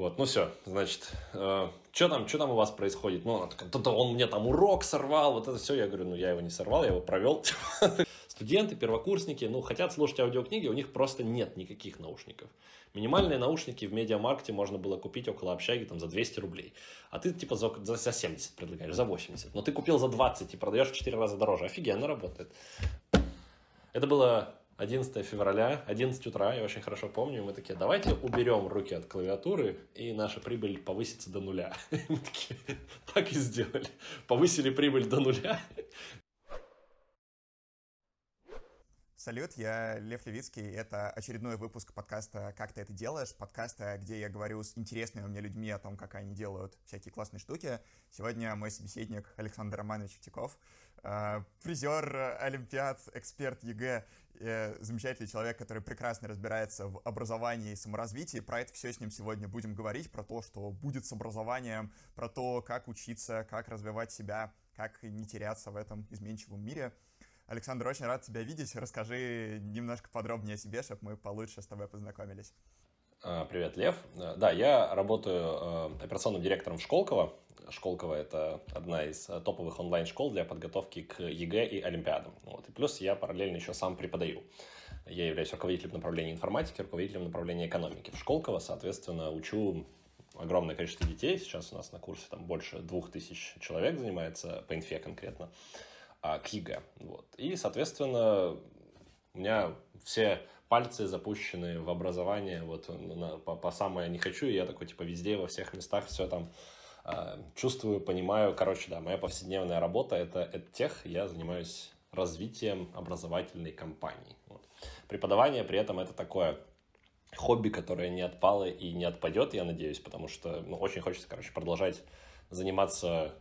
Вот, ну все, значит, э, что там, что там у вас происходит? Ну, она такая, да он мне там урок сорвал, вот это все. Я говорю, ну я его не сорвал, я его провел. Студенты, первокурсники, ну, хотят слушать аудиокниги, у них просто нет никаких наушников. Минимальные наушники в медиамаркете можно было купить около общаги там за 200 рублей. А ты типа за, за 70 предлагаешь, за 80. Но ты купил за 20 и продаешь в 4 раза дороже. Офигенно работает. Это было 11 февраля, 11 утра, я очень хорошо помню, мы такие, давайте уберем руки от клавиатуры, и наша прибыль повысится до нуля. Мы такие, так и сделали. Повысили прибыль до нуля. Салют, я Лев Левицкий. Это очередной выпуск подкаста «Как ты это делаешь?» Подкаста, где я говорю с интересными мне людьми о том, как они делают всякие классные штуки. Сегодня мой собеседник Александр Романович Вотяков, э, призер Олимпиад, эксперт ЕГЭ, э, замечательный человек, который прекрасно разбирается в образовании и саморазвитии. Про это все с ним сегодня будем говорить, про то, что будет с образованием, про то, как учиться, как развивать себя, как не теряться в этом изменчивом мире — Александр, очень рад тебя видеть. Расскажи немножко подробнее о себе, чтобы мы получше с тобой познакомились. А, привет, Лев. А, да, я работаю а, операционным директором в Школково. Школково – это одна из топовых онлайн-школ для подготовки к ЕГЭ и Олимпиадам. Вот. И плюс я параллельно еще сам преподаю. Я являюсь руководителем направления информатики, руководителем направления экономики. В Школково, соответственно, учу огромное количество детей. Сейчас у нас на курсе там больше двух тысяч человек занимается по инфе конкретно а, к ЕГЭ. Вот. И, соответственно, у меня все пальцы запущены в образование, вот на, по, по самое не хочу, и я такой, типа, везде, во всех местах все там э, чувствую, понимаю. Короче, да, моя повседневная работа это, EdTech, я занимаюсь развитием образовательной компании. Вот. Преподавание при этом это такое хобби, которое не отпало и не отпадет, я надеюсь, потому что ну, очень хочется, короче, продолжать заниматься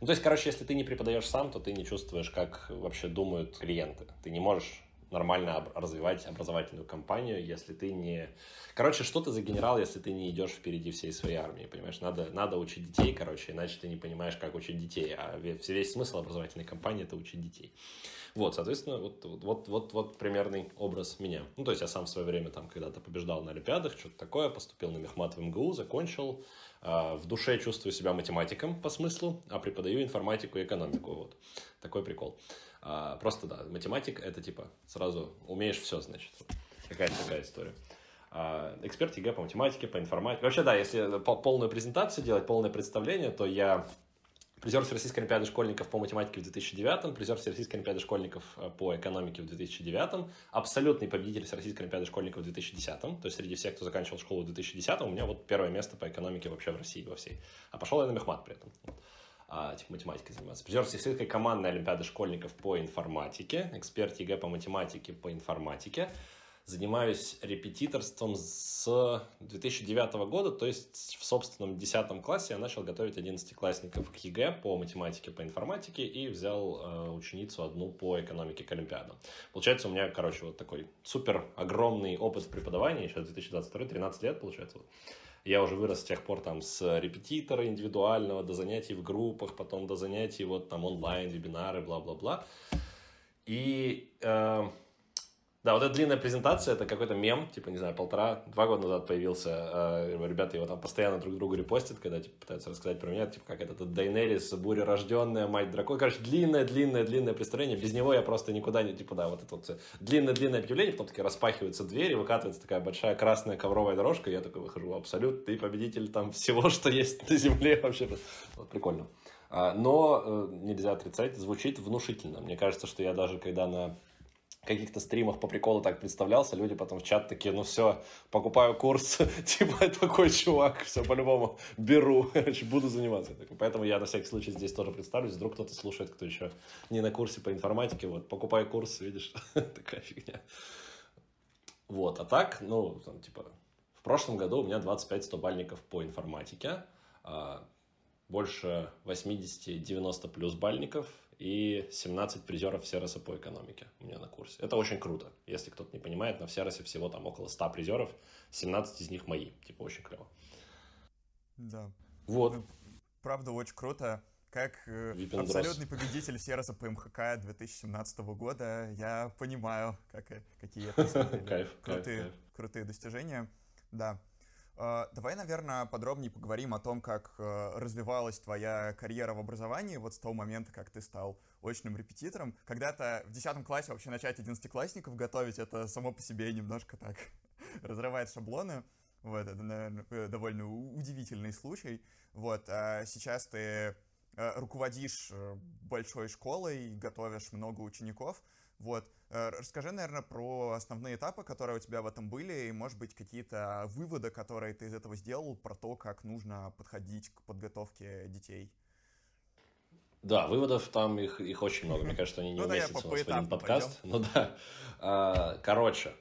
ну, то есть, короче, если ты не преподаешь сам, то ты не чувствуешь, как вообще думают клиенты. Ты не можешь нормально развивать образовательную кампанию, если ты не... Короче, что ты за генерал, если ты не идешь впереди всей своей армии, понимаешь? Надо, надо учить детей, короче, иначе ты не понимаешь, как учить детей. А весь смысл образовательной кампании – это учить детей. Вот, соответственно, вот, вот, вот, вот примерный образ меня. Ну, то есть я сам в свое время там когда-то побеждал на Олимпиадах, что-то такое, поступил на Мехмат в МГУ, закончил. Э, в душе чувствую себя математиком по смыслу, а преподаю информатику и экономику. Вот, такой прикол. А, просто, да, математик – это типа сразу умеешь все, значит. Какая-то такая история. А, эксперт ЕГЭ по математике, по информатике. Вообще, да, если полную презентацию делать, полное представление, то я призер Всероссийской Олимпиады школьников по математике в 2009, призер Всероссийской Олимпиады школьников э, по экономике в 2009, абсолютный победитель Всероссийской Олимпиады школьников в 2010, то есть среди всех, кто заканчивал школу в 2010, у меня вот первое место по экономике вообще в России во всей. А пошел я на мехмат при этом. А, типа математикой заниматься. Призер Всероссийской командной Олимпиады школьников по информатике, эксперт ЕГЭ по математике, по информатике, занимаюсь репетиторством с 2009 года, то есть в собственном 10 классе я начал готовить 11-классников к ЕГЭ по математике, по информатике и взял э, ученицу одну по экономике к Олимпиадам. Получается, у меня, короче, вот такой супер огромный опыт в преподавании, сейчас 2022, 13 лет, получается. Я уже вырос с тех пор там с репетитора индивидуального до занятий в группах, потом до занятий вот там онлайн, вебинары, бла-бла-бла. И э, да, вот эта длинная презентация, это какой-то мем, типа, не знаю, полтора-два года назад появился. Э, ребята его там постоянно друг другу репостят, когда, типа, пытаются рассказать про меня, типа, как это, это Дайнерис, буря-рожденная, мать дракона. Короче, длинное-длинное-длинное представление. Без него я просто никуда не, типа, да, вот это вот длинное-длинное объявление, потом такие распахиваются двери, выкатывается такая большая красная ковровая дорожка, и я такой выхожу, абсолют, ты победитель там всего, что есть на земле вообще. Вот, прикольно. А, но э, нельзя отрицать, звучит внушительно. Мне кажется, что я даже когда на каких-то стримах по приколу так представлялся, люди потом в чат такие, ну все, покупаю курс, типа такой чувак, все по-любому беру, буду заниматься. Поэтому я на всякий случай здесь тоже представлюсь, вдруг кто-то слушает, кто еще не на курсе по информатике, вот, покупай курс, видишь, такая фигня. Вот, а так, ну, там, типа, в прошлом году у меня 25 100 по информатике, а, больше 80-90 плюс бальников и 17 призеров Сероса по экономике у меня на курсе. Это очень круто. Если кто-то не понимает, на Серосе всего там около 100 призеров, 17 из них мои. Типа очень клево. Да. Вот. Ну, правда, очень круто. Как э, абсолютный победитель Сероса по МХК 2017 года, я понимаю, как, какие это кайф, крутые, кайф, крутые достижения. Да. Э, давай, наверное, подробнее поговорим о том, как э, развивалась твоя карьера в образовании вот с того момента, как ты стал очным репетитором. Когда-то в 10 классе вообще начать одиннадцатиклассников готовить, это само по себе немножко так разрывает шаблоны. Вот, это, наверное, довольно удивительный случай. Вот, а сейчас ты руководишь большой школой, готовишь много учеников. Вот. Э, расскажи, наверное, про основные этапы, которые у тебя в этом были, и, может быть, какие-то выводы, которые ты из этого сделал, про то, как нужно подходить к подготовке детей. Да, выводов там их, их очень много. Мне кажется, они не ну, уместятся да, у нас в один подкаст. Ну да. А, короче,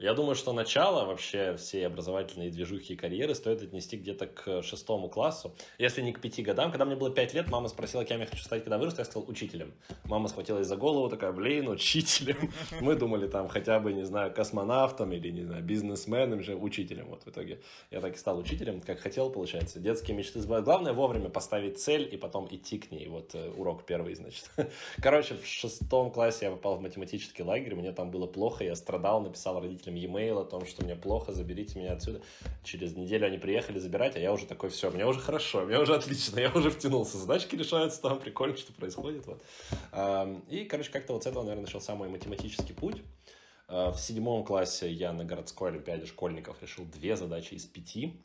я думаю, что начало вообще всей образовательной движухи и карьеры стоит отнести где-то к шестому классу, если не к пяти годам. Когда мне было пять лет, мама спросила, кем я хочу стать, когда вырасту, я сказал учителем. Мама схватилась за голову, такая, блин, учителем. Мы думали там хотя бы, не знаю, космонавтом или, не знаю, бизнесменом же, учителем. Вот в итоге я так и стал учителем, как хотел, получается. Детские мечты сбывают. Главное вовремя поставить цель и потом идти к ней. Вот э, урок первый, значит. Короче, в шестом классе я попал в математический лагерь, мне там было плохо, я страдал, написал родителям родителям e-mail о том, что мне плохо, заберите меня отсюда. Через неделю они приехали забирать, а я уже такой, все, мне уже хорошо, мне уже отлично, я уже втянулся, задачки решаются там, прикольно, что происходит. Вот. И, короче, как-то вот с этого, наверное, начался мой математический путь. А, в седьмом классе я на городской олимпиаде школьников решил две задачи из пяти.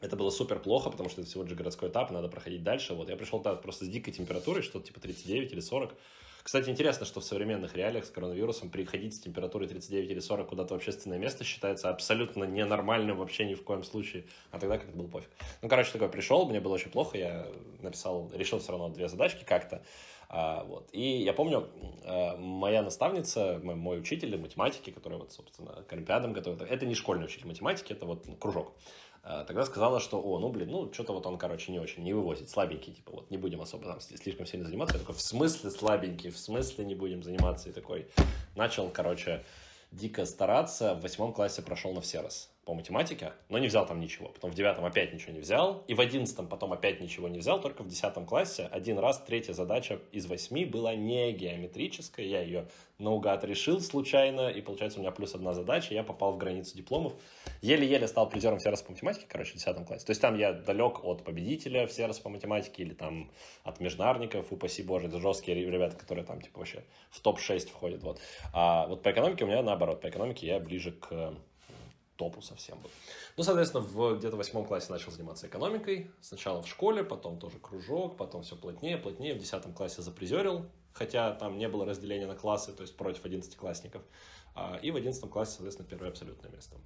Это было супер плохо, потому что это всего лишь городской этап, надо проходить дальше. Вот я пришел тогда просто с дикой температурой, что-то типа 39 или 40. Кстати, интересно, что в современных реалиях с коронавирусом приходить с температурой 39 или 40 куда-то в общественное место считается абсолютно ненормальным вообще ни в коем случае. А тогда как-то был пофиг. Ну, короче, такой пришел, мне было очень плохо, я написал, решил все равно две задачки как-то. А, вот. И я помню, а, моя наставница, мой, мой учитель математики, который вот, собственно, к Олимпиадам готовит, это не школьный учитель математики, это вот ну, кружок. А, тогда сказала, что, о, ну, блин, ну, что-то вот он, короче, не очень, не вывозит, слабенький, типа, вот, не будем особо там слишком сильно заниматься. Я такой, в смысле слабенький, в смысле не будем заниматься? И такой начал, короче, дико стараться. В восьмом классе прошел на все раз по математике, но не взял там ничего. Потом в девятом опять ничего не взял. И в одиннадцатом потом опять ничего не взял. Только в десятом классе один раз третья задача из восьми была не геометрическая. Я ее наугад решил случайно. И получается у меня плюс одна задача. Я попал в границу дипломов. Еле-еле стал призером все раз по математике, короче, в десятом классе. То есть там я далек от победителя все раз по математике или там от межнарников, упаси боже, это жесткие ребята, которые там типа вообще в топ-6 входят. Вот. А вот по экономике у меня наоборот. По экономике я ближе к топу совсем был. Ну, соответственно, в где-то восьмом классе начал заниматься экономикой. Сначала в школе, потом тоже кружок, потом все плотнее, плотнее. В десятом классе запризерил, хотя там не было разделения на классы, то есть против одиннадцатиклассников. А, и в одиннадцатом классе, соответственно, первое абсолютное место.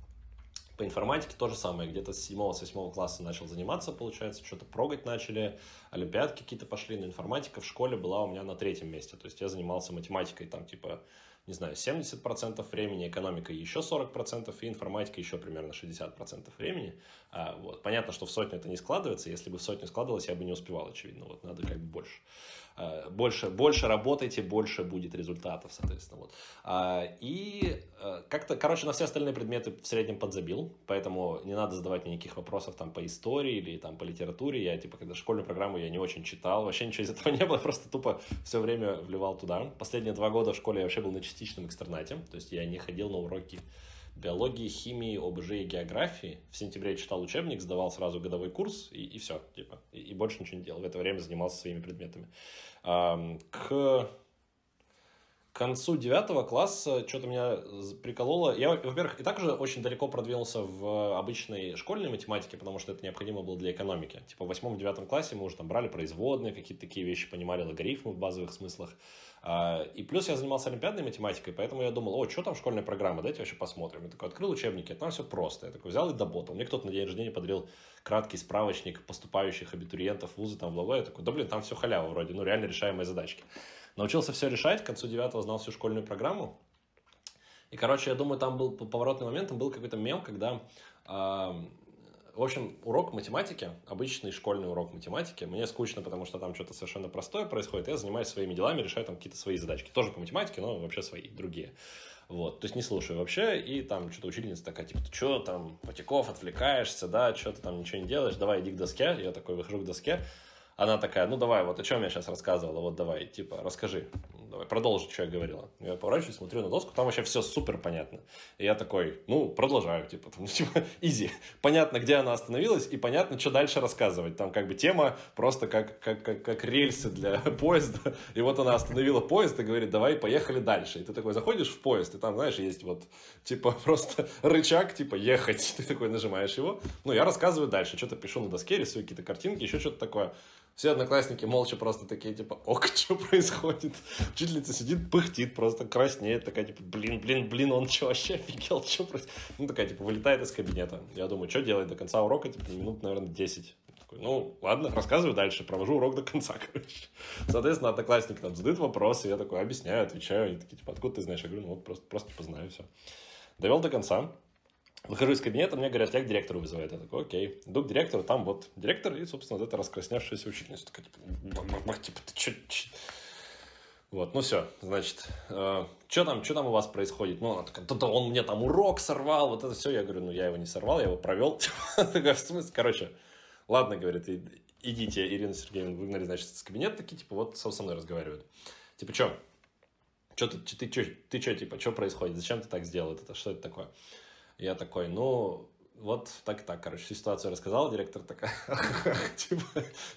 По информатике то же самое. Где-то с 7 с 8 класса начал заниматься, получается, что-то прогать начали, олимпиадки какие-то пошли, но информатика в школе была у меня на третьем месте. То есть я занимался математикой там типа не знаю, 70% времени, экономика еще 40%, и информатика еще примерно 60% времени. А, вот. Понятно, что в сотню это не складывается, если бы в сотню складывалось, я бы не успевал, очевидно, вот надо как бы больше. А, больше, больше работайте, больше будет результатов, соответственно. Вот. А, и а, как-то, короче, на все остальные предметы в среднем подзабил, поэтому не надо задавать никаких вопросов там по истории или там по литературе. Я, типа, когда школьную программу я не очень читал, вообще ничего из этого не было, просто тупо все время вливал туда. Последние два года в школе я вообще был на частичном экстернате, то есть я не ходил на уроки биологии, химии, ОБЖ и географии. В сентябре читал учебник, сдавал сразу годовой курс, и, и все, типа, и, и больше ничего не делал. В это время занимался своими предметами. К концу девятого класса что-то меня прикололо. Я, во-первых, и так уже очень далеко продвинулся в обычной школьной математике, потому что это необходимо было для экономики. Типа в восьмом-девятом классе мы уже там брали производные, какие-то такие вещи, понимали логарифмы в базовых смыслах. А, и плюс я занимался олимпиадной математикой, поэтому я думал, о, что там школьная программа, давайте вообще посмотрим. Я такой открыл учебники, там все просто. Я такой взял и доботал. Мне кто-то на день рождения подарил краткий справочник поступающих абитуриентов в вузы, там, бла-бла. Я такой, да блин, там все халява вроде, ну реально решаемые задачки. Научился все решать, к концу девятого знал всю школьную программу. И, короче, я думаю, там был поворотный момент, там был какой-то мем, когда в общем, урок математики, обычный школьный урок математики, мне скучно, потому что там что-то совершенно простое происходит, я занимаюсь своими делами, решаю там какие-то свои задачки. Тоже по математике, но вообще свои, другие. Вот, то есть не слушаю вообще, и там что-то учительница такая, типа, ты что там, Потяков, отвлекаешься, да, что ты там ничего не делаешь, давай иди к доске. Я такой выхожу к доске, Она такая, ну давай, вот о чем я сейчас рассказывала, вот давай, типа, расскажи, давай, продолжи, что я говорила. Я поворачиваюсь, смотрю на доску, там вообще все супер понятно. И я такой, ну, продолжаю, типа, там, типа, изи. Понятно, где она остановилась, и понятно, что дальше рассказывать. Там как бы тема просто как, как, как, как рельсы для поезда. И вот она остановила поезд и говорит, давай, поехали дальше. И ты такой заходишь в поезд, и там, знаешь, есть вот, типа, просто рычаг, типа, ехать. Ты такой нажимаешь его. Ну, я рассказываю дальше, что-то пишу на доске, рисую какие-то картинки, еще что-то такое. Все одноклассники молча просто такие, типа, ок, что происходит? Учительница сидит, пыхтит, просто краснеет, такая, типа, блин, блин, блин, он что, вообще офигел, что происходит? Ну, такая, типа, вылетает из кабинета. Я думаю, что делать до конца урока, типа, минут, наверное, 10. Такой, ну, ладно, рассказываю дальше, провожу урок до конца, короче. Соответственно, одноклассники там задают вопросы, я такой объясняю, отвечаю, они такие, типа, откуда ты знаешь? Я говорю, ну, вот просто, просто типа, знаю, все. Довел до конца, Выхожу из кабинета, мне говорят, я к директору вызываю. Я такой, окей. Иду к директору, там вот директор и, собственно, вот эта раскрасневшаяся учительница. Такая, типа, типа ты чё, чё? Вот, ну все, значит, э, что там, что там у вас происходит? Ну, она такая, да он мне там урок сорвал, вот это все. Я говорю, ну, я его не сорвал, я его провел. Такая, в смысле, короче, ладно, говорит, идите, Ирина Сергеевна, выгнали, значит, из кабинета, такие, типа, вот со мной разговаривают. Типа, что? Что ты, ты, ты, ты типа, что происходит? Зачем ты так сделал? Это что это такое? Я такой, ну, вот так и так, короче, ситуацию рассказал, директор такая, типа,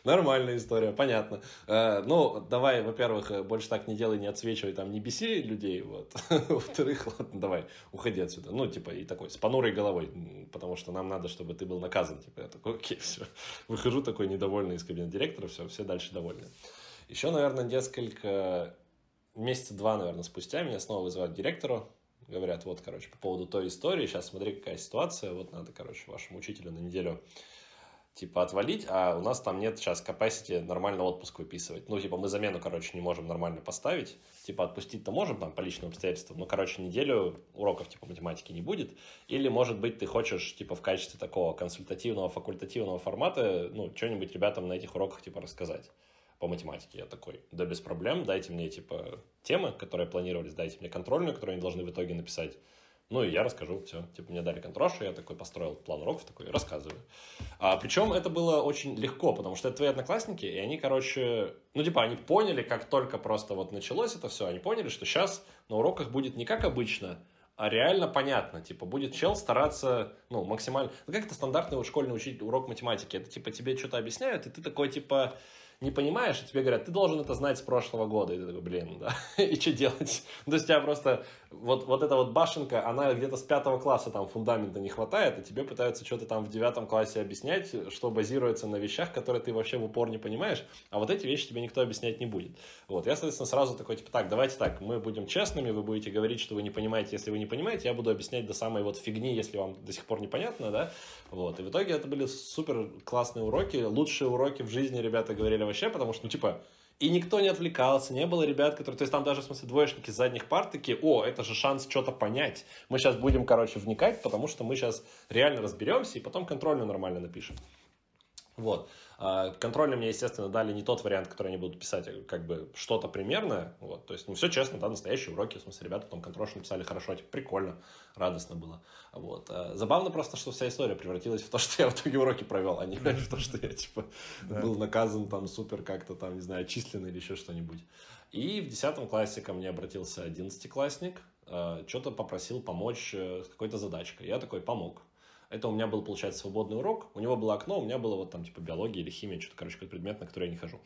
нормальная история, понятно. Э, ну, давай, во-первых, больше так не делай, не отсвечивай, там, не беси людей, вот. Во-вторых, ладно, давай, уходи отсюда. Ну, типа, и такой, с понурой головой, потому что нам надо, чтобы ты был наказан. Типа, я такой, окей, все. Выхожу такой недовольный из кабинета директора, все, все дальше довольны. Еще, наверное, несколько, месяца два, наверное, спустя меня снова вызывают директору, говорят, вот, короче, по поводу той истории, сейчас смотри, какая ситуация, вот надо, короче, вашему учителю на неделю типа отвалить, а у нас там нет сейчас capacity нормально отпуск выписывать. Ну, типа, мы замену, короче, не можем нормально поставить. Типа, отпустить-то можем там по личным обстоятельствам, но, короче, неделю уроков, типа, математики не будет. Или, может быть, ты хочешь, типа, в качестве такого консультативного, факультативного формата, ну, что-нибудь ребятам на этих уроках, типа, рассказать по математике. Я такой, да без проблем, дайте мне, типа, темы, которые планировались, дайте мне контрольную, которую они должны в итоге написать. Ну, и я расскажу, все. Типа, мне дали контрошу, я такой построил план уроков, такой, рассказываю. А, причем это было очень легко, потому что это твои одноклассники, и они, короче, ну, типа, они поняли, как только просто вот началось это все, они поняли, что сейчас на уроках будет не как обычно, а реально понятно. Типа, будет чел стараться, ну, максимально... Ну, как это стандартный школьный учить урок математики? Это, типа, тебе что-то объясняют, и ты такой, типа, не понимаешь, и тебе говорят, ты должен это знать с прошлого года. И ты такой, блин, да, и что делать? То есть у тебя просто вот, вот эта вот башенка, она где-то с пятого класса там фундамента не хватает, и тебе пытаются что-то там в девятом классе объяснять, что базируется на вещах, которые ты вообще в упор не понимаешь, а вот эти вещи тебе никто объяснять не будет. Вот, я, соответственно, сразу такой, типа, так, давайте так, мы будем честными, вы будете говорить, что вы не понимаете, если вы не понимаете, я буду объяснять до самой вот фигни, если вам до сих пор непонятно, да, вот, и в итоге это были супер классные уроки, лучшие уроки в жизни ребята говорили вообще, потому что, ну, типа, и никто не отвлекался, не было ребят, которые... То есть там даже, в смысле, двоечники с задних пар такие, о, это же шанс что-то понять. Мы сейчас будем, короче, вникать, потому что мы сейчас реально разберемся и потом контрольную нормально напишем. Вот. А, контрольно мне, естественно, дали не тот вариант, который они будут писать, а как бы что-то примерное. Вот. То есть, ну, все честно, да, настоящие уроки. В смысле, ребята потом контрольно написали хорошо, типа, прикольно, радостно было. Вот. А, забавно просто, что вся история превратилась в то, что я в итоге уроки провел, а не в то, что я, типа, был наказан там супер как-то там, не знаю, численно или еще что-нибудь. И в 10 классе ко мне обратился 11-классник, что-то попросил помочь э, с какой-то задачкой. Я такой, помог. Это у меня был, получается, свободный урок. У него было окно, у меня было вот там типа биология или химия, что-то, короче, какой-то предмет, на который я не хожу.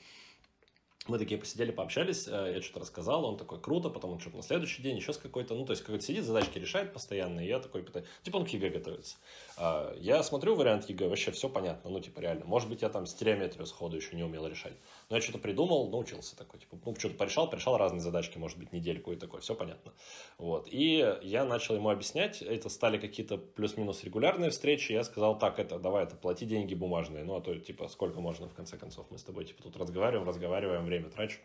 Мы такие посидели, пообщались, э, я что-то рассказал, он такой, круто, потом он что-то на следующий день еще с какой-то, ну, то есть какой-то сидит, задачки решает постоянно, и я такой пытаюсь, типа он к ЕГЭ готовится. А, я смотрю вариант ЕГЭ, вообще все понятно, ну, типа реально, может быть, я там стереометрию сходу еще не умел решать, но я что-то придумал, научился такой, типа, ну, что-то порешал, порешал разные задачки, может быть, недельку и такое, все понятно. Вот, и я начал ему объяснять, это стали какие-то плюс-минус регулярные встречи, я сказал, так, это, давай, это, плати деньги бумажные, ну, а то, типа, сколько можно, в конце концов, мы с тобой, типа, тут разговариваем, разговариваем, время трачу.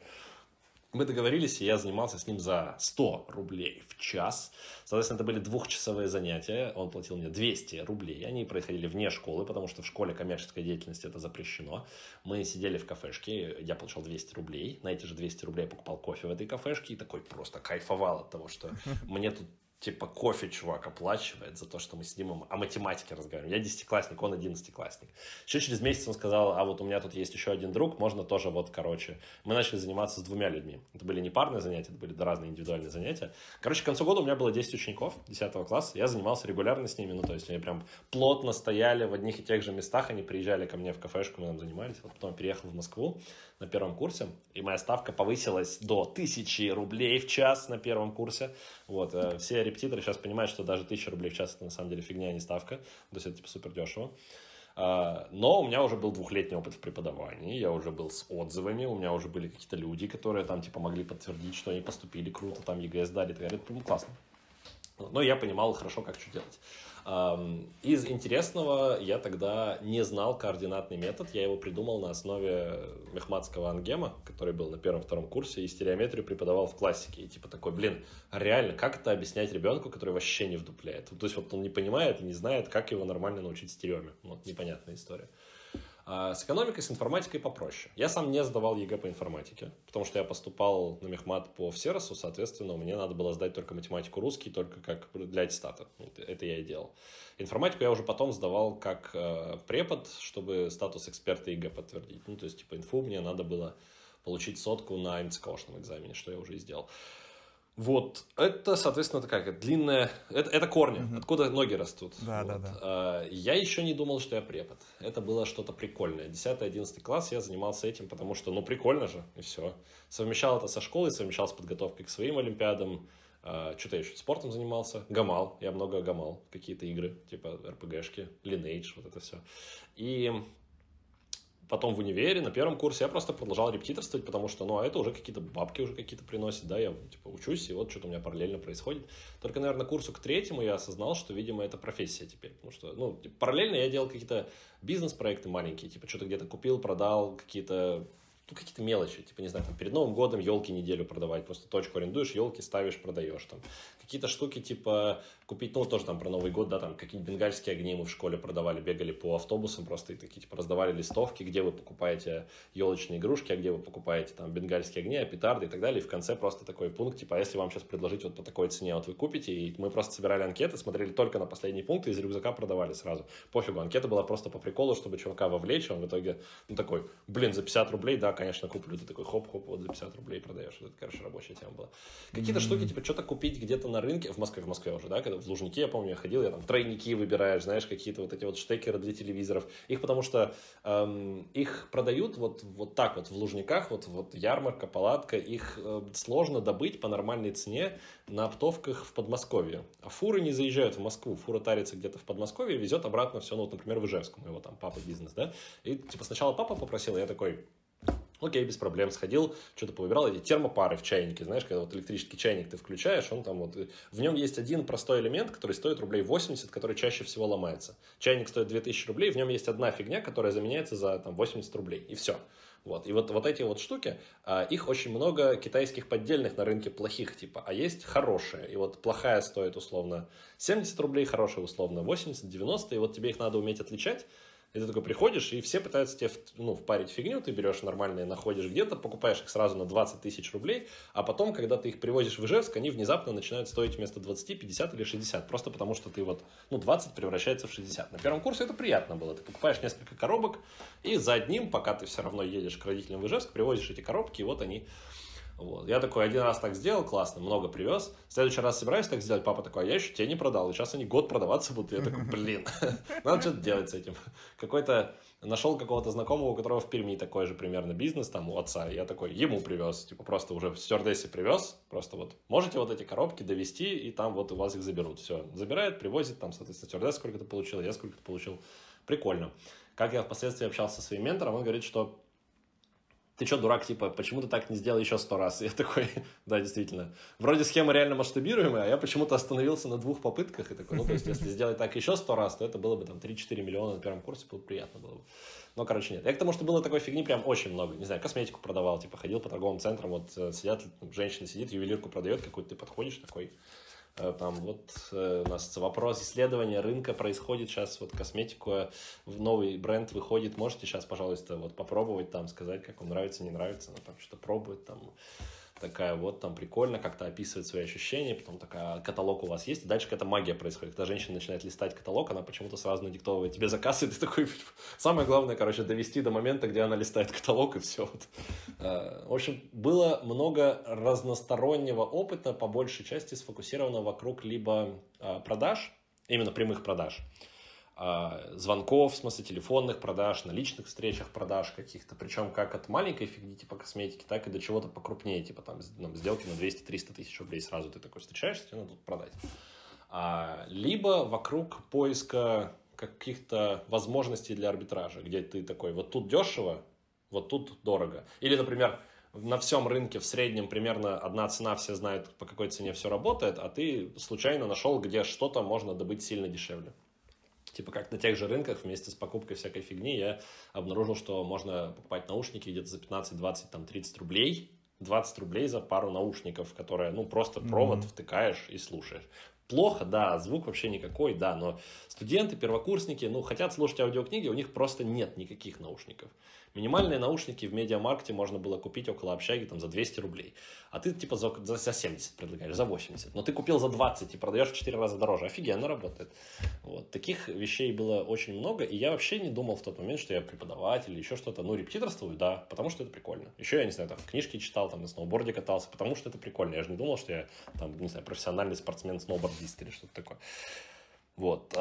Мы договорились, и я занимался с ним за 100 рублей в час. Соответственно, это были двухчасовые занятия. Он платил мне 200 рублей. Они происходили вне школы, потому что в школе коммерческой деятельности это запрещено. Мы сидели в кафешке, я получал 200 рублей. На эти же 200 рублей я покупал кофе в этой кафешке и такой просто кайфовал от того, что мне тут типа кофе чувак оплачивает за то, что мы сидим о математике разговариваем. Я десятиклассник, он одиннадцатиклассник. Еще через месяц он сказал, а вот у меня тут есть еще один друг, можно тоже вот, короче. Мы начали заниматься с двумя людьми. Это были не парные занятия, это были разные индивидуальные занятия. Короче, к концу года у меня было 10 учеников 10 класса, я занимался регулярно с ними, ну, то есть они прям плотно стояли в одних и тех же местах, они приезжали ко мне в кафешку, мы там занимались. Вот потом переехал в Москву на первом курсе, и моя ставка повысилась до 1000 рублей в час на первом курсе. Вот, э, все репетиторы сейчас понимают, что даже 1000 рублей в час это на самом деле фигня, а не ставка. То есть это типа супер дешево. А, но у меня уже был двухлетний опыт в преподавании, я уже был с отзывами, у меня уже были какие-то люди, которые там типа могли подтвердить, что они поступили круто, там ЕГЭ сдали. Это было классно. Но я понимал хорошо, как что делать. Из интересного я тогда не знал координатный метод, я его придумал на основе мехматского ангема, который был на первом-втором курсе, и стереометрию преподавал в классике. И типа такой, блин, реально, как это объяснять ребенку, который вообще не вдупляет? То есть вот он не понимает не знает, как его нормально научить стереоме... Вот непонятная история. А с экономикой, с информатикой попроще. Я сам не сдавал ЕГЭ по информатике, потому что я поступал на мехмат по всеросу, соответственно, мне надо было сдать только математику русский, только как для аттестата. Это я и делал. Информатику я уже потом сдавал как э, препод, чтобы статус эксперта ЕГЭ подтвердить. Ну, то есть, типа, инфу мне надо было получить сотку на МЦКшном экзамене, что я уже и сделал. Вот, это, соответственно, такая длинная, это, это корни, угу. откуда ноги растут. Да, вот. да, да. А, я еще не думал, что я препод. Это было что-то прикольное. 10-11 класс я занимался этим, потому что, ну, прикольно же, и все. Совмещал это со школой, совмещал с подготовкой к своим олимпиадам. А, что-то я еще спортом занимался. Гамал, я много гамал, какие-то игры, типа РПГшки, Lineage, вот это все. И потом в универе, на первом курсе, я просто продолжал репетиторствовать, потому что, ну, а это уже какие-то бабки уже какие-то приносят, да, я, типа, учусь, и вот что-то у меня параллельно происходит. Только, наверное, курсу к третьему я осознал, что, видимо, это профессия теперь, потому что, ну, типа, параллельно я делал какие-то бизнес-проекты маленькие, типа, что-то где-то купил, продал, какие-то ну, какие-то мелочи, типа, не знаю, там, перед Новым годом елки неделю продавать, просто точку арендуешь, елки ставишь, продаешь, там, какие-то штуки, типа, купить, ну, тоже там про Новый год, да, там, какие-нибудь бенгальские огни мы в школе продавали, бегали по автобусам просто и такие, типа, раздавали листовки, где вы покупаете елочные игрушки, а где вы покупаете, там, бенгальские огни, а петарды и так далее, и в конце просто такой пункт, типа, а если вам сейчас предложить вот по такой цене, вот вы купите, и мы просто собирали анкеты, смотрели только на последний пункт, и из рюкзака продавали сразу, пофигу, анкета была просто по приколу, чтобы чувака вовлечь, он в итоге, ну, такой, блин, за 50 рублей, да, конечно, куплю, ты такой хоп-хоп, вот за 50 рублей продаешь. Это, короче, рабочая тема была. Какие-то mm-hmm. штуки, типа, что-то купить где-то на рынке, в Москве, в Москве уже, да, когда в Лужнике, я помню, я ходил, я там тройники выбираешь, знаешь, какие-то вот эти вот штекеры для телевизоров. Их потому что эм, их продают вот, вот так вот в Лужниках, вот, вот ярмарка, палатка, их э, сложно добыть по нормальной цене на оптовках в Подмосковье. А фуры не заезжают в Москву, фура тарится где-то в Подмосковье, везет обратно все, ну, вот, например, в Ижевск, моего там папа бизнес, да, и, типа, сначала папа попросил, я такой, Окей, без проблем, сходил, что-то повыбирал, эти термопары в чайнике, знаешь, когда вот электрический чайник ты включаешь, он там вот, в нем есть один простой элемент, который стоит рублей 80, который чаще всего ломается. Чайник стоит 2000 рублей, в нем есть одна фигня, которая заменяется за там 80 рублей, и все. Вот. И вот, вот эти вот штуки, а, их очень много китайских поддельных на рынке плохих типа, а есть хорошие. И вот плохая стоит условно 70 рублей, хорошая условно 80, 90, и вот тебе их надо уметь отличать. И ты такой приходишь, и все пытаются тебе ну, впарить фигню, ты берешь нормальные, находишь где-то, покупаешь их сразу на 20 тысяч рублей, а потом, когда ты их привозишь в Ижевск, они внезапно начинают стоить вместо 20, 50 или 60, просто потому что ты вот, ну, 20 превращается в 60. На первом курсе это приятно было, ты покупаешь несколько коробок, и за одним, пока ты все равно едешь к родителям в Ижевск, привозишь эти коробки, и вот они вот. Я такой один раз так сделал, классно, много привез. В следующий раз собираюсь так сделать, папа такой, а я еще тебе не продал. И сейчас они год продаваться будут. Я такой, блин, надо что-то делать с этим. Какой-то нашел какого-то знакомого, у которого в Перми такой же примерно бизнес, там, у отца. Я такой, ему привез, типа, просто уже в стюардессе привез. Просто вот, можете вот эти коробки довести, и там вот у вас их заберут. Все, забирает, привозит, там, соответственно, стюардесс сколько-то получил, я сколько-то получил. Прикольно. Как я впоследствии общался со своим ментором, он говорит, что ты что, дурак, типа, почему ты так не сделал еще сто раз? Я такой, да, действительно. Вроде схема реально масштабируемая, а я почему-то остановился на двух попытках и такой, ну, то есть, если сделать так еще сто раз, то это было бы там 3-4 миллиона на первом курсе, было бы приятно было бы. Но, короче, нет. Я к тому, что было такой фигни прям очень много. Не знаю, косметику продавал, типа, ходил по торговым центрам, вот э, сидят, женщина сидит, ювелирку продает какую-то, ты подходишь такой, там вот э, у нас вопрос исследования рынка происходит сейчас, вот косметику, э, новый бренд выходит, можете сейчас, пожалуйста, вот попробовать там, сказать, как вам нравится, не нравится, ну, там что-то пробует, там, такая вот там прикольно, как-то описывает свои ощущения, потом такая, каталог у вас есть, и дальше какая-то магия происходит. Когда женщина начинает листать каталог, она почему-то сразу надиктовывает тебе заказ, и ты такой, самое главное, короче, довести до момента, где она листает каталог, и все. Вот. Э, в общем, было много разностороннего опыта, по большей части сфокусировано вокруг либо э, продаж, именно прямых продаж, а, звонков, в смысле телефонных продаж, на личных встречах продаж каких-то, причем как от маленькой фигни типа косметики, так и до чего-то покрупнее, типа там, там сделки на 200-300 тысяч рублей сразу ты такой встречаешься, тебе надо продать. А, либо вокруг поиска каких-то возможностей для арбитража, где ты такой, вот тут дешево, вот тут дорого. Или, например, на всем рынке в среднем примерно одна цена, все знают, по какой цене все работает, а ты случайно нашел, где что-то можно добыть сильно дешевле. Типа как на тех же рынках вместе с покупкой всякой фигни я обнаружил, что можно покупать наушники где-то за 15, 20, там 30 рублей. 20 рублей за пару наушников, которые, ну, просто провод mm-hmm. втыкаешь и слушаешь. Плохо, да, звук вообще никакой, да, но студенты, первокурсники, ну, хотят слушать аудиокниги, у них просто нет никаких наушников. Минимальные наушники в медиамаркете можно было купить около общаги там, за 200 рублей. А ты типа за, за 70 предлагаешь, за 80. Но ты купил за 20 и продаешь в 4 раза дороже. Офигенно работает. Вот. Таких вещей было очень много. И я вообще не думал в тот момент, что я преподаватель или еще что-то. Ну, репетиторствую, да, потому что это прикольно. Еще я, не знаю, там книжки читал, там на сноуборде катался, потому что это прикольно. Я же не думал, что я там, не знаю, профессиональный спортсмен-сноубордист или что-то такое. Вот.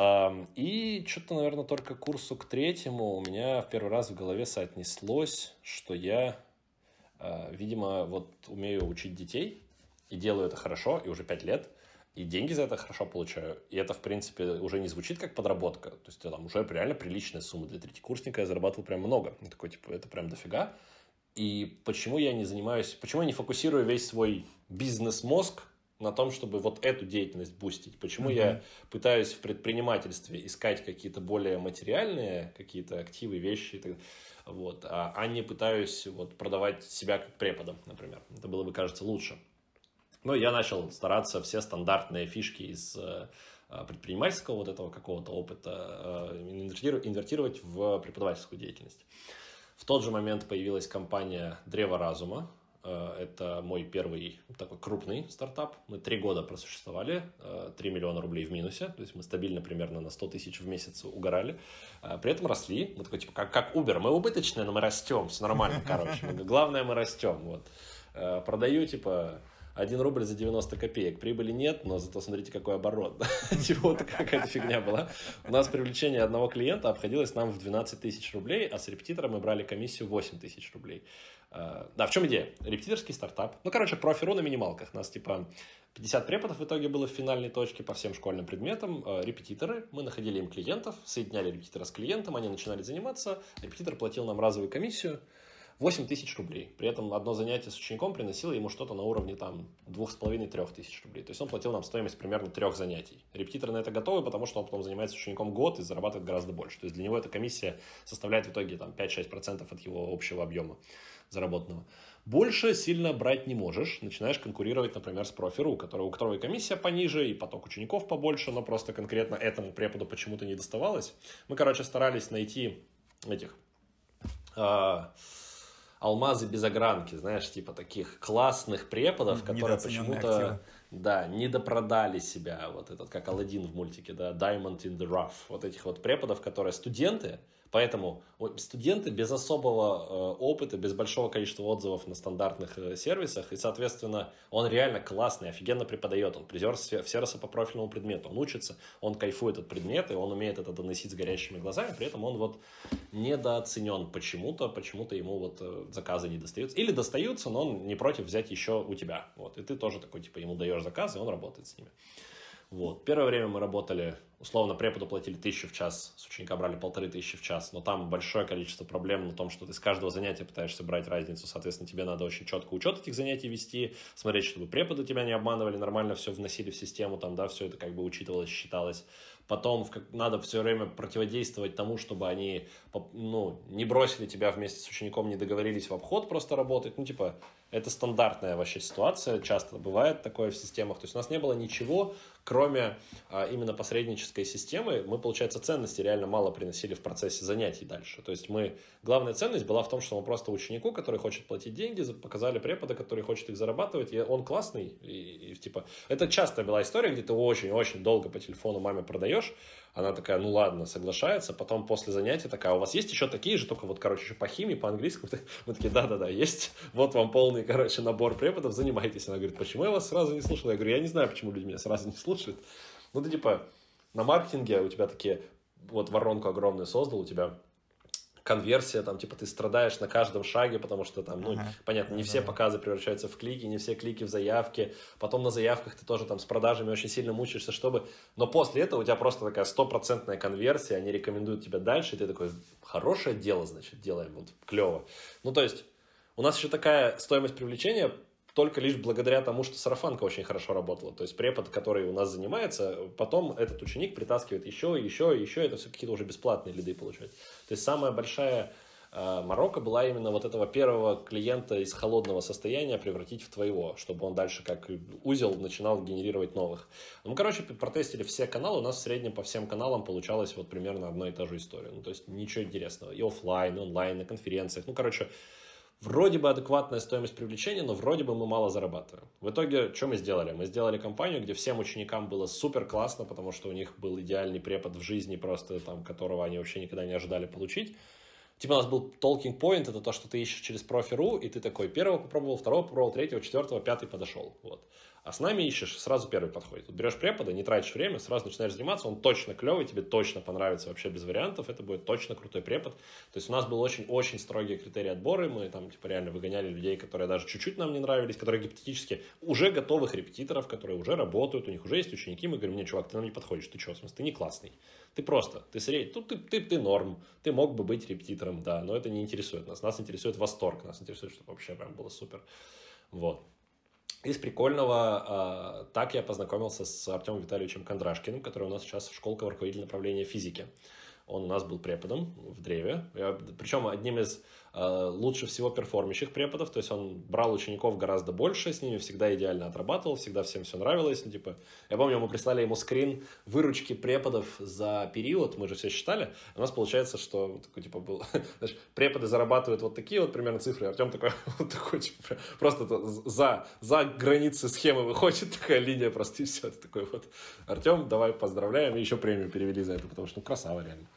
И что-то, наверное, только к курсу к третьему у меня в первый раз в голове соотнеслось, что я, а, видимо, вот умею учить детей и делаю это хорошо, и уже пять лет, и деньги за это хорошо получаю. И это, в принципе, уже не звучит как подработка. То есть там уже реально приличная сумма. Для третьекурсника я зарабатывал прям много. Я такой, типа, это прям дофига. И почему я не занимаюсь, почему я не фокусирую весь свой бизнес-мозг на том, чтобы вот эту деятельность бустить. Почему mm-hmm. я пытаюсь в предпринимательстве искать какие-то более материальные какие-то активы, вещи, вот, а, а не пытаюсь вот продавать себя как преподом, например. Это было бы, кажется, лучше. Но я начал стараться все стандартные фишки из э, предпринимательского вот этого какого-то опыта э, инвертировать в преподавательскую деятельность. В тот же момент появилась компания «Древо разума», это мой первый такой крупный стартап. Мы три года просуществовали, 3 э, миллиона рублей в минусе, то есть мы стабильно примерно на 100 тысяч в месяц угорали. Э, при этом росли, мы такой, типа, как, как Uber, мы убыточные, но мы растем, все нормально, короче. Главное, мы растем, вот. Продаю, типа, 1 рубль за 90 копеек. Прибыли нет, но зато смотрите, какой оборот. Типа вот какая-то фигня была. У нас привлечение одного клиента обходилось нам в 12 тысяч рублей, а с репетитора мы брали комиссию 8 тысяч рублей. Э, да, в чем идея? Репетиторский стартап. Ну, короче, профиру на минималках. Нас типа 50 преподов в итоге было в финальной точке по всем школьным предметам. Э, репетиторы, мы находили им клиентов, соединяли репетитора с клиентом, они начинали заниматься. Репетитор платил нам разовую комиссию. 8 тысяч рублей. При этом одно занятие с учеником приносило ему что-то на уровне там 2,5-3 тысяч рублей. То есть он платил нам стоимость примерно трех занятий. Репетиторы на это готовы, потому что он потом занимается с учеником год и зарабатывает гораздо больше. То есть для него эта комиссия составляет в итоге там 5-6% от его общего объема заработанного. Больше сильно брать не можешь. Начинаешь конкурировать, например, с профи.ру, у которого, у которого и комиссия пониже, и поток учеников побольше, но просто конкретно этому преподу почему-то не доставалось. Мы, короче, старались найти этих... Э, алмазы без огранки, знаешь, типа таких классных преподов, которые почему-то да, не допродали себя, вот этот, как Алладин в мультике, да, Diamond in the Rough, вот этих вот преподов, которые студенты, Поэтому студенты без особого э, опыта, без большого количества отзывов на стандартных э, сервисах, и, соответственно, он реально классный, офигенно преподает, он призер сервиса по профильному предмету, он учится, он кайфует от предмета, и он умеет это доносить с горящими глазами, при этом он вот недооценен почему-то, почему-то ему вот э, заказы не достаются. Или достаются, но он не против взять еще у тебя. Вот, и ты тоже такой, типа, ему даешь заказы, и он работает с ними. Вот. Первое время мы работали, условно, преподу платили тысячу в час, с ученика брали полторы тысячи в час, но там большое количество проблем на том, что ты с каждого занятия пытаешься брать разницу, соответственно, тебе надо очень четко учет этих занятий вести, смотреть, чтобы преподы тебя не обманывали, нормально все вносили в систему, там, да, все это как бы учитывалось, считалось. потом в, надо все время противодействовать тому, чтобы они ну, не бросили тебя вместе с учеником, не договорились в обход просто работать. Ну, типа, это стандартная вообще ситуация, часто бывает такое в системах. То есть у нас не было ничего, кроме а, именно посреднической системы. Мы, получается, ценности реально мало приносили в процессе занятий дальше. То есть мы, главная ценность была в том, что мы просто ученику, который хочет платить деньги, показали препода, который хочет их зарабатывать, и он классный. И, и типа, это часто была история, где ты очень-очень долго по телефону маме продаешь, она такая, ну ладно, соглашается. Потом после занятия такая, «А у вас есть еще такие же, только вот, короче, еще по химии, по английскому. Мы такие, да-да-да, есть. Вот вам полный, короче, набор преподов, занимайтесь. Она говорит, почему я вас сразу не слушала? Я говорю, я не знаю, почему люди меня сразу не слушают. Ну, ты типа, на маркетинге у тебя такие, вот воронку огромную создал, у тебя конверсия, там, типа, ты страдаешь на каждом шаге, потому что там, ну, ага. понятно, не все показы превращаются в клики, не все клики в заявки, потом на заявках ты тоже там с продажами очень сильно мучаешься, чтобы... Но после этого у тебя просто такая стопроцентная конверсия, они рекомендуют тебя дальше, и ты такой, хорошее дело, значит, делаем, вот, клево. Ну, то есть, у нас еще такая стоимость привлечения только лишь благодаря тому, что сарафанка очень хорошо работала. То есть препод, который у нас занимается, потом этот ученик притаскивает еще, еще, еще. Это все какие-то уже бесплатные лиды получают. То есть самая большая э, Марокко была именно вот этого первого клиента из холодного состояния превратить в твоего, чтобы он дальше как узел начинал генерировать новых. Ну, короче, протестили все каналы, у нас в среднем по всем каналам получалось вот примерно одна и та же история. Ну, то есть ничего интересного. И офлайн, и онлайн, на конференциях. Ну, короче, вроде бы адекватная стоимость привлечения, но вроде бы мы мало зарабатываем. В итоге, что мы сделали? Мы сделали компанию, где всем ученикам было супер классно, потому что у них был идеальный препод в жизни, просто там, которого они вообще никогда не ожидали получить. Типа у нас был talking point, это то, что ты ищешь через профи.ру, и ты такой, первого попробовал, второго попробовал, третьего, четвертого, пятый подошел. Вот. А с нами ищешь, сразу первый подходит. Вот берешь препода, не тратишь время, сразу начинаешь заниматься, он точно клевый, тебе точно понравится вообще без вариантов, это будет точно крутой препод. То есть у нас был очень-очень строгие критерии отбора, мы там типа реально выгоняли людей, которые даже чуть-чуть нам не нравились, которые гипотетически уже готовых репетиторов, которые уже работают, у них уже есть ученики, мы говорим, не, чувак, ты нам не подходишь, ты что, в смысле, ты не классный. Ты просто, ты средний, тут ты, ты, ты норм, ты мог бы быть репетитором, да, но это не интересует нас. Нас интересует восторг, нас интересует, чтобы вообще прям было супер. Вот. Из прикольного, а, так я познакомился с Артемом Витальевичем Кондрашкиным, который у нас сейчас в школке руководитель направления физики. Он у нас был преподом в Древе, я, причем одним из лучше всего перформящих преподов, то есть он брал учеников гораздо больше, с ними всегда идеально отрабатывал, всегда всем все нравилось, ну, типа, я помню, мы прислали ему скрин выручки преподов за период, мы же все считали, у нас получается, что такой, типа, был, знаешь, преподы зарабатывают вот такие вот примерно цифры, Артем такой, вот такой, типа, просто за, за границы схемы выходит такая линия просто, и все, такой вот, Артем, давай поздравляем, и еще премию перевели за это, потому что, ну, красава реально.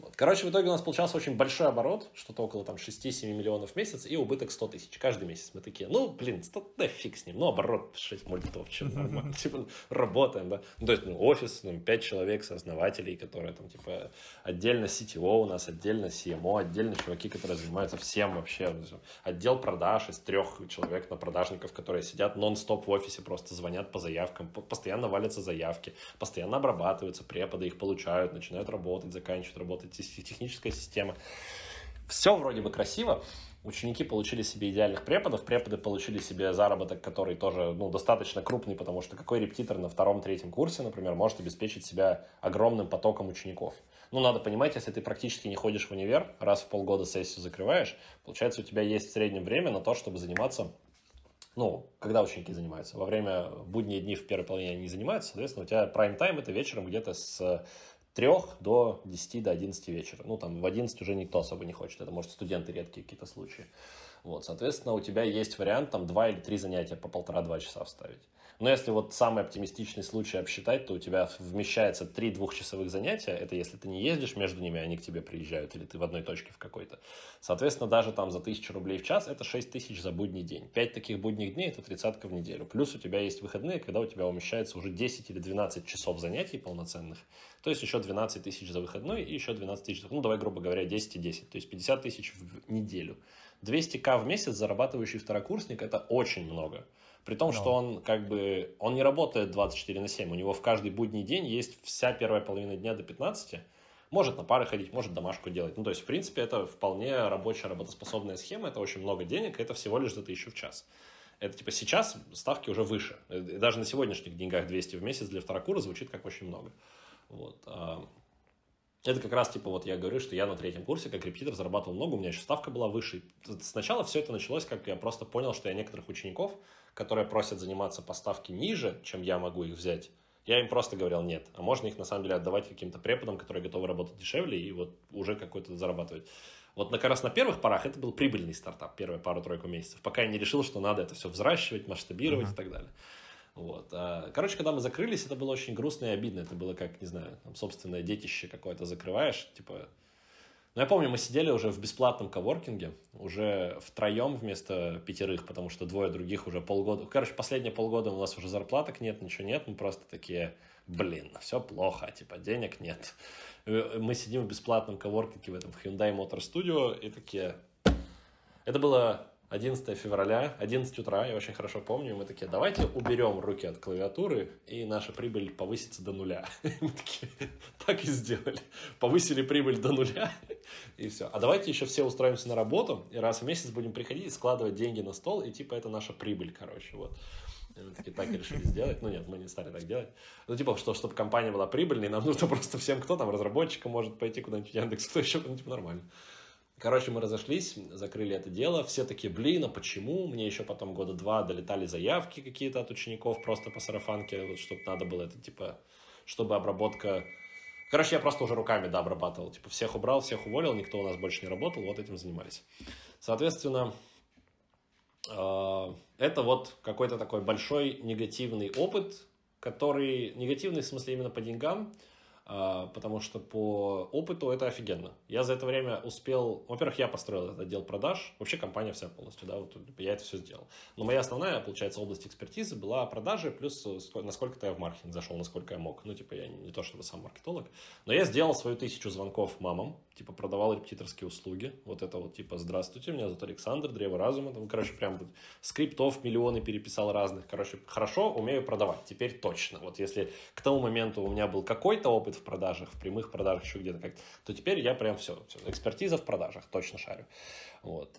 Вот. Короче, в итоге у нас получался очень большой оборот, что-то около там 6-7 миллионов в месяц и убыток 100 тысяч каждый месяц. Мы такие, ну, блин, 100, да фиг с ним, ну, оборот 6 мультов, чем нормально, типа, работаем, да. Ну, то есть, ну, офис, ну, 5 человек, сооснователей, которые там, типа, отдельно CTO у нас, отдельно CMO, отдельно чуваки, которые занимаются всем вообще. Отдел продаж из трех человек на продажников, которые сидят нон-стоп в офисе, просто звонят по заявкам, постоянно валятся заявки, постоянно обрабатываются, преподы их получают, начинают работать, заканчивают работать техническая система. Все вроде бы красиво. Ученики получили себе идеальных преподов, преподы получили себе заработок, который тоже ну, достаточно крупный, потому что какой репетитор на втором-третьем курсе, например, может обеспечить себя огромным потоком учеников. Ну, надо понимать, если ты практически не ходишь в универ, раз в полгода сессию закрываешь, получается, у тебя есть в среднем время на то, чтобы заниматься ну, когда ученики занимаются? Во время будние дни в первой половине они не занимаются, соответственно, у тебя прайм-тайм это вечером где-то с 3 до 10 до 11 вечера. Ну, там в 11 уже никто особо не хочет. Это, может, студенты редкие какие-то случаи. Вот, соответственно, у тебя есть вариант там 2 или 3 занятия по полтора-два часа вставить. Но если вот самый оптимистичный случай обсчитать, то у тебя вмещается 3 двухчасовых занятия. Это если ты не ездишь между ними, они к тебе приезжают, или ты в одной точке в какой-то. Соответственно, даже там за 1000 рублей в час это 6 тысяч за будний день. 5 таких будних дней это тридцатка в неделю. Плюс у тебя есть выходные, когда у тебя умещается уже 10 или 12 часов занятий полноценных. То есть еще 12 тысяч за выходной и еще 12 тысяч, ну давай грубо говоря, 10 и 10. То есть 50 тысяч в неделю. 200к в месяц зарабатывающий второкурсник это очень много. При том, что он как бы, он не работает 24 на 7, у него в каждый будний день есть вся первая половина дня до 15, может на пары ходить, может домашку делать. Ну, то есть, в принципе, это вполне рабочая, работоспособная схема, это очень много денег, это всего лишь за тысячу в час. Это типа сейчас ставки уже выше. И даже на сегодняшних деньгах 200 в месяц для второкура звучит как очень много. Вот. А, это как раз, типа, вот я говорю, что я на третьем курсе как репетитор зарабатывал много, у меня еще ставка была выше. Сначала все это началось, как я просто понял, что я некоторых учеников, которые просят заниматься по ставке ниже, чем я могу их взять, я им просто говорил нет. А можно их на самом деле отдавать каким-то преподам, которые готовы работать дешевле и вот уже какой-то зарабатывать. Вот как раз на первых порах это был прибыльный стартап, первые пару-тройку месяцев, пока я не решил, что надо это все взращивать, масштабировать uh-huh. и так далее. Вот. А, короче, когда мы закрылись, это было очень грустно и обидно. Это было как, не знаю, там, собственное детище какое-то закрываешь. Типа... Ну, я помню, мы сидели уже в бесплатном коворкинге, уже втроем вместо пятерых, потому что двое других уже полгода... Короче, последние полгода у нас уже зарплаток нет, ничего нет. Мы просто такие, блин, все плохо, типа, денег нет. Мы сидим в бесплатном коворкинге в этом Hyundai Motor Studio и такие... Это было 11 февраля, 11 утра, я очень хорошо помню, мы такие, давайте уберем руки от клавиатуры, и наша прибыль повысится до нуля. Мы такие, так и сделали. Повысили прибыль до нуля, и все. А давайте еще все устроимся на работу, и раз в месяц будем приходить, складывать деньги на стол, и типа это наша прибыль, короче, вот. И мы такие, так и решили сделать. Ну нет, мы не стали так делать. Ну типа, что, чтобы компания была прибыльной, нам нужно просто всем, кто там, разработчикам может пойти куда-нибудь в Яндекс, кто еще, ну типа нормально. Короче, мы разошлись, закрыли это дело. Все такие, блин, а почему? Мне еще потом года два долетали заявки какие-то от учеников просто по сарафанке, вот чтобы надо было это, типа, чтобы обработка... Короче, я просто уже руками, да, обрабатывал. Типа, всех убрал, всех уволил, никто у нас больше не работал, вот этим занимались. Соответственно, э, это вот какой-то такой большой негативный опыт, который... Негативный в смысле именно по деньгам, потому что по опыту это офигенно. Я за это время успел... Во-первых, я построил этот отдел продаж, вообще компания вся полностью, да, вот я это все сделал. Но моя основная, получается, область экспертизы была продажи, плюс насколько-то я в маркетинг зашел, насколько я мог. Ну, типа, я не то чтобы сам маркетолог, но я сделал свою тысячу звонков мамам, типа, продавал репетиторские услуги. Вот это вот, типа, здравствуйте, меня зовут Александр, Древо Разума, там, короче, прям скриптов миллионы переписал разных. Короче, хорошо умею продавать, теперь точно. Вот если к тому моменту у меня был какой-то опыт в продажах, в прямых продажах, еще где-то как то теперь я прям все, все, экспертиза в продажах, точно шарю. Вот.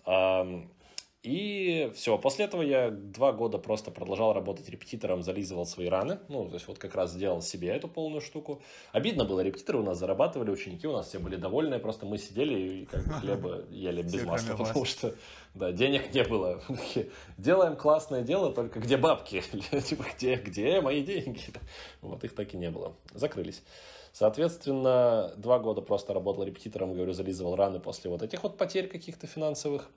И все, после этого я два года просто продолжал работать репетитором, зализывал свои раны. Ну, то есть вот как раз сделал себе эту полную штуку. Обидно было, репетиторы у нас зарабатывали, ученики у нас все были довольны, просто мы сидели и как бы хлеба ели без масла, потому что да, денег не было. Делаем классное дело, только где бабки? Типа, где, где мои деньги? Вот их так и не было. Закрылись. Соответственно, два года просто работал репетитором, говорю, зализывал раны после вот этих вот потерь каких-то финансовых.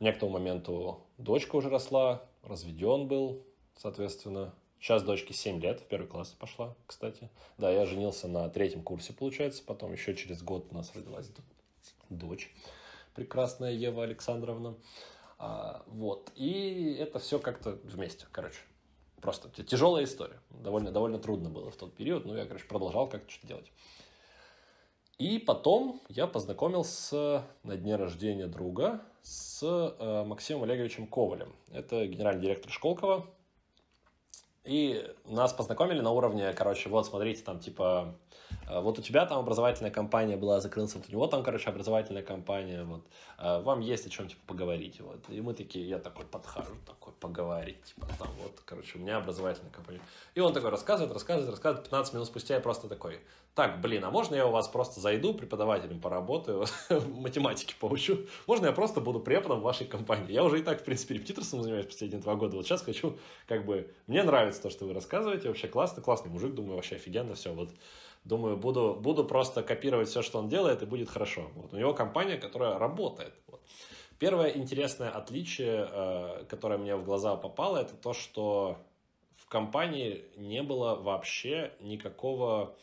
Мне к тому моменту дочка уже росла, разведен был, соответственно. Сейчас дочке 7 лет, в первый класс пошла, кстати. Да, я женился на третьем курсе, получается. Потом еще через год у нас родилась дочь, прекрасная Ева Александровна. А, вот. И это все как-то вместе, короче. Просто тяжелая история. Довольно, довольно трудно было в тот период, но я, короче, продолжал как-то что-то делать. И потом я познакомился на дне рождения друга с э, Максимом Олеговичем Ковалем. Это генеральный директор Школкова. И нас познакомили на уровне, короче, вот смотрите, там типа вот у тебя там образовательная компания была, закрылся, вот у него там, короче, образовательная компания, вот, а, вам есть о чем, типа, поговорить, вот, и мы такие, я такой подхожу, такой, поговорить, типа, там, вот, короче, у меня образовательная компания. И он такой рассказывает, рассказывает, рассказывает, 15 минут спустя я просто такой, так, блин, а можно я у вас просто зайду, преподавателем поработаю, математики поучу, можно я просто буду преподом в вашей компании? Я уже и так, в принципе, репетиторством занимаюсь последние два года, вот сейчас хочу, как бы, мне нравится то, что вы рассказываете, вообще классно, классный мужик, думаю, вообще офигенно, все, вот, Думаю, буду, буду просто копировать все, что он делает, и будет хорошо. Вот. У него компания, которая работает. Вот. Первое интересное отличие, э, которое мне в глаза попало, это то, что в компании не было вообще никакого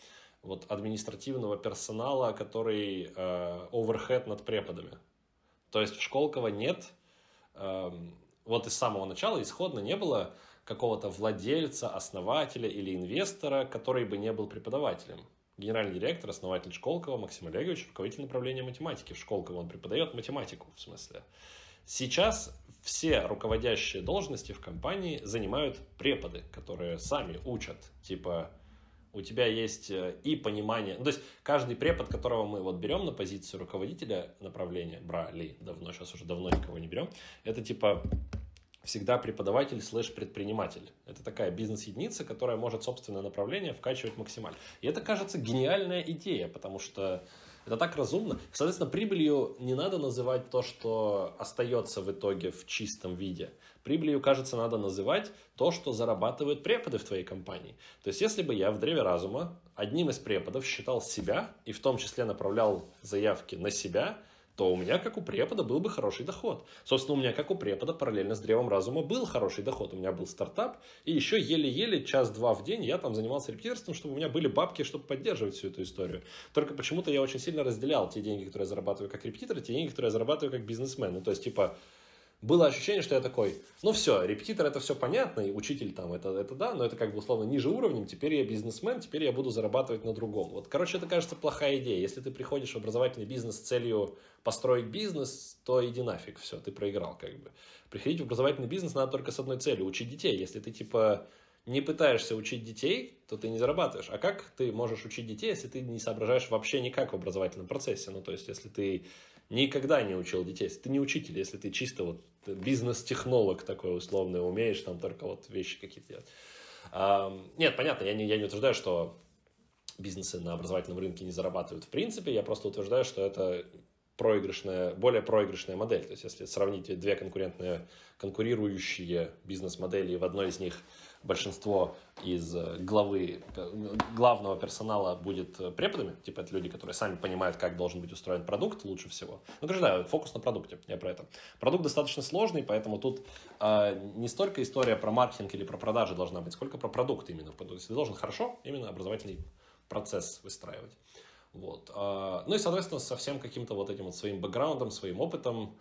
вот административного персонала, который э, оверхед над преподами. То есть в Школково нет, э, вот из самого начала, исходно не было какого-то владельца, основателя или инвестора, который бы не был преподавателем. Генеральный директор, основатель Школкова Максим Олегович, руководитель направления математики в Школково. Он преподает математику, в смысле. Сейчас все руководящие должности в компании занимают преподы, которые сами учат. Типа, у тебя есть э, и понимание. Ну, то есть каждый препод, которого мы вот берем на позицию руководителя направления, брали давно, сейчас уже давно никого не берем, это типа всегда преподаватель слэш предприниматель. Это такая бизнес-единица, которая может собственное направление вкачивать максимально. И это, кажется, гениальная идея, потому что это так разумно. Соответственно, прибылью не надо называть то, что остается в итоге в чистом виде. Прибылью, кажется, надо называть то, что зарабатывают преподы в твоей компании. То есть, если бы я в древе разума одним из преподов считал себя и в том числе направлял заявки на себя – то у меня, как у препода, был бы хороший доход. Собственно, у меня, как у препода, параллельно с древом разума был хороший доход. У меня был стартап, и еще еле-еле час-два в день я там занимался репетиторством, чтобы у меня были бабки, чтобы поддерживать всю эту историю. Только почему-то я очень сильно разделял те деньги, которые я зарабатываю как репетитор, и те деньги, которые я зарабатываю как бизнесмен. Ну, то есть, типа, было ощущение, что я такой, ну все, репетитор это все понятно, и учитель там это, это да, но это как бы условно ниже уровнем, теперь я бизнесмен, теперь я буду зарабатывать на другом. Вот, короче, это кажется плохая идея. Если ты приходишь в образовательный бизнес с целью построить бизнес, то иди нафиг, все, ты проиграл как бы. Приходить в образовательный бизнес надо только с одной целью, учить детей. Если ты типа не пытаешься учить детей, то ты не зарабатываешь. А как ты можешь учить детей, если ты не соображаешь вообще никак в образовательном процессе? Ну, то есть, если ты никогда не учил детей. Ты не учитель, если ты чисто вот бизнес-технолог такой условный, умеешь там только вот вещи какие-то делать. А, нет, понятно, я не, я не утверждаю, что бизнесы на образовательном рынке не зарабатывают в принципе, я просто утверждаю, что это проигрышная, более проигрышная модель. То есть, если сравнить две конкурентные, конкурирующие бизнес-модели, в одной из них большинство из э, главы, э, главного персонала будет э, преподами, типа это люди, которые сами понимают, как должен быть устроен продукт лучше всего. Ну, короче, да, фокус на продукте, я про это. Продукт достаточно сложный, поэтому тут э, не столько история про маркетинг или про продажи должна быть, сколько про продукт именно. То есть ты должен хорошо именно образовательный процесс выстраивать. Вот. Ну и, соответственно, со всем каким-то вот этим вот своим бэкграундом, своим опытом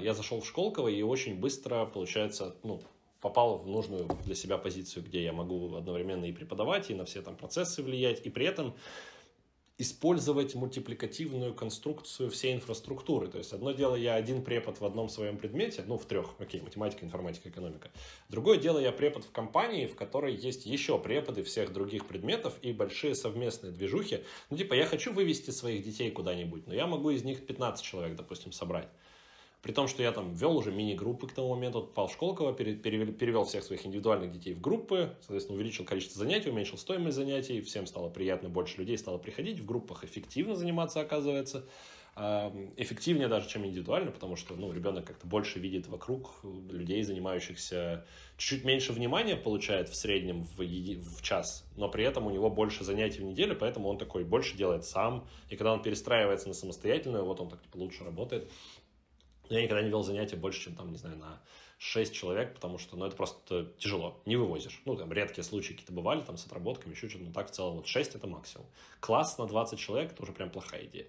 я зашел в Школково и очень быстро, получается, ну, попал в нужную для себя позицию, где я могу одновременно и преподавать, и на все там процессы влиять, и при этом использовать мультипликативную конструкцию всей инфраструктуры. То есть одно дело я один препод в одном своем предмете, ну в трех, окей, математика, информатика, экономика. Другое дело я препод в компании, в которой есть еще преподы всех других предметов и большие совместные движухи. Ну типа я хочу вывести своих детей куда-нибудь, но я могу из них 15 человек, допустим, собрать. При том, что я там вел уже мини-группы к тому моменту, Пал Школкова, перевел, всех своих индивидуальных детей в группы, соответственно, увеличил количество занятий, уменьшил стоимость занятий, всем стало приятно, больше людей стало приходить, в группах эффективно заниматься, оказывается, эффективнее даже, чем индивидуально, потому что ну, ребенок как-то больше видит вокруг людей, занимающихся, чуть-чуть меньше внимания получает в среднем в, в час, но при этом у него больше занятий в неделю, поэтому он такой больше делает сам, и когда он перестраивается на самостоятельную, вот он так типа, лучше работает. Я никогда не вел занятия больше, чем там, не знаю, на 6 человек, потому что, ну, это просто тяжело, не вывозишь. Ну, там, редкие случаи какие-то бывали, там, с отработками, еще что-то, но так, в целом, вот 6 это максимум. Класс на 20 человек, это уже прям плохая идея.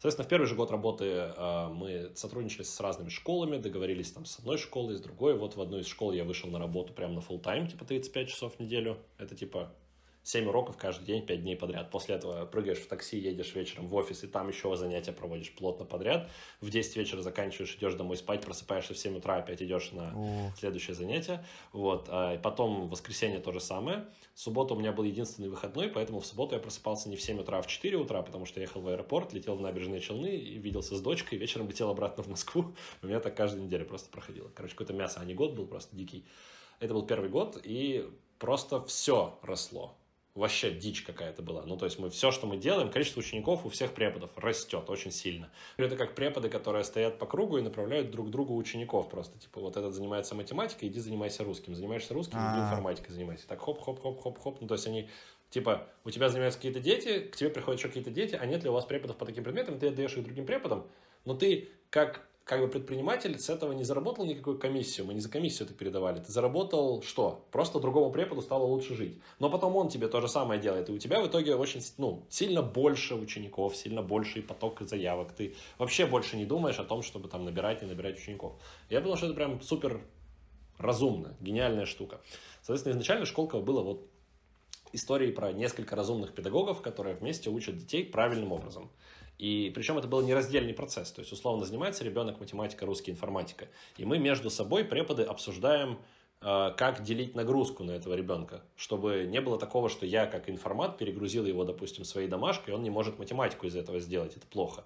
Соответственно, в первый же год работы э, мы сотрудничали с разными школами, договорились там с одной школой, с другой. Вот в одну из школ я вышел на работу прямо на full тайм типа 35 часов в неделю. Это типа 7 уроков каждый день, 5 дней подряд. После этого прыгаешь в такси, едешь вечером в офис, и там еще занятия проводишь плотно подряд. В 10 вечера заканчиваешь, идешь домой спать, просыпаешься в 7 утра, опять идешь на О. следующее занятие. Вот. А потом в воскресенье то же самое. Суббота у меня был единственный выходной, поэтому в субботу я просыпался не в 7 утра, а в 4 утра, потому что я ехал в аэропорт, летел в набережные Челны, и виделся с дочкой, вечером летел обратно в Москву. У меня так каждую неделю просто проходило. Короче, какое-то мясо, а не год был просто дикий. Это был первый год, и просто все росло вообще дичь какая-то была. Ну, то есть мы все, что мы делаем, количество учеников у всех преподов растет очень сильно. Это как преподы, которые стоят по кругу и направляют друг другу учеников просто. Типа, вот этот занимается математикой, иди занимайся русским. Занимаешься русским, иди а. информатикой занимайся. Так хоп-хоп-хоп-хоп-хоп. Ну, то есть они Типа, у тебя занимаются какие-то дети, к тебе приходят еще какие-то дети, а нет ли у вас преподов по таким предметам, ты отдаешь их другим преподам, но ты как как бы предприниматель с этого не заработал никакую комиссию, мы не за комиссию это передавали, ты заработал что? Просто другому преподу стало лучше жить. Но потом он тебе то же самое делает, и у тебя в итоге очень, ну, сильно больше учеников, сильно больший поток заявок, ты вообще больше не думаешь о том, чтобы там набирать и набирать учеников. Я думал, что это прям супер разумно, гениальная штука. Соответственно, изначально Школково было вот историей про несколько разумных педагогов, которые вместе учат детей правильным образом. И причем это был нераздельный процесс. То есть, условно, занимается ребенок математика, русский, информатика. И мы между собой, преподы, обсуждаем, э, как делить нагрузку на этого ребенка, чтобы не было такого, что я как информат перегрузил его, допустим, своей домашкой, и он не может математику из этого сделать, это плохо.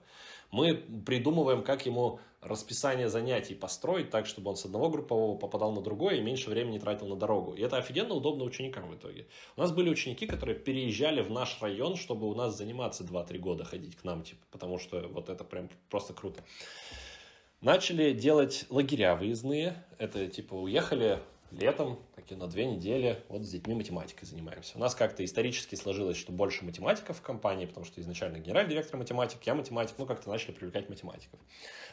Мы придумываем, как ему расписание занятий построить так, чтобы он с одного группового попадал на другое и меньше времени тратил на дорогу. И это офигенно удобно ученикам в итоге. У нас были ученики, которые переезжали в наш район, чтобы у нас заниматься 2-3 года, ходить к нам, типа, потому что вот это прям просто круто. Начали делать лагеря выездные. Это типа уехали летом, такие на две недели, вот с детьми математикой занимаемся. У нас как-то исторически сложилось, что больше математиков в компании, потому что изначально генеральный директор математик, я математик, ну как-то начали привлекать математиков.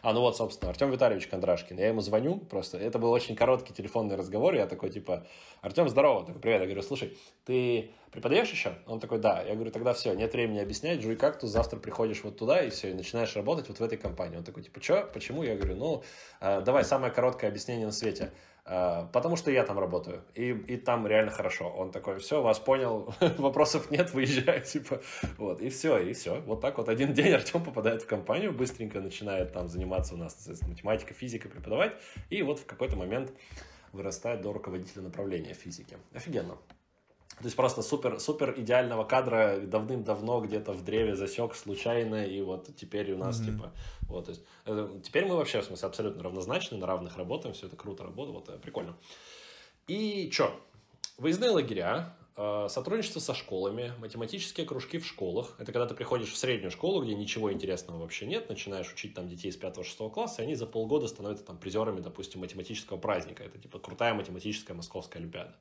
А, ну вот, собственно, Артем Витальевич Кондрашкин. Я ему звоню просто, это был очень короткий телефонный разговор, я такой, типа, Артем, здорово, такой, привет, я говорю, слушай, ты преподаешь еще? Он такой, да. Я говорю, тогда все, нет времени объяснять, жуй кактус, завтра приходишь вот туда, и все, и начинаешь работать вот в этой компании. Он такой, типа, что, почему? Я говорю, ну, э, давай, самое короткое объяснение на свете. Э, потому что я там работаю, и, и там реально хорошо. Он такой, все, вас понял, вопросов нет, выезжай, типа, вот, и все, и все. Вот так вот один день Артем попадает в компанию, быстренько начинает там заниматься у нас, математика, физика преподавать, и вот в какой-то момент вырастает до руководителя направления физики. Офигенно. То есть просто супер, супер идеального кадра давным-давно где-то в древе засек случайно, и вот теперь у нас mm-hmm. типа, вот, то есть, это, теперь мы вообще, в смысле, абсолютно равнозначны, на равных работаем, все это круто работает, вот, э, прикольно. И что? Выездные лагеря, э, сотрудничество со школами, математические кружки в школах. Это когда ты приходишь в среднюю школу, где ничего интересного вообще нет, начинаешь учить там детей с 5-6 класса, и они за полгода становятся там призерами, допустим, математического праздника. Это типа крутая математическая московская олимпиада.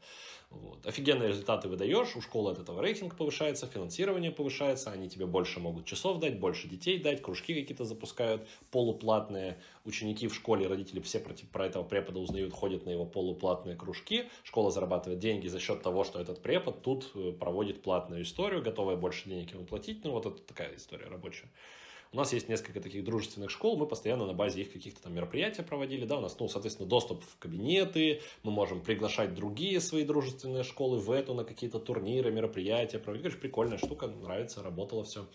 Вот. Офигенные результаты выдаешь, у школы от этого рейтинг повышается, финансирование повышается, они тебе больше могут часов дать, больше детей дать, кружки какие-то запускают, полуплатные. Ученики в школе, родители все про, про этого препода узнают, ходят на его полуплатные кружки. Школа зарабатывает деньги за счет того, что этот препод тут э, проводит платную историю, готовая больше денег ему платить. Ну, вот это такая история рабочая. У нас есть несколько таких дружественных школ, мы постоянно на базе их каких-то там мероприятий проводили, да, у нас, ну, соответственно, доступ в кабинеты, мы можем приглашать другие свои дружественные школы в эту на какие-то турниры, мероприятия проводить. Короче, прикольная штука, нравится, работало все.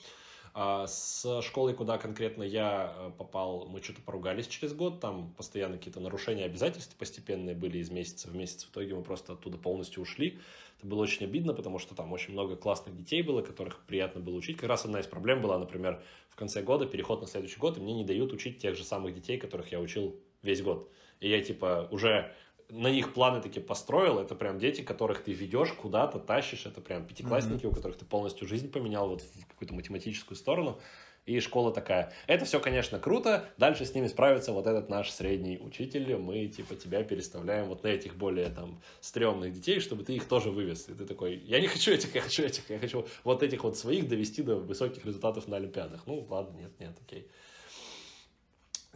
А с школой, куда конкретно я э, попал, мы что-то поругались через год, там постоянно какие-то нарушения обязательств постепенные были из месяца в месяц, в итоге мы просто оттуда полностью ушли. Это было очень обидно, потому что там очень много классных детей было, которых приятно было учить. Как раз одна из проблем была, например, в конце года, переход на следующий год, и мне не дают учить тех же самых детей, которых я учил весь год. И я, типа, уже на них планы такие построил. Это прям дети, которых ты ведешь куда-то, тащишь. Это прям пятиклассники, mm-hmm. у которых ты полностью жизнь поменял вот в какую-то математическую сторону и школа такая. Это все, конечно, круто, дальше с ними справится вот этот наш средний учитель, мы, типа, тебя переставляем вот на этих более, там, стрёмных детей, чтобы ты их тоже вывез. И ты такой, я не хочу этих, я хочу этих, я хочу вот этих вот своих довести до высоких результатов на Олимпиадах. Ну, ладно, нет, нет, окей.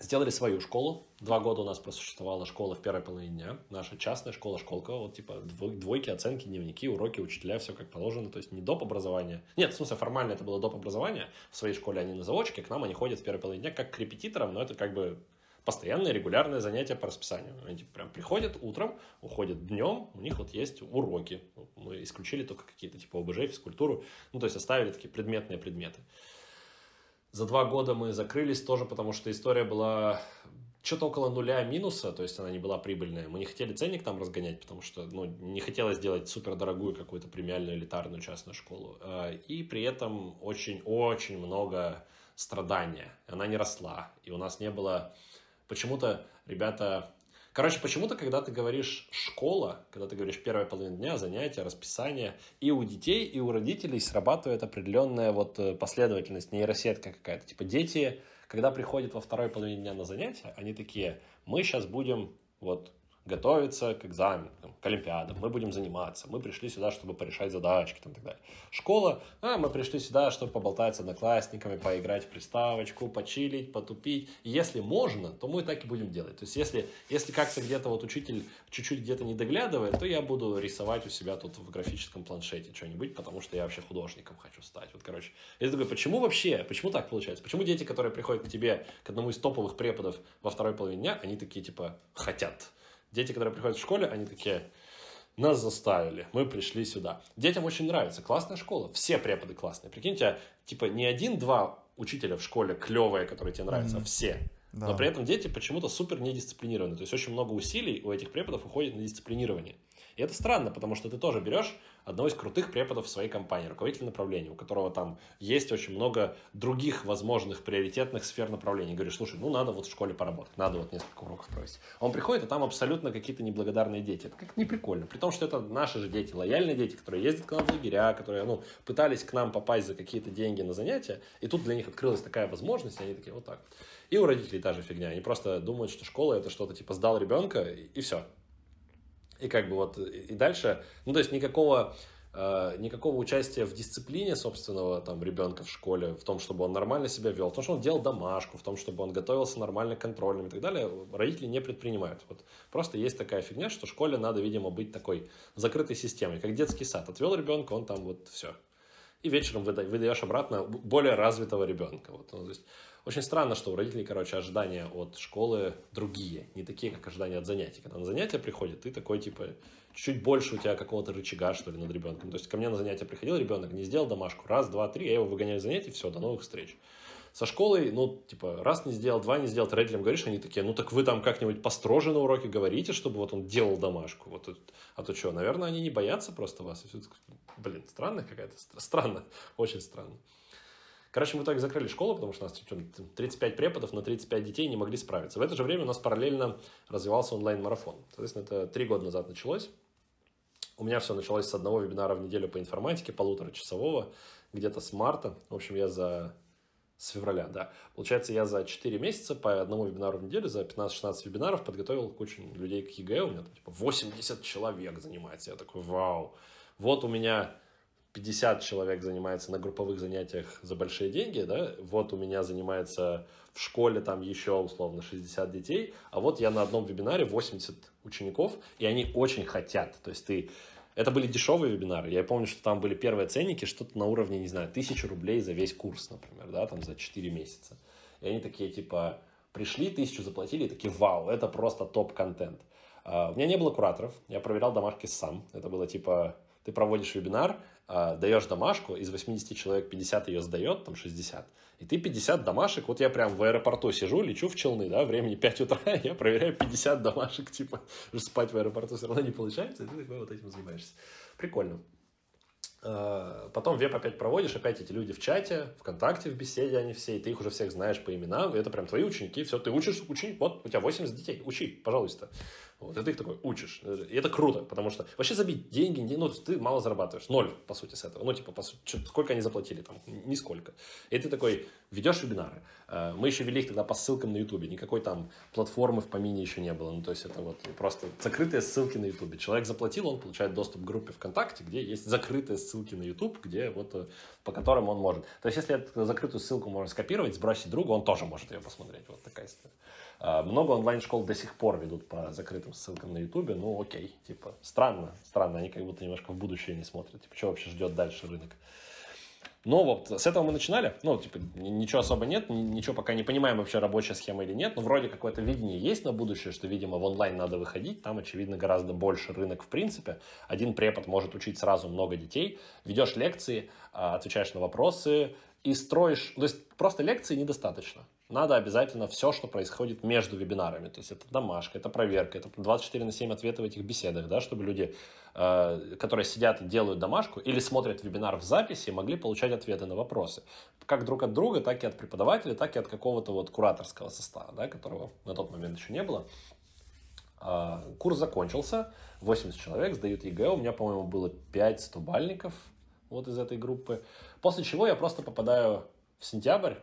Сделали свою школу. Два года у нас просуществовала школа в первой половине дня. Наша частная школа Школкова. Вот типа двойки, оценки, дневники, уроки, учителя, все как положено. То есть не доп. образования. Нет, в смысле формально это было доп. образование. В своей школе они на заочке, к нам они ходят в первой половине дня как к репетиторам, но это как бы постоянное регулярное занятие по расписанию. Они типа, прям приходят утром, уходят днем, у них вот есть уроки. Мы исключили только какие-то типа ОБЖ, физкультуру. Ну, то есть оставили такие предметные предметы. За два года мы закрылись тоже, потому что история была что-то около нуля минуса, то есть она не была прибыльная. Мы не хотели ценник там разгонять, потому что ну, не хотелось делать супер дорогую какую-то премиальную элитарную частную школу. А, и при этом очень-очень много страдания. Она не росла. И у нас не было... Почему-то ребята Короче, почему-то, когда ты говоришь школа, когда ты говоришь первая половина дня, занятия, расписание, и у детей, и у родителей срабатывает определенная вот э, последовательность, нейросетка какая-то. Типа дети, когда приходят во второй половине дня на занятия, они такие, мы сейчас будем вот готовиться к экзаменам, к олимпиадам, мы будем заниматься, мы пришли сюда, чтобы порешать задачки там, и так далее. Школа, а, мы пришли сюда, чтобы поболтать с одноклассниками, поиграть в приставочку, почилить, потупить. И если можно, то мы так и будем делать. То есть если, если как-то где-то вот учитель чуть-чуть где-то не доглядывает, то я буду рисовать у себя тут в графическом планшете что-нибудь, потому что я вообще художником хочу стать. Вот, короче. Я такой, почему вообще, почему так получается? Почему дети, которые приходят к тебе, к одному из топовых преподов во второй половине дня, они такие, типа, хотят? Дети, которые приходят в школе, они такие, нас заставили, мы пришли сюда. Детям очень нравится, классная школа, все преподы классные. Прикиньте, типа не один-два учителя в школе клевые, которые тебе нравятся, mm-hmm. а все. Да. Но при этом дети почему-то супер недисциплинированы. То есть очень много усилий у этих преподов уходит на дисциплинирование. И это странно, потому что ты тоже берешь одного из крутых преподов в своей компании, руководитель направления, у которого там есть очень много других возможных приоритетных сфер направления. И говоришь, слушай, ну надо вот в школе поработать, надо вот несколько уроков провести. Он приходит, и там абсолютно какие-то неблагодарные дети. Это как не прикольно. При том, что это наши же дети, лояльные дети, которые ездят к нам в лагеря, которые ну, пытались к нам попасть за какие-то деньги на занятия, и тут для них открылась такая возможность, и они такие вот так. И у родителей та же фигня. Они просто думают, что школа это что-то типа сдал ребенка, и, и все. И как бы вот, и дальше, ну, то есть никакого, э, никакого участия в дисциплине собственного там ребенка в школе, в том, чтобы он нормально себя вел, в том, что он делал домашку, в том, чтобы он готовился нормально к контрольным и так далее, родители не предпринимают. Вот просто есть такая фигня, что в школе надо, видимо, быть такой закрытой системой, как детский сад. Отвел ребенка, он там вот все. И вечером выдаешь обратно более развитого ребенка. Вот, ну, то есть, очень странно, что у родителей, короче, ожидания от школы другие, не такие, как ожидания от занятий. Когда на занятия приходит, ты такой, типа, чуть больше у тебя какого-то рычага, что ли, над ребенком. То есть ко мне на занятия приходил ребенок, не сделал домашку, раз, два, три, я его выгоняю из занятий, все, до новых встреч. Со школой, ну, типа, раз не сделал, два не сделал, ты родителям говоришь, они такие, ну, так вы там как-нибудь построже на уроке говорите, чтобы вот он делал домашку. Вот, а то что, наверное, они не боятся просто вас. Блин, странно какая-то, странно, очень странно. Короче, мы в итоге закрыли школу, потому что у нас 35 преподов на 35 детей не могли справиться. В это же время у нас параллельно развивался онлайн-марафон. Соответственно, это три года назад началось. У меня все началось с одного вебинара в неделю по информатике, полуторачасового, где-то с марта. В общем, я за... С февраля, да. Получается, я за 4 месяца по одному вебинару в неделю, за 15-16 вебинаров подготовил кучу людей к ЕГЭ. У меня там типа 80 человек занимается. Я такой, вау. Вот у меня 50 человек занимается на групповых занятиях за большие деньги, да, вот у меня занимается в школе там еще условно 60 детей, а вот я на одном вебинаре 80 учеников, и они очень хотят, то есть ты это были дешевые вебинары. Я помню, что там были первые ценники, что-то на уровне, не знаю, тысячи рублей за весь курс, например, да, там за 4 месяца. И они такие, типа, пришли, тысячу заплатили, и такие, вау, это просто топ-контент. Uh, у меня не было кураторов, я проверял домашки сам. Это было типа, ты проводишь вебинар, э, даешь домашку, из 80 человек 50 ее сдает, там 60, и ты 50 домашек, вот я прям в аэропорту сижу, лечу в Челны, да, времени 5 утра, я проверяю 50 домашек, типа, спать в аэропорту все равно не получается, и ты такой вот этим занимаешься. Прикольно. Э, потом веб опять проводишь, опять эти люди в чате, ВКонтакте, в беседе они все, и ты их уже всех знаешь по именам, и это прям твои ученики, все, ты учишь учить, вот у тебя 80 детей, учи, пожалуйста. Вот, и ты их такой учишь. И это круто, потому что вообще забить деньги, ну, ты мало зарабатываешь. Ноль, по сути, с этого. Ну, типа, по сути, сколько они заплатили там? Нисколько. И ты такой ведешь вебинары. Э, мы еще вели их тогда по ссылкам на Ютубе. Никакой там платформы в помине еще не было. Ну, то есть это вот просто закрытые ссылки на Ютубе. Человек заплатил, он получает доступ к группе ВКонтакте, где есть закрытые ссылки на Ютуб, где вот э, по которым он может. То есть если эту закрытую ссылку можно скопировать, сбросить другу, он тоже может ее посмотреть. Вот такая история. А, много онлайн-школ до сих пор ведут по закрытым ссылкам на Ютубе. Ну, окей, типа, странно, странно. Они как будто немножко в будущее не смотрят. Типа, что вообще ждет дальше рынок? Но вот с этого мы начинали. Ну, типа, ничего особо нет, ничего пока не понимаем вообще рабочая схема или нет. Но вроде какое-то видение есть на будущее, что, видимо, в онлайн надо выходить. Там, очевидно, гораздо больше рынок в принципе. Один препод может учить сразу много детей. Ведешь лекции, а, отвечаешь на вопросы и строишь... То есть просто лекции недостаточно надо обязательно все, что происходит между вебинарами. То есть это домашка, это проверка, это 24 на 7 ответы в этих беседах, да, чтобы люди, э, которые сидят и делают домашку или смотрят вебинар в записи, могли получать ответы на вопросы. Как друг от друга, так и от преподавателя, так и от какого-то вот кураторского состава, да, которого на тот момент еще не было. Э, курс закончился, 80 человек сдают ЕГЭ, у меня, по-моему, было 5 стубальников вот из этой группы. После чего я просто попадаю в сентябрь,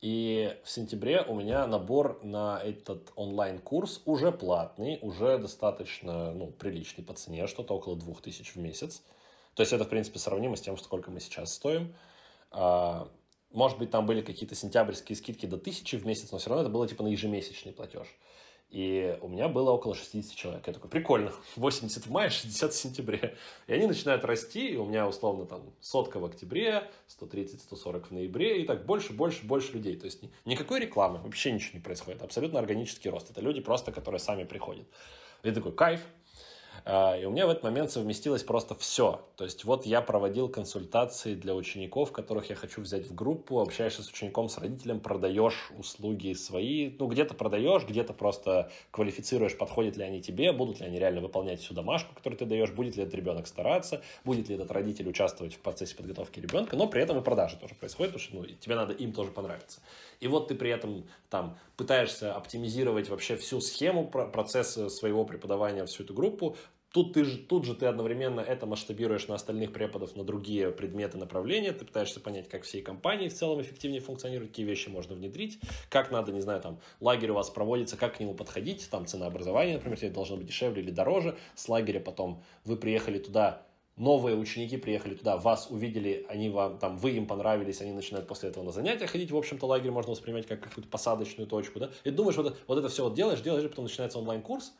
и в сентябре у меня набор на этот онлайн-курс уже платный, уже достаточно ну, приличный по цене, что-то около 2000 в месяц. То есть это, в принципе, сравнимо с тем, сколько мы сейчас стоим. А, может быть, там были какие-то сентябрьские скидки до 1000 в месяц, но все равно это было типа на ежемесячный платеж. И у меня было около 60 человек. Я такой, прикольно, 80 в мае, 60 в сентябре. И они начинают расти, и у меня условно там сотка в октябре, 130-140 в ноябре, и так больше, больше, больше людей. То есть никакой рекламы, вообще ничего не происходит. Абсолютно органический рост. Это люди просто, которые сами приходят. И такой, кайф. А, и у меня в этот момент совместилось просто все. То есть вот я проводил консультации для учеников, которых я хочу взять в группу, общаешься с учеником, с родителем, продаешь услуги свои. Ну, где-то продаешь, где-то просто квалифицируешь, подходят ли они тебе, будут ли они реально выполнять всю домашку, которую ты даешь, будет ли этот ребенок стараться, будет ли этот родитель участвовать в процессе подготовки ребенка, но при этом и продажи тоже происходят, потому что ну, тебе надо им тоже понравиться. И вот ты при этом там пытаешься оптимизировать вообще всю схему процесса своего преподавания, всю эту группу, Тут, ты тут же ты одновременно это масштабируешь на остальных преподов, на другие предметы направления, ты пытаешься понять, как всей компании в целом эффективнее функционируют, какие вещи можно внедрить, как надо, не знаю, там, лагерь у вас проводится, как к нему подходить, там, ценообразование, например, тебе должно быть дешевле или дороже, с лагеря потом вы приехали туда, новые ученики приехали туда, вас увидели, они вам, там, вы им понравились, они начинают после этого на занятия ходить, в общем-то, лагерь можно воспринимать как какую-то посадочную точку, да, и думаешь, вот, вот это все вот делаешь, делаешь, и потом начинается онлайн-курс,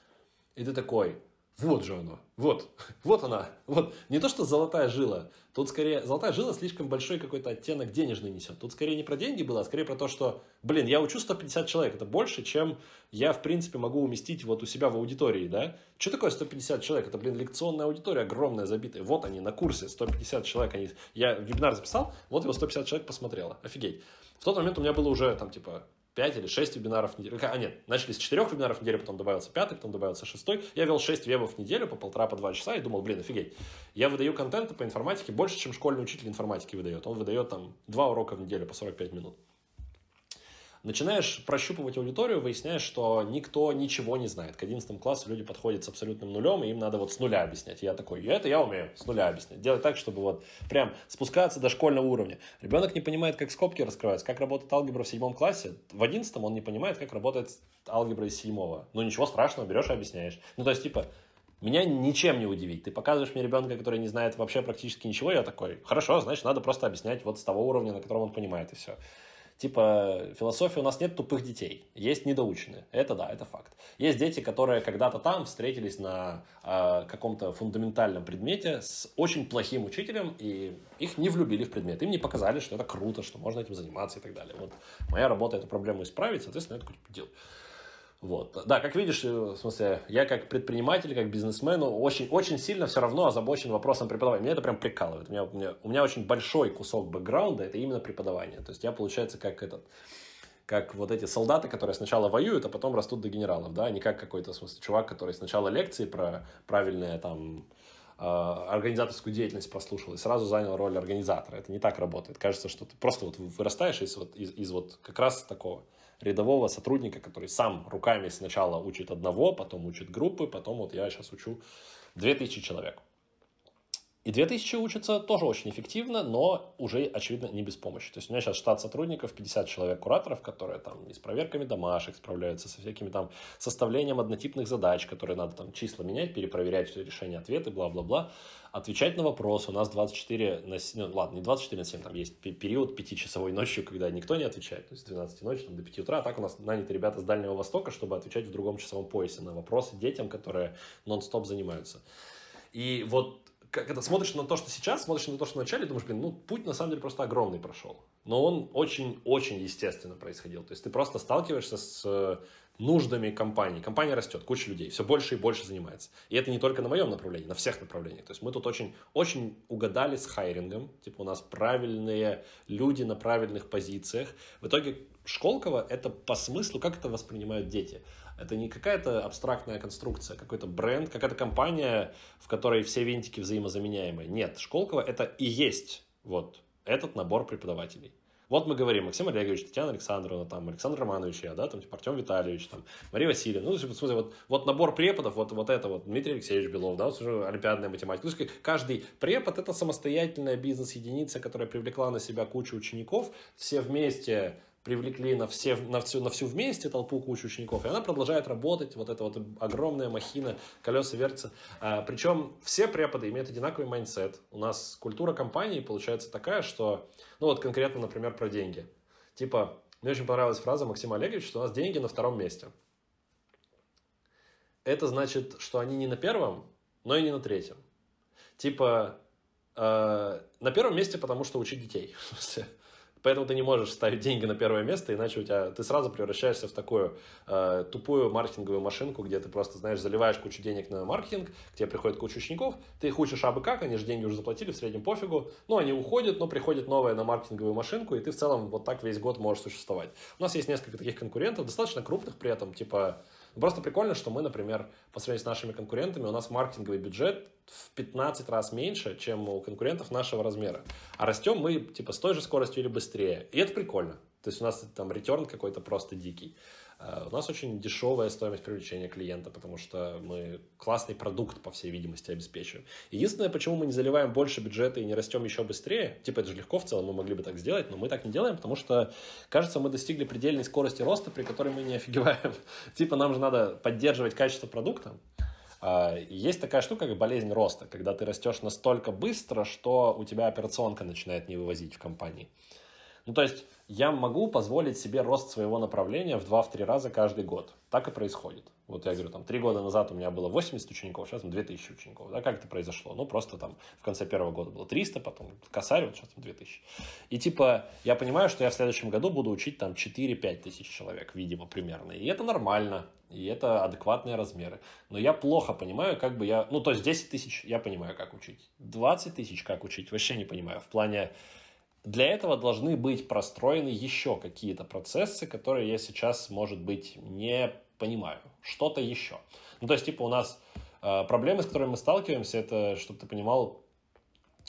и ты такой, вот же оно. Вот. Вот она. Вот. Не то, что золотая жила. Тут скорее... Золотая жила слишком большой какой-то оттенок денежный несет. Тут скорее не про деньги было, а скорее про то, что, блин, я учу 150 человек. Это больше, чем я, в принципе, могу уместить вот у себя в аудитории, да? Что такое 150 человек? Это, блин, лекционная аудитория огромная, забитая. Вот они на курсе, 150 человек. Они... Я вебинар записал, вот его 150 человек посмотрело. Офигеть. В тот момент у меня было уже, там, типа, 5 или 6 вебинаров в неделю. А, нет, начали с 4 вебинаров в неделю, потом добавился 5, потом добавился 6. Я вел 6 вебов в неделю по полтора, по два часа и думал, блин, офигеть. Я выдаю контента по информатике больше, чем школьный учитель информатики выдает. Он выдает там 2 урока в неделю по 45 минут. Начинаешь прощупывать аудиторию, выясняешь, что никто ничего не знает. К 11 классу люди подходят с абсолютным нулем, и им надо вот с нуля объяснять. я такой, это я умею, с нуля объяснять. Делать так, чтобы вот прям спускаться до школьного уровня. Ребенок не понимает, как скобки раскрываются, как работает алгебра в седьмом классе. В одиннадцатом он не понимает, как работает алгебра из седьмого. Ну ничего страшного, берешь и объясняешь. Ну то есть типа, меня ничем не удивить. Ты показываешь мне ребенка, который не знает вообще практически ничего, я такой, хорошо, значит, надо просто объяснять вот с того уровня, на котором он понимает, и все. Типа, философия у нас нет тупых детей, есть недоученные. Это да, это факт. Есть дети, которые когда-то там встретились на э, каком-то фундаментальном предмете с очень плохим учителем, и их не влюбили в предмет. Им не показали, что это круто, что можно этим заниматься и так далее. Вот моя работа эту проблему исправить, соответственно, я типа, делаю. Вот. Да, как видишь, э, в смысле, я как предприниматель, как бизнесмен очень, очень сильно все равно озабочен вопросом преподавания. Меня это прям прикалывает. У меня, у, меня, у меня очень большой кусок бэкграунда, это именно преподавание. То есть я, получается, как этот как вот эти солдаты, которые сначала воюют, а потом растут до генералов, да, не как какой-то, в смысле, чувак, который сначала лекции про правильное там а, организаторскую деятельность прослушал и сразу занял роль организатора. Это не так работает. Кажется, что ты просто вот вырастаешь из из, из вот как раз такого рядового сотрудника, который сам руками сначала учит одного, потом учит группы, потом вот я сейчас учу 2000 человек. И 2000 учатся тоже очень эффективно, но уже, очевидно, не без помощи. То есть у меня сейчас штат сотрудников, 50 человек кураторов, которые там и с проверками домашек справляются, со всякими там составлением однотипных задач, которые надо там числа менять, перепроверять решения, ответы, бла-бла-бла. Отвечать на вопросы. У нас 24 на 7, ну, ладно, не 24 на 7, там есть период пятичасовой ночью, когда никто не отвечает, то есть с 12 ночи там, до 5 утра. А так у нас наняты ребята с Дальнего Востока, чтобы отвечать в другом часовом поясе на вопросы детям, которые нон-стоп занимаются. И вот это, смотришь на то, что сейчас, смотришь на то, что в начале, думаешь, блин, ну, путь на самом деле просто огромный прошел. Но он очень-очень естественно происходил. То есть ты просто сталкиваешься с э, нуждами компании. Компания растет, куча людей, все больше и больше занимается. И это не только на моем направлении, на всех направлениях. То есть мы тут очень, очень угадали с хайрингом. Типа у нас правильные люди на правильных позициях. В итоге Школково это по смыслу, как это воспринимают дети. Это не какая-то абстрактная конструкция, какой-то бренд, какая-то компания, в которой все винтики взаимозаменяемые. Нет, Школково это и есть вот этот набор преподавателей. Вот мы говорим, Максим Олегович, Татьяна Александровна, там, Александр Романович, я, да, там, типа, Артем Витальевич, там, Мария Васильевна, ну, в смысле, вот, вот набор преподов, вот, вот это вот, Дмитрий Алексеевич Белов, да, вот уже олимпиадная математика. То есть каждый препод – это самостоятельная бизнес-единица, которая привлекла на себя кучу учеников, все вместе привлекли на, все, на, всю, на всю вместе толпу кучу учеников, и она продолжает работать, вот эта вот огромная махина, колеса вертятся. А, причем все преподы имеют одинаковый mindset. У нас культура компании получается такая, что, ну вот конкретно, например, про деньги. Типа, мне очень понравилась фраза Максима Олеговича, что у нас деньги на втором месте. Это значит, что они не на первом, но и не на третьем. Типа, э, на первом месте, потому что учить детей. Поэтому ты не можешь ставить деньги на первое место, иначе у тебя ты сразу превращаешься в такую э, тупую маркетинговую машинку, где ты просто, знаешь, заливаешь кучу денег на маркетинг, к тебе приходит куча учеников, ты их учишь абы как, они же деньги уже заплатили, в среднем пофигу, но они уходят, но приходит новая на маркетинговую машинку, и ты в целом вот так весь год можешь существовать. У нас есть несколько таких конкурентов, достаточно крупных при этом, типа Просто прикольно, что мы, например, по сравнению с нашими конкурентами, у нас маркетинговый бюджет в 15 раз меньше, чем у конкурентов нашего размера. А растем мы типа с той же скоростью или быстрее. И это прикольно. То есть у нас там ретерн какой-то просто дикий. Э, у нас очень дешевая стоимость привлечения клиента, потому что мы классный продукт, по всей видимости, обеспечиваем. Единственное, почему мы не заливаем больше бюджета и не растем еще быстрее, типа это же легко в целом, мы могли бы так сделать, но мы так не делаем, потому что, кажется, мы достигли предельной скорости роста, при которой мы не офигеваем. типа нам же надо поддерживать качество продукта, а, есть такая штука, как болезнь роста, когда ты растешь настолько быстро, что у тебя операционка начинает не вывозить в компании. Ну, то есть я могу позволить себе рост своего направления в 2-3 раза каждый год. Так и происходит. Вот я говорю, там, три года назад у меня было 80 учеников, сейчас там 2000 учеников. Да, как это произошло? Ну, просто там в конце первого года было 300, потом косарь, вот сейчас там 2000. И типа, я понимаю, что я в следующем году буду учить там 4-5 тысяч человек, видимо, примерно. И это нормально, и это адекватные размеры. Но я плохо понимаю, как бы я... Ну, то есть 10 тысяч я понимаю, как учить. 20 тысяч как учить, вообще не понимаю. В плане для этого должны быть простроены еще какие-то процессы, которые я сейчас, может быть, не понимаю. Что-то еще. Ну, то есть, типа, у нас э, проблемы, с которыми мы сталкиваемся, это, чтобы ты понимал,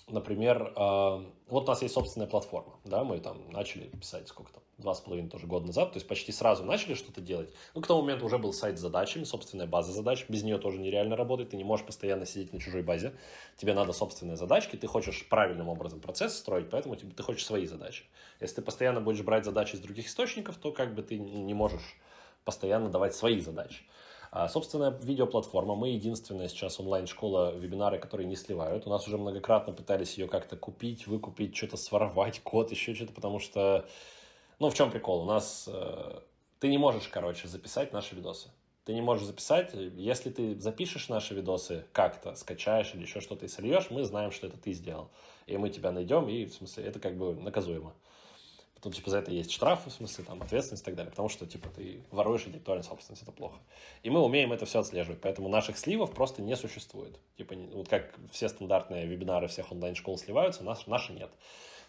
например, э, вот у нас есть собственная платформа, да, мы там начали писать сколько там, два с половиной тоже года назад, то есть почти сразу начали что-то делать. Ну, к тому моменту уже был сайт с задачами, собственная база задач, без нее тоже нереально работать, ты не можешь постоянно сидеть на чужой базе, тебе надо собственные задачки, ты хочешь правильным образом процесс строить, поэтому тебе, ты хочешь свои задачи. Если ты постоянно будешь брать задачи из других источников, то как бы ты не можешь постоянно давать свои задачи. А, собственная видеоплатформа. Мы единственная сейчас онлайн-школа, вебинары, которые не сливают. У нас уже многократно пытались ее как-то купить, выкупить, что-то своровать, код, еще что-то, потому что ну, в чем прикол? У нас э, ты не можешь, короче, записать наши видосы. Ты не можешь записать. Если ты запишешь наши видосы как-то, скачаешь или еще что-то и сольешь, мы знаем, что это ты сделал. И мы тебя найдем, и в смысле это как бы наказуемо. Потом, типа, за это есть штрафы, в смысле, там, ответственность и так далее. Потому что, типа, ты воруешь интеллектуальную собственность, это плохо. И мы умеем это все отслеживать, поэтому наших сливов просто не существует. Типа, вот как все стандартные вебинары всех онлайн-школ сливаются, наши, наши нет.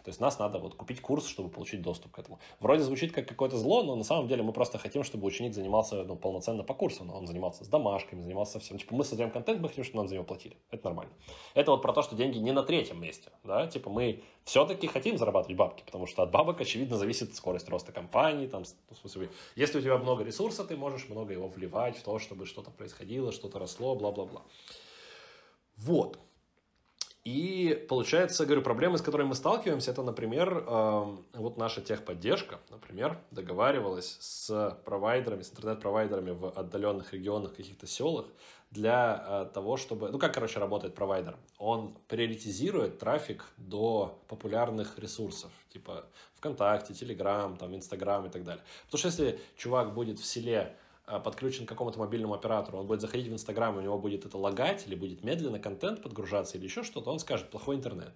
То есть нас надо вот купить курс, чтобы получить доступ к этому. Вроде звучит как какое-то зло, но на самом деле мы просто хотим, чтобы ученик занимался ну, полноценно по курсу. Но он занимался с домашками, занимался всем. Типа мы создаем контент, мы хотим, чтобы нам за него платили. Это нормально. Это вот про то, что деньги не на третьем месте. Да? Типа мы все-таки хотим зарабатывать бабки, потому что от бабок, очевидно, зависит скорость роста компании. Там, в смысле, если у тебя много ресурса, ты можешь много его вливать в то, чтобы что-то происходило, что-то росло, бла-бла-бла. Вот. И получается, говорю, проблемы, с которыми мы сталкиваемся, это, например, э, вот наша техподдержка, например, договаривалась с провайдерами, с интернет-провайдерами в отдаленных регионах, каких-то селах, для э, того, чтобы... Ну, как, короче, работает провайдер? Он приоритизирует трафик до популярных ресурсов, типа ВКонтакте, Телеграм, там, Инстаграм и так далее. Потому что если чувак будет в селе подключен к какому-то мобильному оператору, он будет заходить в Инстаграм, у него будет это лагать, или будет медленно контент подгружаться, или еще что-то, он скажет «плохой интернет».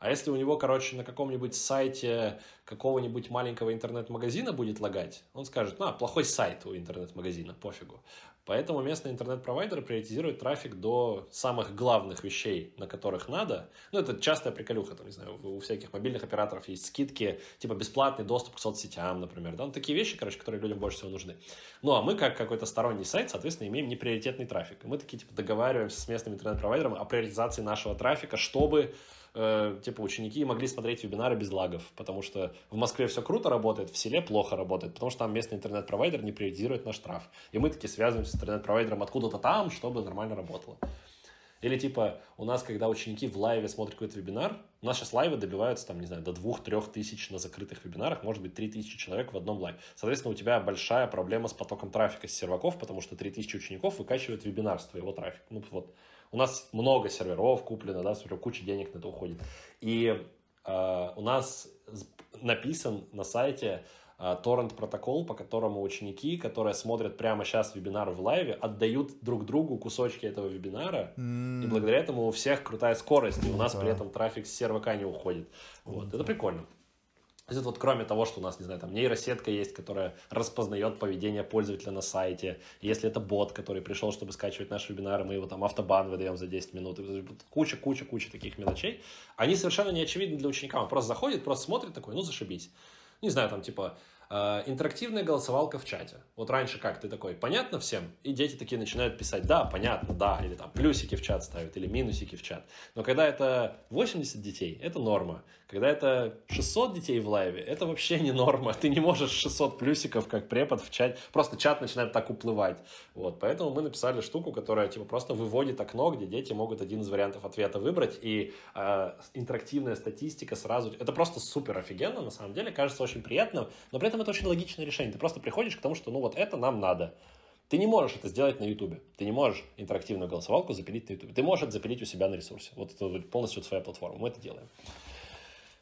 А если у него, короче, на каком-нибудь сайте какого-нибудь маленького интернет-магазина будет лагать, он скажет, ну, плохой сайт у интернет-магазина, пофигу. Поэтому местные интернет-провайдеры приоритизируют трафик до самых главных вещей, на которых надо. Ну, это частая приколюха, там, не знаю, у всяких мобильных операторов есть скидки, типа бесплатный доступ к соцсетям, например, да, ну, такие вещи, короче, которые людям больше всего нужны. Ну, а мы, как какой-то сторонний сайт, соответственно, имеем неприоритетный трафик. И мы такие, типа, договариваемся с местным интернет-провайдером о приоритизации нашего трафика, чтобы э, типа ученики могли смотреть вебинары без лагов, потому что в Москве все круто работает, в селе плохо работает, потому что там местный интернет-провайдер не приоритизирует наш штраф. И мы таки связываемся с интернет-провайдером откуда-то там, чтобы нормально работало. Или типа у нас, когда ученики в лайве смотрят какой-то вебинар, у нас сейчас лайвы добиваются, там, не знаю, до 2-3 тысяч на закрытых вебинарах, может быть, 3 тысячи человек в одном лайве. Соответственно, у тебя большая проблема с потоком трафика с серваков, потому что 3 тысячи учеников выкачивают вебинар с твоего трафика. Ну, вот у нас много серверов куплено, да, куча денег на это уходит. И э, у нас написан на сайте э, торрент-протокол, по которому ученики, которые смотрят прямо сейчас вебинар в лайве, отдают друг другу кусочки этого вебинара, mm. и благодаря этому у всех крутая скорость, и у нас при этом трафик с сервака не уходит. Вот, это прикольно. Это вот кроме того, что у нас, не знаю, там нейросетка есть, которая распознает поведение пользователя на сайте. Если это бот, который пришел, чтобы скачивать наши вебинары, мы его там автобан выдаем за 10 минут. Куча, куча, куча таких мелочей. Они совершенно не очевидны для ученика. Он просто заходит, просто смотрит такой, ну зашибись. Не знаю, там типа интерактивная голосовалка в чате. Вот раньше как ты такой, понятно всем? И дети такие начинают писать, да, понятно, да, или там плюсики в чат ставят, или минусики в чат. Но когда это 80 детей, это норма. Когда это 600 детей в лайве, это вообще не норма. Ты не можешь 600 плюсиков, как препод в чате. Просто чат начинает так уплывать. Вот, поэтому мы написали штуку, которая типа просто выводит окно, где дети могут один из вариантов ответа выбрать, и э, интерактивная статистика сразу... Это просто супер офигенно, на самом деле, кажется очень приятно, но при этом это очень логичное решение. Ты просто приходишь к тому, что ну вот это нам надо. Ты не можешь это сделать на YouTube. Ты не можешь интерактивную голосовалку запилить на YouTube. Ты можешь запилить у себя на ресурсе. Вот это полностью твоя платформа. Мы это делаем.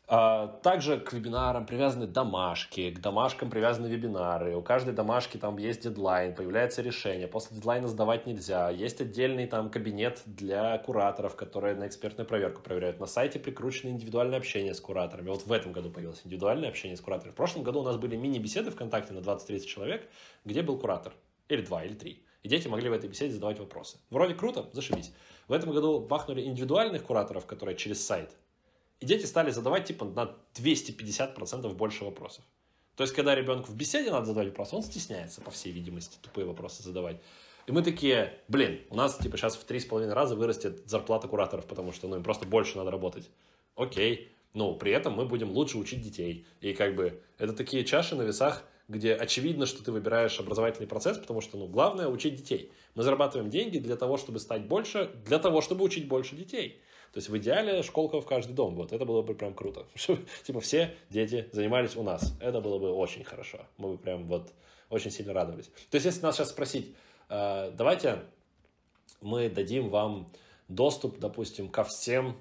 А, также к вебинарам привязаны домашки, к домашкам привязаны вебинары. У каждой домашки там есть дедлайн, появляется решение. После дедлайна сдавать нельзя. Есть отдельный там кабинет для кураторов, которые на экспертную проверку проверяют. На сайте прикручено индивидуальное общение с кураторами. Вот в этом году появилось индивидуальное общение с кураторами. В прошлом году у нас были мини-беседы ВКонтакте на 20-30 человек, где был куратор. Или два, или три. И дети могли в этой беседе задавать вопросы. Вроде круто, зашибись. В этом году бахнули индивидуальных кураторов, которые через сайт и дети стали задавать типа на 250% больше вопросов. То есть, когда ребенку в беседе надо задавать вопрос, он стесняется, по всей видимости, тупые вопросы задавать. И мы такие, блин, у нас типа сейчас в три с половиной раза вырастет зарплата кураторов, потому что ну, им просто больше надо работать. Окей, но при этом мы будем лучше учить детей. И как бы это такие чаши на весах, где очевидно, что ты выбираешь образовательный процесс, потому что ну, главное учить детей. Мы зарабатываем деньги для того, чтобы стать больше, для того, чтобы учить больше детей. То есть в идеале школка в каждый дом. Вот это было бы прям круто. Типа все дети занимались у нас. Это было бы очень хорошо. Мы бы прям вот очень сильно радовались. То есть если нас сейчас спросить, э, давайте мы дадим вам доступ, допустим, ко всем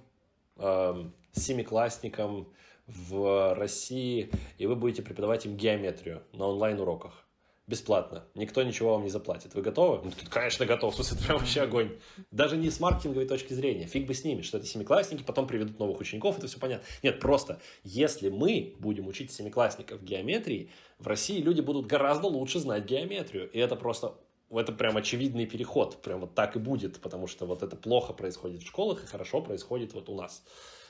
э, семиклассникам в России, и вы будете преподавать им геометрию на онлайн-уроках бесплатно. Никто ничего вам не заплатит. Вы готовы? Ну, конечно, готов. В это прям вообще огонь. Даже не с маркетинговой точки зрения. Фиг бы с ними, что это семиклассники, потом приведут новых учеников, это все понятно. Нет, просто, если мы будем учить семиклассников геометрии, в России люди будут гораздо лучше знать геометрию. И это просто это прям очевидный переход. Прям вот так и будет, потому что вот это плохо происходит в школах и хорошо происходит вот у нас.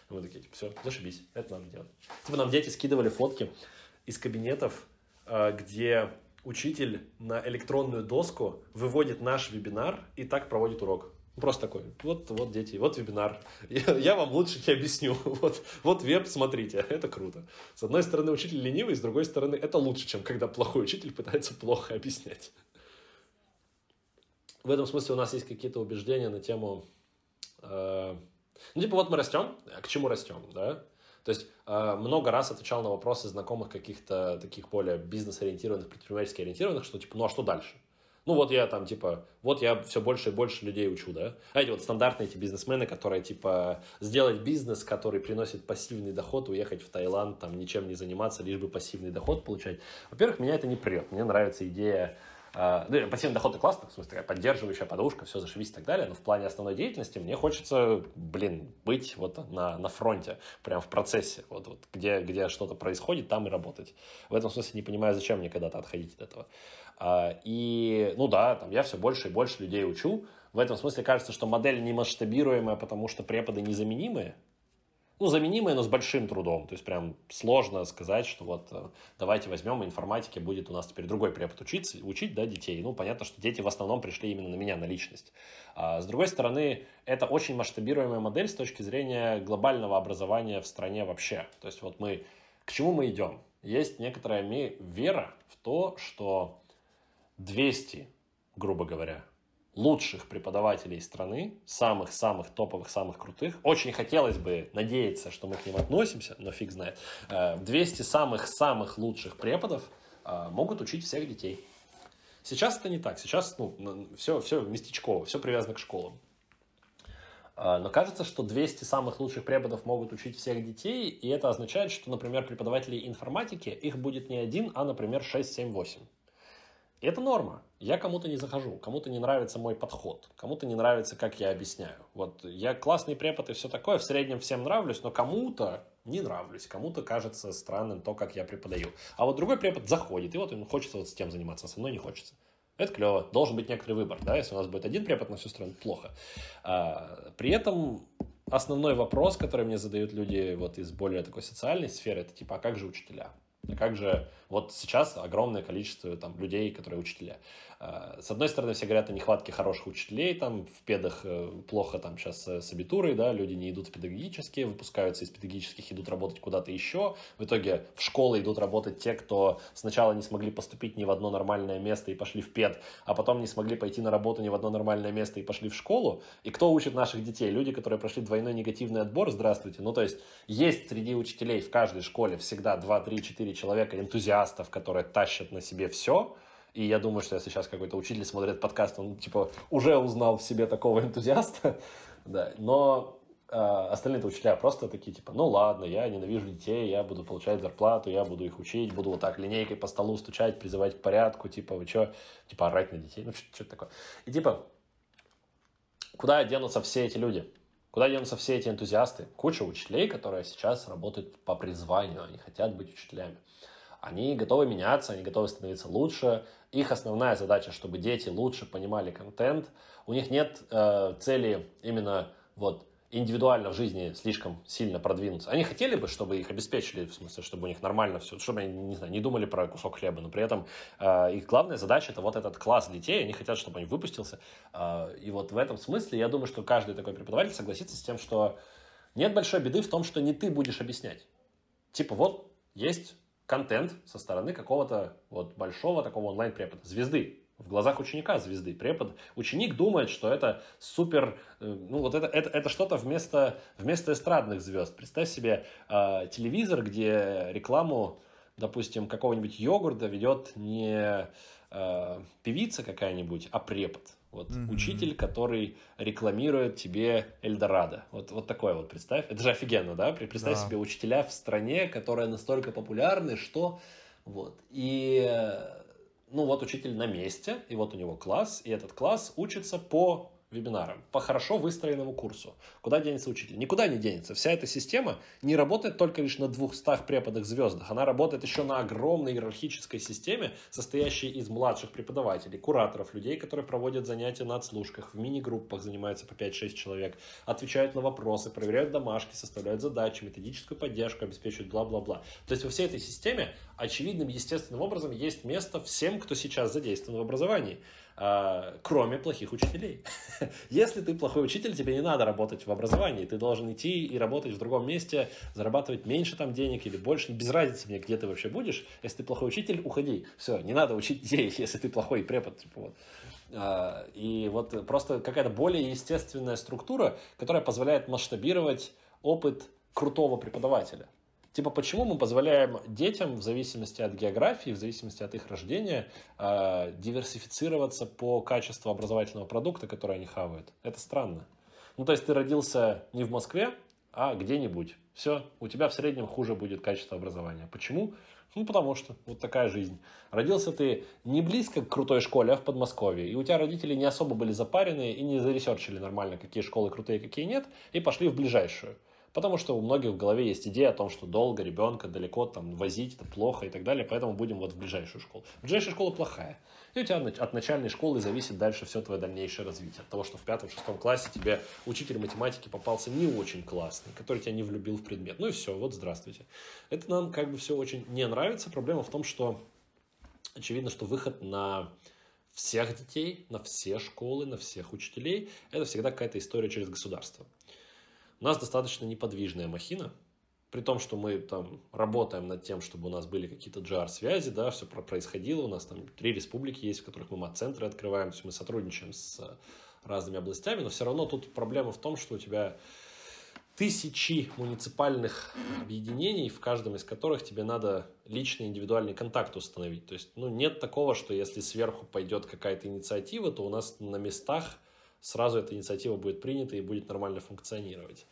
И мы такие, типа, все, зашибись, это надо делать. Типа нам дети скидывали фотки из кабинетов, а, где учитель на электронную доску выводит наш вебинар и так проводит урок. Просто такой, вот, вот дети, вот вебинар. Я, вам лучше не объясню. Вот, вот веб, смотрите, это круто. С одной стороны, учитель ленивый, с другой стороны, это лучше, чем когда плохой учитель пытается плохо объяснять. В этом смысле у нас есть какие-то убеждения на тему... Э, ну, типа, вот мы растем, к чему растем, да? То есть э, много раз отвечал на вопросы знакомых каких-то таких более бизнес-ориентированных, предпринимательски ориентированных, что типа, ну а что дальше? Ну вот я там типа, вот я все больше и больше людей учу, да? А эти вот стандартные эти бизнесмены, которые типа сделать бизнес, который приносит пассивный доход, уехать в Таиланд, там ничем не заниматься, лишь бы пассивный доход получать. Во-первых, меня это не прет. Мне нравится идея ну, пассивный доход и классно, в смысле, такая поддерживающая подушка, все зашибись и так далее, но в плане основной деятельности мне хочется, блин, быть вот на, на фронте, прям в процессе, вот, вот где, где что-то происходит, там и работать. В этом смысле не понимаю, зачем мне когда-то отходить от этого. А, и, ну да, там я все больше и больше людей учу, в этом смысле кажется, что модель не масштабируемая, потому что преподы незаменимые, ну, заменимые, но с большим трудом. То есть прям сложно сказать, что вот э, давайте возьмем, информатике будет у нас теперь другой препод учиться, учить да, детей. Ну, понятно, что дети в основном пришли именно на меня, на личность. А с другой стороны, это очень масштабируемая модель с точки зрения глобального образования в стране вообще. То есть вот мы, к чему мы идем? Есть некоторая вера в то, что 200, грубо говоря, лучших преподавателей страны, самых-самых топовых, самых крутых. Очень хотелось бы надеяться, что мы к ним относимся, но фиг знает. 200 э, самых-самых лучших преподов э, могут учить всех детей. Сейчас это не так. Сейчас ну, все, все местечково, все привязано к школам. Э, но кажется, что 200 самых лучших преподов могут учить всех детей, и это означает, что, например, преподавателей информатики, их будет не один, а, например, 6, 7, 8. И это норма. Я кому-то не захожу, кому-то не нравится мой подход, кому-то не нравится, как я объясняю. Вот я классный препод и все такое, в среднем всем нравлюсь, но кому-то не нравлюсь, кому-то кажется странным то, как я преподаю. А вот другой препод заходит, и вот ему хочется вот с тем заниматься, а со мной не хочется. Это клево. Должен быть некоторый выбор, да, если у нас будет один препод на всю страну, плохо. А, при этом основной вопрос, который мне задают люди вот из более такой социальной сферы, это типа, а как же учителя? А как же вот сейчас огромное количество там, людей, которые учителя. А, с одной стороны, все говорят о нехватке хороших учителей, там в педах э, плохо там сейчас с абитурой, да, люди не идут в педагогические, выпускаются из педагогических, идут работать куда-то еще. В итоге в школы идут работать те, кто сначала не смогли поступить ни в одно нормальное место и пошли в пед, а потом не смогли пойти на работу ни в одно нормальное место и пошли в школу. И кто учит наших детей? Люди, которые прошли двойной негативный отбор, здравствуйте. Ну, то есть есть среди учителей в каждой школе всегда 2, 3, 4 человека, энтузиастов, которые тащат на себе все, и я думаю, что если сейчас какой-то учитель смотрит подкаст, он, типа, уже узнал в себе такого энтузиаста, да, но э, остальные-то учителя просто такие, типа, ну ладно, я ненавижу детей, я буду получать зарплату, я буду их учить, буду вот так линейкой по столу стучать, призывать к порядку, типа, вы что, типа, орать на детей, ну что-то такое. И типа, куда денутся все эти люди? Куда денутся все эти энтузиасты? Куча учителей, которые сейчас работают по призванию, они хотят быть учителями. Они готовы меняться, они готовы становиться лучше. Их основная задача, чтобы дети лучше понимали контент. У них нет э, цели именно вот индивидуально в жизни слишком сильно продвинуться. Они хотели бы, чтобы их обеспечили, в смысле, чтобы у них нормально все, чтобы они, не знаю, не думали про кусок хлеба, но при этом э, их главная задача это вот этот класс детей, они хотят, чтобы они выпустился. Э, и вот в этом смысле я думаю, что каждый такой преподаватель согласится с тем, что нет большой беды в том, что не ты будешь объяснять. Типа вот есть контент со стороны какого-то вот большого такого онлайн-препода, звезды. В глазах ученика звезды. Препод, ученик думает, что это супер, э, ну вот это, это, это что-то вместо, вместо эстрадных звезд. Представь себе э, телевизор, где рекламу, допустим, какого-нибудь йогурта ведет не э, певица какая-нибудь, а препод. Вот mm-hmm. учитель, который рекламирует тебе Эльдорадо. Вот, вот такое вот представь. Это же офигенно, да? Представь да. себе учителя в стране, которая настолько популярны, что... Вот. И ну вот учитель на месте, и вот у него класс, и этот класс учится по вебинарам, по хорошо выстроенному курсу. Куда денется учитель? Никуда не денется. Вся эта система не работает только лишь на 200 преподах звездах. Она работает еще на огромной иерархической системе, состоящей из младших преподавателей, кураторов, людей, которые проводят занятия на отслушках, в мини-группах занимаются по 5-6 человек, отвечают на вопросы, проверяют домашки, составляют задачи, методическую поддержку, обеспечивают бла-бла-бла. То есть во всей этой системе очевидным, естественным образом есть место всем, кто сейчас задействован в образовании. А, кроме плохих учителей. Если ты плохой учитель, тебе не надо работать в образовании, ты должен идти и работать в другом месте, зарабатывать меньше там денег или больше, без разницы мне, где ты вообще будешь. Если ты плохой учитель, уходи. Все, не надо учить детей, если ты плохой препод. Типа, вот. А, и вот просто какая-то более естественная структура, которая позволяет масштабировать опыт крутого преподавателя. Типа, почему мы позволяем детям, в зависимости от географии, в зависимости от их рождения, э, диверсифицироваться по качеству образовательного продукта, который они хавают? Это странно. Ну, то есть ты родился не в Москве, а где-нибудь. Все, у тебя в среднем хуже будет качество образования. Почему? Ну, потому что вот такая жизнь. Родился ты не близко к крутой школе, а в Подмосковье. И у тебя родители не особо были запарены и не заресерчили нормально, какие школы крутые, какие нет, и пошли в ближайшую. Потому что у многих в голове есть идея о том, что долго ребенка далеко там возить, это плохо и так далее, поэтому будем вот в ближайшую школу. Ближайшая школа плохая. И у тебя от начальной школы зависит дальше все твое дальнейшее развитие. От того, что в пятом-шестом классе тебе учитель математики попался не очень классный, который тебя не влюбил в предмет. Ну и все, вот здравствуйте. Это нам как бы все очень не нравится. Проблема в том, что очевидно, что выход на всех детей, на все школы, на всех учителей, это всегда какая-то история через государство. У нас достаточно неподвижная махина, при том, что мы там работаем над тем, чтобы у нас были какие-то GR-связи, да, все происходило, у нас там три республики есть, в которых мы мат-центры открываем, то есть мы сотрудничаем с разными областями, но все равно тут проблема в том, что у тебя тысячи муниципальных объединений, в каждом из которых тебе надо личный индивидуальный контакт установить. То есть, ну, нет такого, что если сверху пойдет какая-то инициатива, то у нас на местах сразу эта инициатива будет принята и будет нормально функционировать.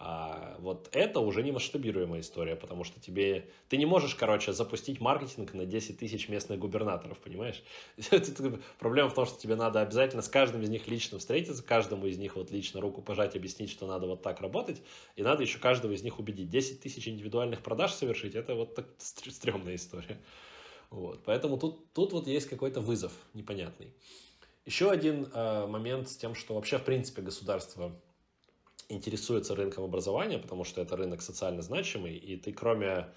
А вот это уже не масштабируемая история, потому что тебе... Ты не можешь, короче, запустить маркетинг на 10 тысяч местных губернаторов, понимаешь? Проблема в том, что тебе надо обязательно с каждым из них лично встретиться, каждому из них вот лично руку пожать, объяснить, что надо вот так работать, и надо еще каждого из них убедить. 10 тысяч индивидуальных продаж совершить, это вот так стрёмная история. Вот. Поэтому тут, тут вот есть какой-то вызов непонятный. Еще один э, момент с тем, что вообще, в принципе, государство интересуется рынком образования, потому что это рынок социально значимый, и ты кроме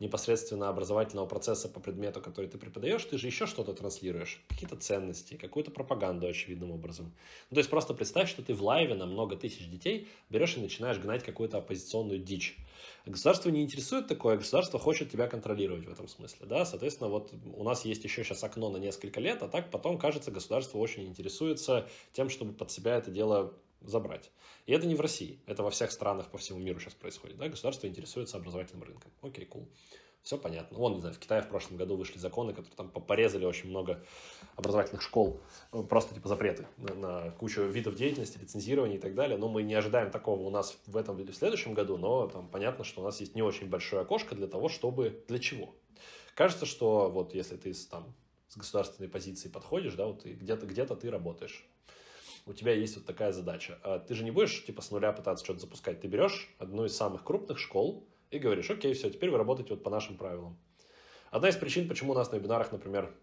непосредственно образовательного процесса по предмету, который ты преподаешь, ты же еще что-то транслируешь, какие-то ценности, какую-то пропаганду очевидным образом. Ну, то есть просто представь, что ты в лайве на много тысяч детей берешь и начинаешь гнать какую-то оппозиционную дичь. Государство не интересует такое, государство хочет тебя контролировать в этом смысле, да, соответственно, вот у нас есть еще сейчас окно на несколько лет, а так потом, кажется, государство очень интересуется тем, чтобы под себя это дело забрать. И это не в России, это во всех странах по всему миру сейчас происходит. Да? Государство интересуется образовательным рынком. Окей, кул. Cool. Все понятно. Вон, не знаю, в Китае в прошлом году вышли законы, которые там порезали очень много образовательных школ, ну, просто типа запреты на, на кучу видов деятельности, лицензирования и так далее. Но мы не ожидаем такого у нас в этом или в следующем году, но там понятно, что у нас есть не очень большое окошко для того, чтобы... Для чего? Кажется, что вот если ты с, там, с государственной позиции подходишь, да, вот где-то где ты работаешь, у тебя есть вот такая задача. А ты же не будешь типа с нуля пытаться что-то запускать. Ты берешь одну из самых крупных школ и говоришь, окей, все, теперь вы работаете вот по нашим правилам. Одна из причин, почему у нас на вебинарах, например,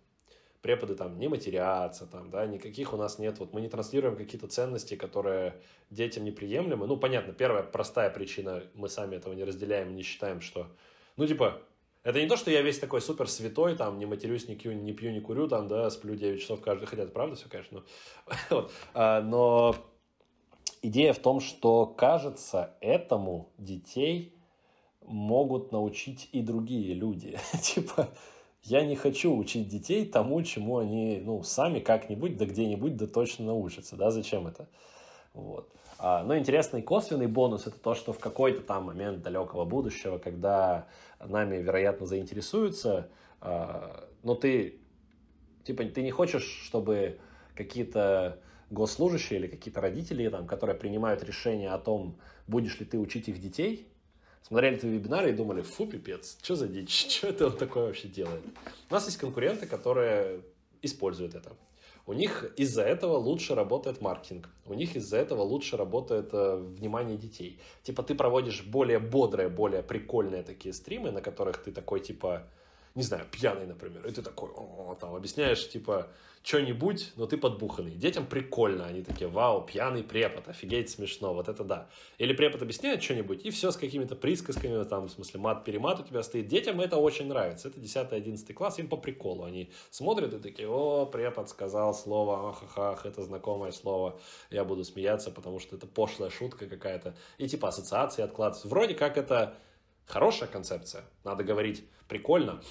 преподы там не матерятся, там, да, никаких у нас нет, вот мы не транслируем какие-то ценности, которые детям неприемлемы. Ну, понятно, первая простая причина, мы сами этого не разделяем, не считаем, что, ну, типа, это не то, что я весь такой супер святой, там, не матерюсь, не, пью, не пью, не курю, там, да, сплю 9 часов каждый, хотя это правда все, конечно, а, но идея в том, что, кажется, этому детей могут научить и другие люди. типа, я не хочу учить детей тому, чему они, ну, сами как-нибудь, да где-нибудь, да точно научатся, да, зачем это? Вот. А, но интересный косвенный бонус это то, что в какой-то там момент далекого будущего, когда нами, вероятно, заинтересуются, а, но ты, типа, ты не хочешь, чтобы какие-то госслужащие или какие-то родители, там, которые принимают решение о том, будешь ли ты учить их детей, смотрели твои вебинары и думали, фу, пипец, что за дичь, что это он такое вообще делает? У нас есть конкуренты, которые используют это. У них из-за этого лучше работает маркетинг. У них из-за этого лучше работает э, внимание детей. Типа ты проводишь более бодрые, более прикольные такие стримы, на которых ты такой типа не знаю, пьяный, например, и ты такой, о, там, объясняешь, типа, что-нибудь, но ты подбуханный. Детям прикольно, они такие, вау, пьяный препод, офигеть смешно, вот это да. Или препод объясняет что-нибудь, и все с какими-то присказками, там, в смысле, мат-перемат у тебя стоит. Детям это очень нравится, это 10-11 класс, им по приколу. Они смотрят и такие, о, препод сказал слово, ах, это знакомое слово, я буду смеяться, потому что это пошлая шутка какая-то. И типа ассоциации откладываются. Вроде как это хорошая концепция, надо говорить прикольно.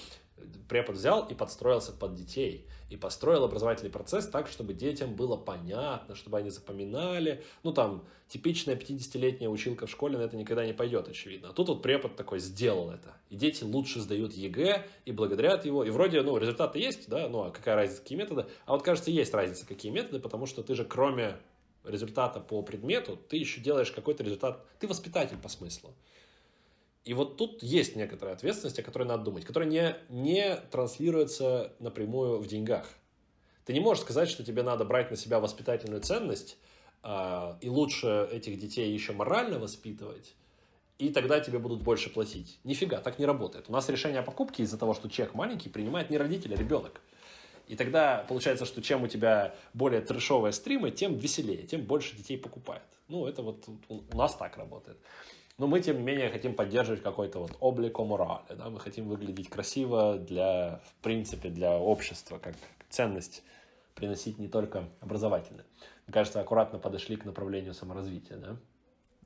Препод взял и подстроился под детей. И построил образовательный процесс так, чтобы детям было понятно, чтобы они запоминали. Ну, там, типичная 50-летняя училка в школе на это никогда не пойдет, очевидно. А тут вот препод такой сделал это. И дети лучше сдают ЕГЭ и благодарят его. И вроде, ну, результаты есть, да, ну, а какая разница, какие методы? А вот, кажется, есть разница, какие методы, потому что ты же кроме результата по предмету, ты еще делаешь какой-то результат. Ты воспитатель по смыслу. И вот тут есть некоторая ответственность, о которой надо думать, которая не, не транслируется напрямую в деньгах. Ты не можешь сказать, что тебе надо брать на себя воспитательную ценность, э, и лучше этих детей еще морально воспитывать, и тогда тебе будут больше платить. Нифига, так не работает. У нас решение о покупке из-за того, что чек маленький, принимает не родитель, а ребенок. И тогда получается, что чем у тебя более трешовые стримы, тем веселее, тем больше детей покупает. Ну, это вот у нас так работает. Но мы, тем не менее, хотим поддерживать какой-то вот облико морали, да, мы хотим выглядеть красиво для, в принципе, для общества, как ценность приносить не только образовательную. Мне кажется, аккуратно подошли к направлению саморазвития, да?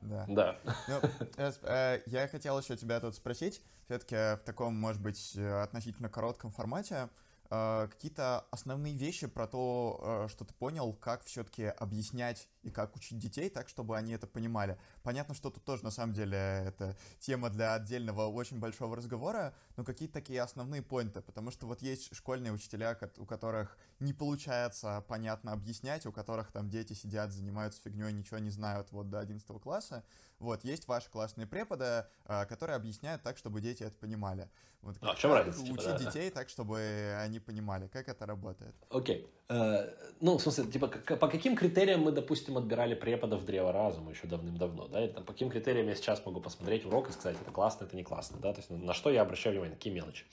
Да. Да. Ну, э, э, я хотел еще тебя тут спросить, все-таки в таком, может быть, относительно коротком формате, э, какие-то основные вещи про то, э, что ты понял, как все-таки объяснять и как учить детей так, чтобы они это понимали. Понятно, что тут тоже, на самом деле, это тема для отдельного очень большого разговора, но какие-то такие основные поинты, потому что вот есть школьные учителя, у которых не получается понятно объяснять, у которых там дети сидят, занимаются фигней, ничего не знают вот до 11 класса. Вот, есть ваши классные преподы, э, которые объясняют так, чтобы дети это понимали. Вот, а в чем разница? Типа, учить типа, да, детей так, чтобы они понимали, как это работает. Окей. Okay. Uh, ну, в смысле, типа, по каким критериям мы, допустим, отбирали преподов древа разума еще давным-давно, да? Или, там, по каким критериям я сейчас могу посмотреть урок и сказать, это классно, это не классно, да? То есть на что я обращаю внимание, какие мелочи.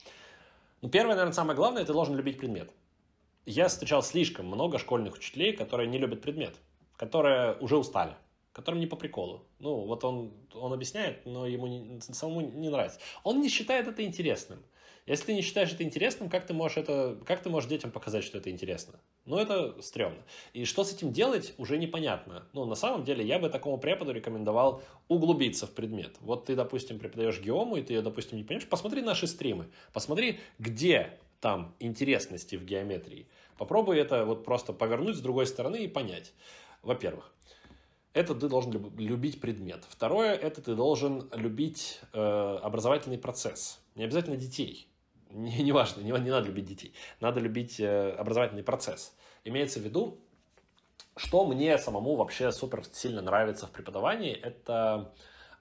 Ну, первое, наверное, самое главное, ты должен любить предмет. Я встречал слишком много школьных учителей, которые не любят предмет, которые уже устали которым не по приколу. Ну, вот он, он объясняет, но ему не, самому не нравится. Он не считает это интересным. Если ты не считаешь это интересным, как ты можешь это, как ты можешь детям показать, что это интересно? Ну, это стрёмно. И что с этим делать, уже непонятно. Ну, на самом деле, я бы такому преподу рекомендовал углубиться в предмет. Вот ты, допустим, преподаешь геому, и ты ее, допустим, не понимаешь, посмотри наши стримы, посмотри, где там интересности в геометрии. Попробуй это вот просто повернуть с другой стороны и понять. Во-первых, это ты должен любить предмет. Второе, это ты должен любить э, образовательный процесс. Не обязательно детей. Не, не важно, не, не надо любить детей. Надо любить э, образовательный процесс. Имеется в виду, что мне самому вообще супер сильно нравится в преподавании, это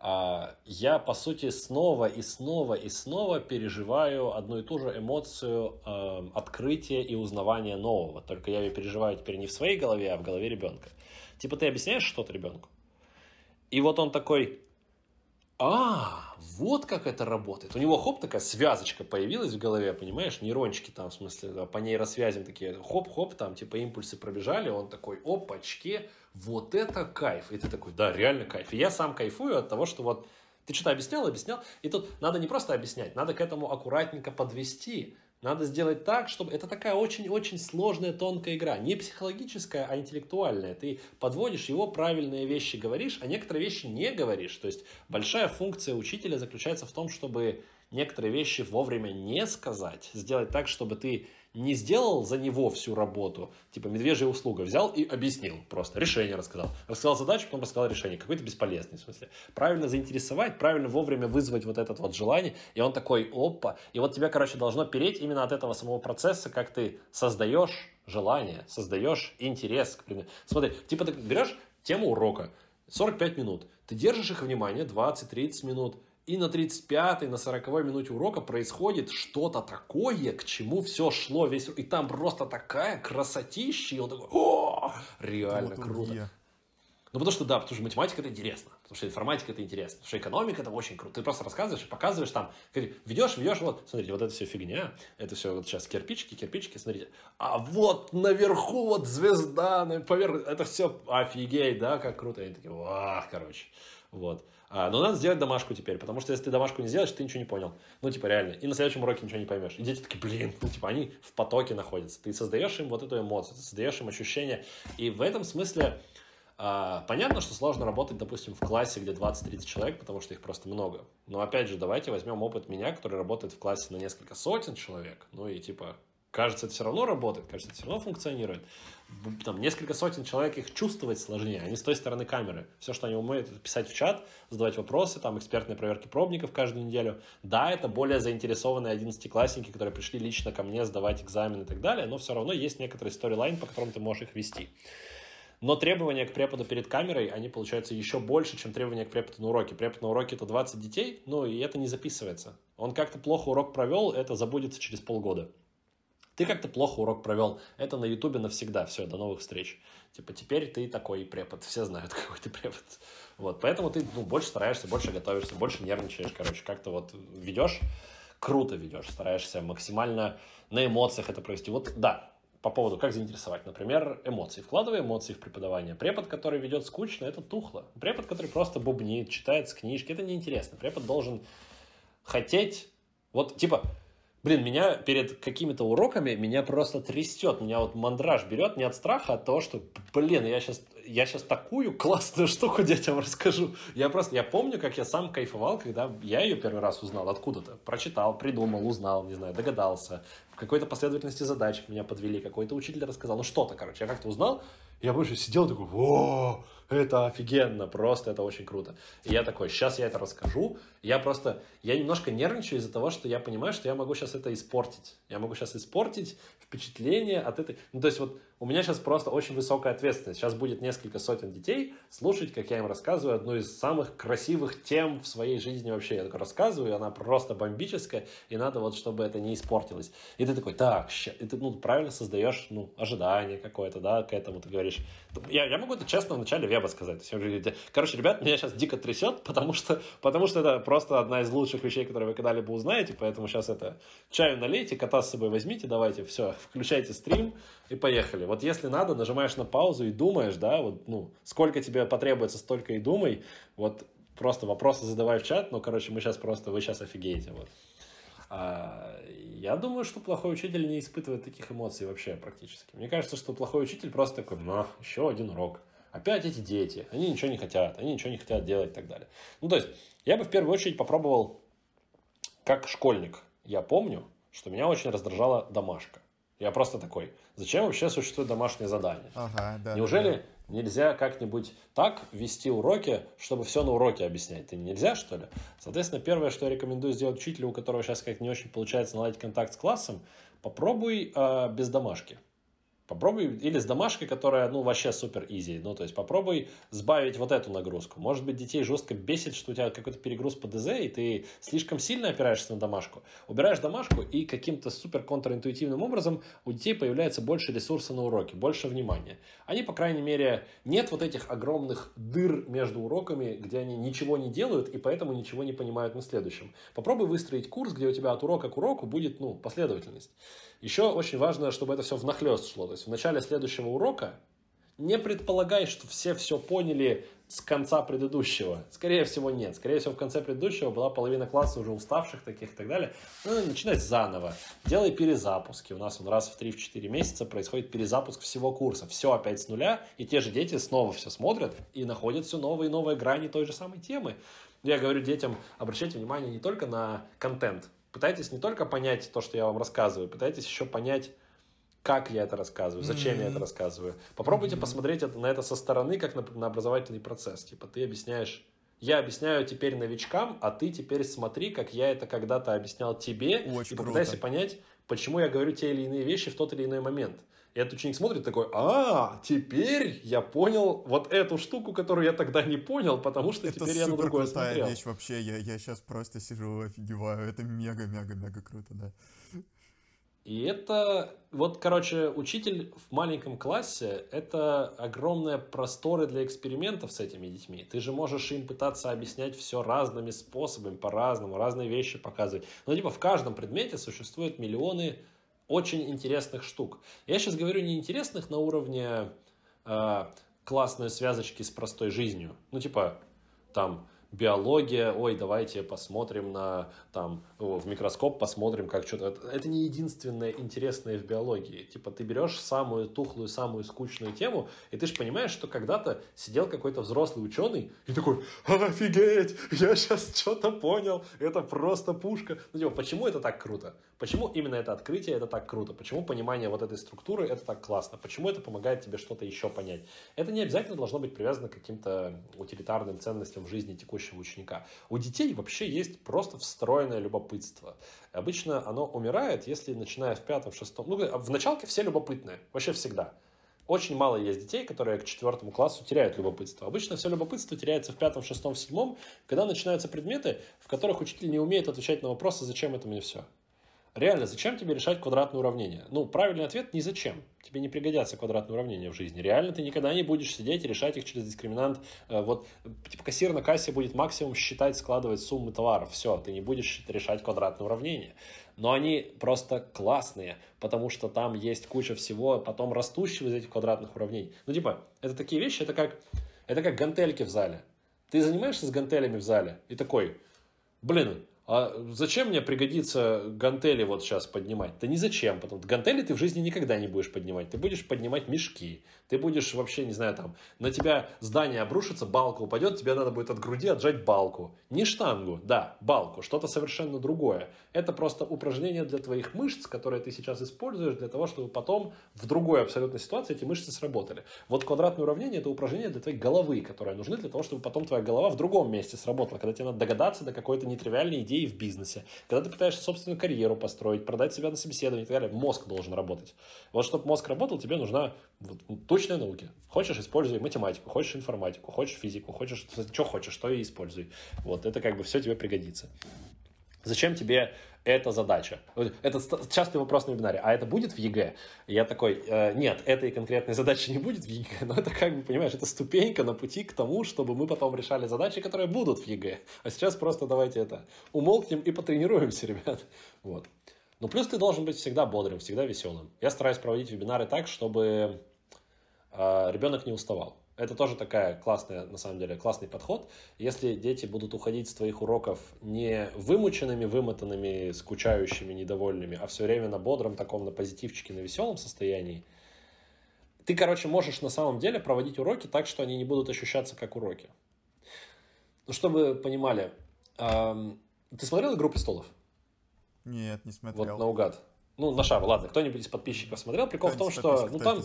э, я, по сути, снова и снова и снова переживаю одну и ту же эмоцию э, открытия и узнавания нового. Только я ее переживаю теперь не в своей голове, а в голове ребенка. Типа ты объясняешь что-то ребенку, и вот он такой, а, вот как это работает. У него хоп, такая связочка появилась в голове, понимаешь, нейрончики там, в смысле, по нейросвязям такие, хоп-хоп, там, типа, импульсы пробежали, он такой, опачки, вот это кайф. И ты такой, да, реально кайф. И я сам кайфую от того, что вот ты что-то объяснял, объяснял, и тут надо не просто объяснять, надо к этому аккуратненько подвести. Надо сделать так, чтобы... Это такая очень-очень сложная, тонкая игра. Не психологическая, а интеллектуальная. Ты подводишь его, правильные вещи говоришь, а некоторые вещи не говоришь. То есть большая функция учителя заключается в том, чтобы некоторые вещи вовремя не сказать. Сделать так, чтобы ты не сделал за него всю работу, типа медвежья услуга, взял и объяснил. Просто, решение рассказал. Рассказал задачу, потом рассказал решение, какой-то бесполезный в смысле. Правильно заинтересовать, правильно вовремя вызвать вот это вот желание, и он такой, опа, и вот тебя, короче, должно переть именно от этого самого процесса, как ты создаешь желание, создаешь интерес к предмету. Смотри, типа ты берешь тему урока, 45 минут, ты держишь их внимание 20-30 минут, и на 35-й, на 40-й минуте урока происходит что-то такое, к чему все шло весь... И там просто такая красотища, и он такой, о, реально вот круто. Я. Ну, потому что, да, потому что математика это интересно, потому что информатика это интересно, потому что экономика это очень круто. Ты просто рассказываешь и показываешь там, ведешь, ведешь, вот, смотрите, вот это все фигня, это все вот сейчас кирпичики, кирпичики, смотрите. А вот наверху вот звезда, поверх, это все офигеть, да, как круто. И они такие, вах, короче, вот. А, но надо сделать домашку теперь, потому что если ты домашку не сделаешь, ты ничего не понял. Ну, типа, реально. И на следующем уроке ничего не поймешь. И дети такие, блин, ну, типа, они в потоке находятся. Ты создаешь им вот эту эмоцию, ты создаешь им ощущение. И в этом смысле а, понятно, что сложно работать, допустим, в классе, где 20-30 человек, потому что их просто много. Но, опять же, давайте возьмем опыт меня, который работает в классе на несколько сотен человек. Ну, и, типа, кажется, это все равно работает, кажется, это все равно функционирует там несколько сотен человек их чувствовать сложнее, они с той стороны камеры. Все, что они умеют, это писать в чат, задавать вопросы, там экспертные проверки пробников каждую неделю. Да, это более заинтересованные одиннадцатиклассники, которые пришли лично ко мне сдавать экзамен и так далее, но все равно есть некоторый сторилайн, по которому ты можешь их вести. Но требования к преподу перед камерой, они получаются еще больше, чем требования к преподу на уроке. Препод на уроке это 20 детей, ну и это не записывается. Он как-то плохо урок провел, это забудется через полгода. Ты как-то плохо урок провел. Это на Ютубе навсегда. Все, до новых встреч. Типа, теперь ты такой препод. Все знают, какой ты препод. Вот, поэтому ты ну, больше стараешься, больше готовишься, больше нервничаешь, короче, как-то вот ведешь, круто ведешь, стараешься максимально на эмоциях это провести. Вот, да, по поводу, как заинтересовать. Например, эмоции. Вкладывай эмоции в преподавание. Препод, который ведет скучно, это тухло. Препод, который просто бубнит, читает с книжки, это неинтересно. Препод должен хотеть, вот, типа, Блин, меня перед какими-то уроками меня просто трясет, меня вот мандраж берет не от страха, а от того, что, блин, я сейчас, я сейчас такую классную штуку детям расскажу. Я просто, я помню, как я сам кайфовал, когда я ее первый раз узнал откуда-то. Прочитал, придумал, узнал, не знаю, догадался. В какой-то последовательности задач меня подвели, какой-то учитель рассказал, ну что-то, короче, я как-то узнал, я больше сидел такой, во, это офигенно, просто это очень круто. И я такой, сейчас я это расскажу. Я просто, я немножко нервничаю из-за того, что я понимаю, что я могу сейчас это испортить. Я могу сейчас испортить впечатление от этой... Ну, то есть вот у меня сейчас просто очень высокая ответственность. Сейчас будет несколько сотен детей слушать, как я им рассказываю одну из самых красивых тем в своей жизни вообще. Я такой рассказываю, она просто бомбическая, и надо вот, чтобы это не испортилось. И ты такой, так, и ты ну, правильно создаешь ну, ожидание какое-то, да, к этому ты говоришь. Я, я могу это честно в начале веба сказать. Короче, ребят, меня сейчас дико трясет, потому что, потому что это просто одна из лучших вещей, которые вы когда-либо узнаете, поэтому сейчас это чаю налейте, кота с собой возьмите, давайте, все, включайте стрим и поехали. Вот если надо, нажимаешь на паузу и думаешь, да, вот, ну, сколько тебе потребуется, столько и думай. Вот просто вопросы задавай в чат, ну, короче, мы сейчас просто, вы сейчас офигеете, вот. А, я думаю, что плохой учитель не испытывает таких эмоций вообще практически. Мне кажется, что плохой учитель просто такой, ну, еще один урок. Опять эти дети, они ничего не хотят, они ничего не хотят делать и так далее. Ну, то есть, я бы в первую очередь попробовал, как школьник, я помню, что меня очень раздражала домашка. Я просто такой, зачем вообще существует домашнее задание? Ага, да, Неужели да. нельзя как-нибудь так вести уроки, чтобы все на уроке объяснять? Ты нельзя, что ли? Соответственно, первое, что я рекомендую сделать учителю, у которого сейчас как не очень получается наладить контакт с классом, попробуй э, без домашки. Попробуй, или с домашкой, которая, ну, вообще супер изи. Ну, то есть попробуй сбавить вот эту нагрузку. Может быть, детей жестко бесит, что у тебя какой-то перегруз по ДЗ, и ты слишком сильно опираешься на домашку. Убираешь домашку, и каким-то супер контринтуитивным образом у детей появляется больше ресурса на уроке, больше внимания. Они, по крайней мере, нет вот этих огромных дыр между уроками, где они ничего не делают, и поэтому ничего не понимают на следующем. Попробуй выстроить курс, где у тебя от урока к уроку будет, ну, последовательность. Еще очень важно, чтобы это все внахлест шло. То есть в начале следующего урока не предполагай, что все все поняли с конца предыдущего. Скорее всего, нет. Скорее всего, в конце предыдущего была половина класса уже уставших таких и так далее. Ну, начинать заново. Делай перезапуски. У нас он раз в 3-4 месяца происходит перезапуск всего курса. Все опять с нуля, и те же дети снова все смотрят и находят все новые и новые грани той же самой темы. Я говорю детям, обращайте внимание не только на контент, Пытайтесь не только понять то, что я вам рассказываю, пытайтесь еще понять, как я это рассказываю, зачем mm-hmm. я это рассказываю. Попробуйте mm-hmm. посмотреть это, на это со стороны, как на, на образовательный процесс. Типа ты объясняешь, я объясняю теперь новичкам, а ты теперь смотри, как я это когда-то объяснял тебе, Очень и попытайся круто. понять, почему я говорю те или иные вещи в тот или иной момент. И этот ученик смотрит такой, а, теперь я понял вот эту штуку, которую я тогда не понял, потому что это теперь я на другое смотрел. вещь вообще, я, я сейчас просто сижу, офигеваю, это мега-мега-мега круто, да. И это, вот, короче, учитель в маленьком классе – это огромные просторы для экспериментов с этими детьми. Ты же можешь им пытаться объяснять все разными способами, по-разному, разные вещи показывать. Но, типа, в каждом предмете существуют миллионы очень интересных штук. Я сейчас говорю не интересных на уровне э, классной связочки с простой жизнью. Ну, типа, там, биология, ой, давайте посмотрим на, там, в микроскоп, посмотрим, как что-то... Это не единственное интересное в биологии. Типа, ты берешь самую тухлую, самую скучную тему, и ты же понимаешь, что когда-то сидел какой-то взрослый ученый и такой, офигеть, я сейчас что-то понял, это просто пушка. Ну, типа, почему это так круто? Почему именно это открытие это так круто? Почему понимание вот этой структуры это так классно? Почему это помогает тебе что-то еще понять? Это не обязательно должно быть привязано к каким-то утилитарным ценностям в жизни текущего ученика. У детей вообще есть просто встроенное любопытство. Обычно оно умирает, если начиная в пятом, шестом... Ну, в началке все любопытные, вообще всегда. Очень мало есть детей, которые к четвертому классу теряют любопытство. Обычно все любопытство теряется в пятом, шестом, седьмом, когда начинаются предметы, в которых учитель не умеет отвечать на вопросы, зачем это мне все. Реально, зачем тебе решать квадратные уравнения? Ну, правильный ответ – не зачем. Тебе не пригодятся квадратные уравнения в жизни. Реально ты никогда не будешь сидеть и решать их через дискриминант. Э, вот, типа, кассир на кассе будет максимум считать, складывать суммы товаров. Все, ты не будешь решать квадратные уравнения. Но они просто классные, потому что там есть куча всего потом растущего из этих квадратных уравнений. Ну, типа, это такие вещи, это как, это как гантельки в зале. Ты занимаешься с гантелями в зале и такой, блин, а зачем мне пригодится гантели вот сейчас поднимать? Да не зачем, потому что гантели ты в жизни никогда не будешь поднимать. Ты будешь поднимать мешки. Ты будешь вообще, не знаю, там, на тебя здание обрушится, балка упадет, тебе надо будет от груди отжать балку. Не штангу, да, балку, что-то совершенно другое. Это просто упражнение для твоих мышц, которые ты сейчас используешь для того, чтобы потом в другой абсолютной ситуации эти мышцы сработали. Вот квадратное уравнение – это упражнение для твоей головы, которые нужны для того, чтобы потом твоя голова в другом месте сработала, когда тебе надо догадаться до какой-то нетривиальной идеи в бизнесе, когда ты пытаешься собственную карьеру построить, продать себя на собеседование и так далее, мозг должен работать. Вот чтобы мозг работал, тебе нужна вот, точная наука. Хочешь, используй математику, хочешь информатику, хочешь физику, хочешь, что хочешь, что и используй. Вот, это как бы все тебе пригодится. Зачем тебе эта задача? Это частый вопрос на вебинаре. А это будет в ЕГЭ? Я такой, э, нет, этой конкретной задачи не будет в ЕГЭ, но это как бы, понимаешь, это ступенька на пути к тому, чтобы мы потом решали задачи, которые будут в ЕГЭ. А сейчас просто давайте это умолкнем и потренируемся, ребят. Вот. Ну, плюс ты должен быть всегда бодрым, всегда веселым. Я стараюсь проводить вебинары так, чтобы э, ребенок не уставал. Это тоже такая классная, на самом деле, классный подход. Если дети будут уходить с твоих уроков не вымученными, вымотанными, скучающими, недовольными, а все время на бодром таком, на позитивчике, на веселом состоянии, ты, короче, можешь на самом деле проводить уроки так, что они не будут ощущаться как уроки. Ну, чтобы понимали, эм, ты смотрел «Игру престолов»? Нет, не смотрел. Вот наугад. Ну, на шар, ладно, кто-нибудь из подписчиков смотрел? Прикол в том, что ну, там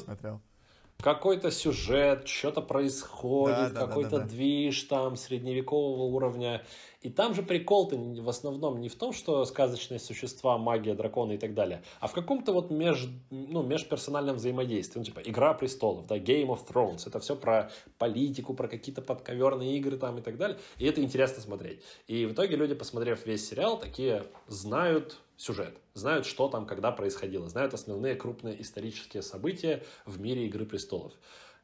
какой-то сюжет, что-то происходит, да, какой-то да, да, движ там средневекового уровня. И там же прикол-то в основном не в том, что сказочные существа, магия, драконы и так далее, а в каком-то вот меж, ну, межперсональном взаимодействии. Ну, типа, Игра престолов, да, Game of Thrones. Это все про политику, про какие-то подковерные игры там и так далее. И это интересно смотреть. И в итоге люди, посмотрев весь сериал, такие знают сюжет, знают, что там, когда происходило, знают основные крупные исторические события в мире Игры престолов.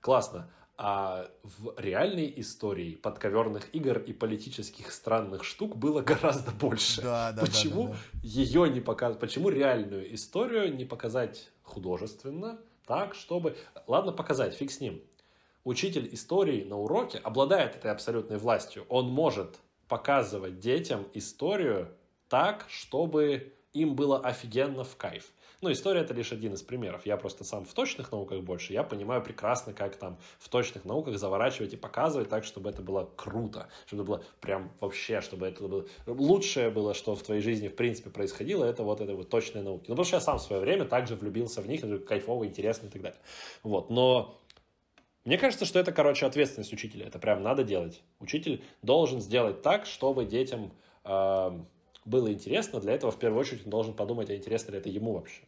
Классно. А в реальной истории подковерных игр и политических странных штук было гораздо больше. Да, да, почему да, да, да. ее не показать? Почему реальную историю не показать художественно, так, чтобы... Ладно, показать, фиг с ним. Учитель истории на уроке обладает этой абсолютной властью. Он может показывать детям историю так, чтобы им было офигенно в кайф. Ну, история это лишь один из примеров. Я просто сам в точных науках больше. Я понимаю прекрасно, как там в точных науках заворачивать и показывать так, чтобы это было круто. Чтобы это было прям вообще, чтобы это было... Лучшее было, что в твоей жизни в принципе происходило, это вот это вот точные науки. Ну, потому что я сам в свое время также влюбился в них, это кайфово, интересно и так далее. Вот, но мне кажется, что это, короче, ответственность учителя. Это прям надо делать. Учитель должен сделать так, чтобы детям э, было интересно, для этого в первую очередь он должен подумать, а интересно ли это ему вообще.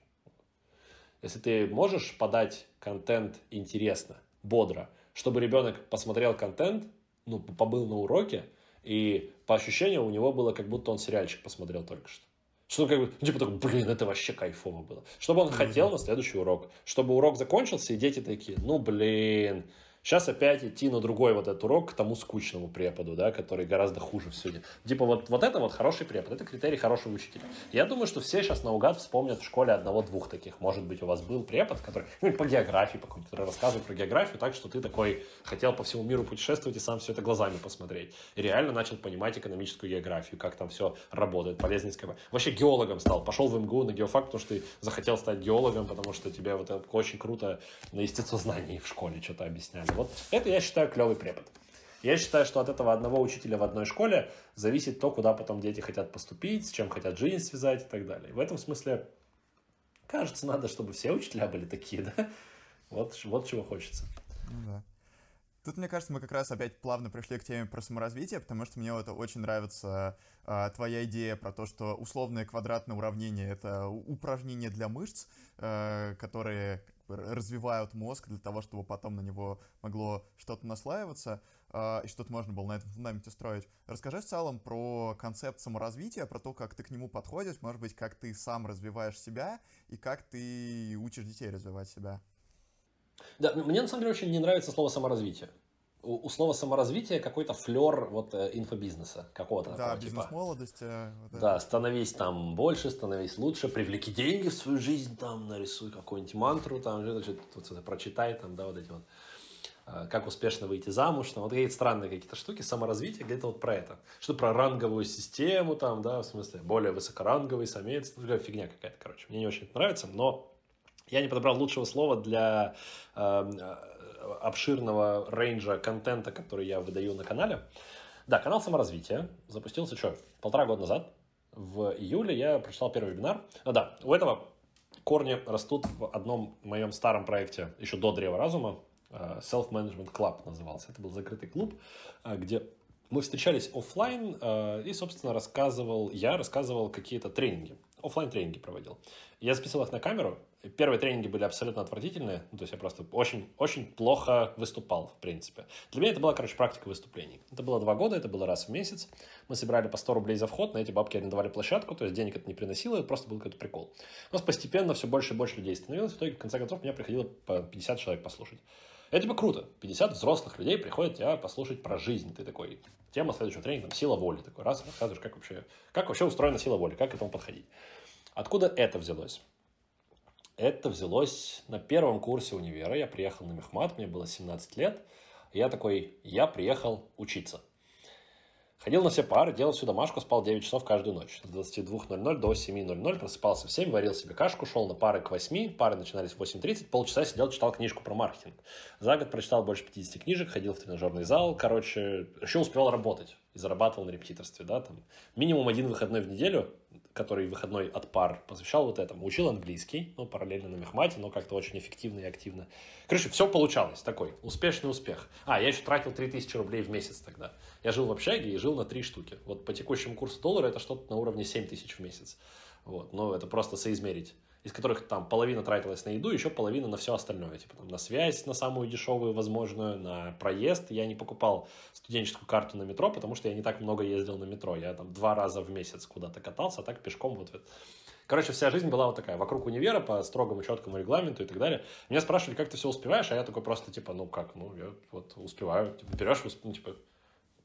Если ты можешь подать контент интересно, бодро, чтобы ребенок посмотрел контент, ну, побыл на уроке, и по ощущению у него было, как будто он сериальчик посмотрел только что. Что как бы, ну, типа такой, блин, это вообще кайфово было. Чтобы он хотел на следующий урок. Чтобы урок закончился, и дети такие, ну, блин, Сейчас опять идти на другой вот этот урок к тому скучному преподу, да, который гораздо хуже все. Типа вот, вот это вот хороший препод, это критерий хорошего учителя. Я думаю, что все сейчас наугад вспомнят в школе одного-двух таких. Может быть, у вас был препод, который, ну, по географии, по какому-то, который рассказывает про географию так, что ты такой хотел по всему миру путешествовать и сам все это глазами посмотреть. И реально начал понимать экономическую географию, как там все работает, полезненская. Вообще геологом стал, пошел в МГУ на геофак, потому что ты захотел стать геологом, потому что тебе вот это очень круто на естествознании в школе что-то объясняли. Вот это я считаю клевый препод. Я считаю, что от этого одного учителя в одной школе зависит то, куда потом дети хотят поступить, с чем хотят жизнь связать и так далее. В этом смысле, кажется, надо, чтобы все учителя были такие, да? Вот, вот чего хочется. Ну да. Тут, мне кажется, мы как раз опять плавно пришли к теме про саморазвитие, потому что мне вот очень нравится э, твоя идея про то, что условное квадратное уравнение — это упражнение для мышц, э, которые развивают мозг для того, чтобы потом на него могло что-то наслаиваться э, и что-то можно было на этом фундаменте строить. Расскажи в целом про концепт саморазвития, про то, как ты к нему подходишь, может быть, как ты сам развиваешь себя и как ты учишь детей развивать себя. Да, мне на самом деле очень не нравится слово саморазвитие. У, слова саморазвитие какой-то флер вот э, инфобизнеса какого-то. Да, типа. бизнес-молодость. Э, вот да, становись там больше, становись лучше, привлеки деньги в свою жизнь, там, нарисуй какую-нибудь мантру, там, что-то, что-то, прочитай, там, да, вот эти вот э, как успешно выйти замуж, там вот какие-то странные какие-то штуки, саморазвитие, где-то вот про это. Что про ранговую систему там, да, в смысле, более высокоранговый самец, ну, фигня какая-то, короче. Мне не очень это нравится, но я не подобрал лучшего слова для э, обширного рейнджа контента, который я выдаю на канале. Да, канал саморазвития запустился что, полтора года назад. В июле я прочитал первый вебинар. Ну да, у этого корни растут в одном моем старом проекте еще до Древа Разума. Э, Self-Management Club назывался. Это был закрытый клуб, э, где мы встречались офлайн э, и, собственно, рассказывал, я рассказывал какие-то тренинги. Офлайн тренинги проводил. Я записывал их на камеру, Первые тренинги были абсолютно отвратительные, ну, то есть я просто очень, очень плохо выступал, в принципе. Для меня это была, короче, практика выступлений. Это было два года, это было раз в месяц. Мы собирали по 100 рублей за вход, на эти бабки арендовали площадку, то есть денег это не приносило, это просто был какой-то прикол. У нас постепенно все больше и больше людей становилось, в итоге, в конце концов, меня приходило по 50 человек послушать. Это типа круто. 50 взрослых людей приходят тебя послушать про жизнь. Ты такой, тема следующего тренинга, там, сила воли. Такой раз, рассказываешь, как вообще, как вообще устроена сила воли, как к этому подходить. Откуда это взялось? Это взялось на первом курсе универа. Я приехал на Мехмат, мне было 17 лет. Я такой, я приехал учиться. Ходил на все пары, делал всю домашку, спал 9 часов каждую ночь. С 22.00 до 7.00 просыпался в 7, варил себе кашку, шел на пары к 8, пары начинались в 8.30, полчаса сидел, читал книжку про маркетинг. За год прочитал больше 50 книжек, ходил в тренажерный зал, короче, еще успевал работать и зарабатывал на репетиторстве, да, там минимум один выходной в неделю который выходной от пар посвящал вот этому. Учил английский, ну, параллельно на мехмате, но как-то очень эффективно и активно. Короче, все получалось, такой успешный успех. А, я еще тратил 3000 рублей в месяц тогда. Я жил в общаге и жил на три штуки. Вот по текущему курсу доллара это что-то на уровне 7000 в месяц. Вот, но это просто соизмерить из которых там половина тратилась на еду, еще половина на все остальное. Типа там на связь, на самую дешевую возможную, на проезд. Я не покупал студенческую карту на метро, потому что я не так много ездил на метро. Я там два раза в месяц куда-то катался, а так пешком вот. Короче, вся жизнь была вот такая, вокруг универа, по строгому, четкому регламенту и так далее. Меня спрашивали, как ты все успеваешь, а я такой просто, типа, ну как, ну я вот успеваю. Типа, берешь, ну, типа,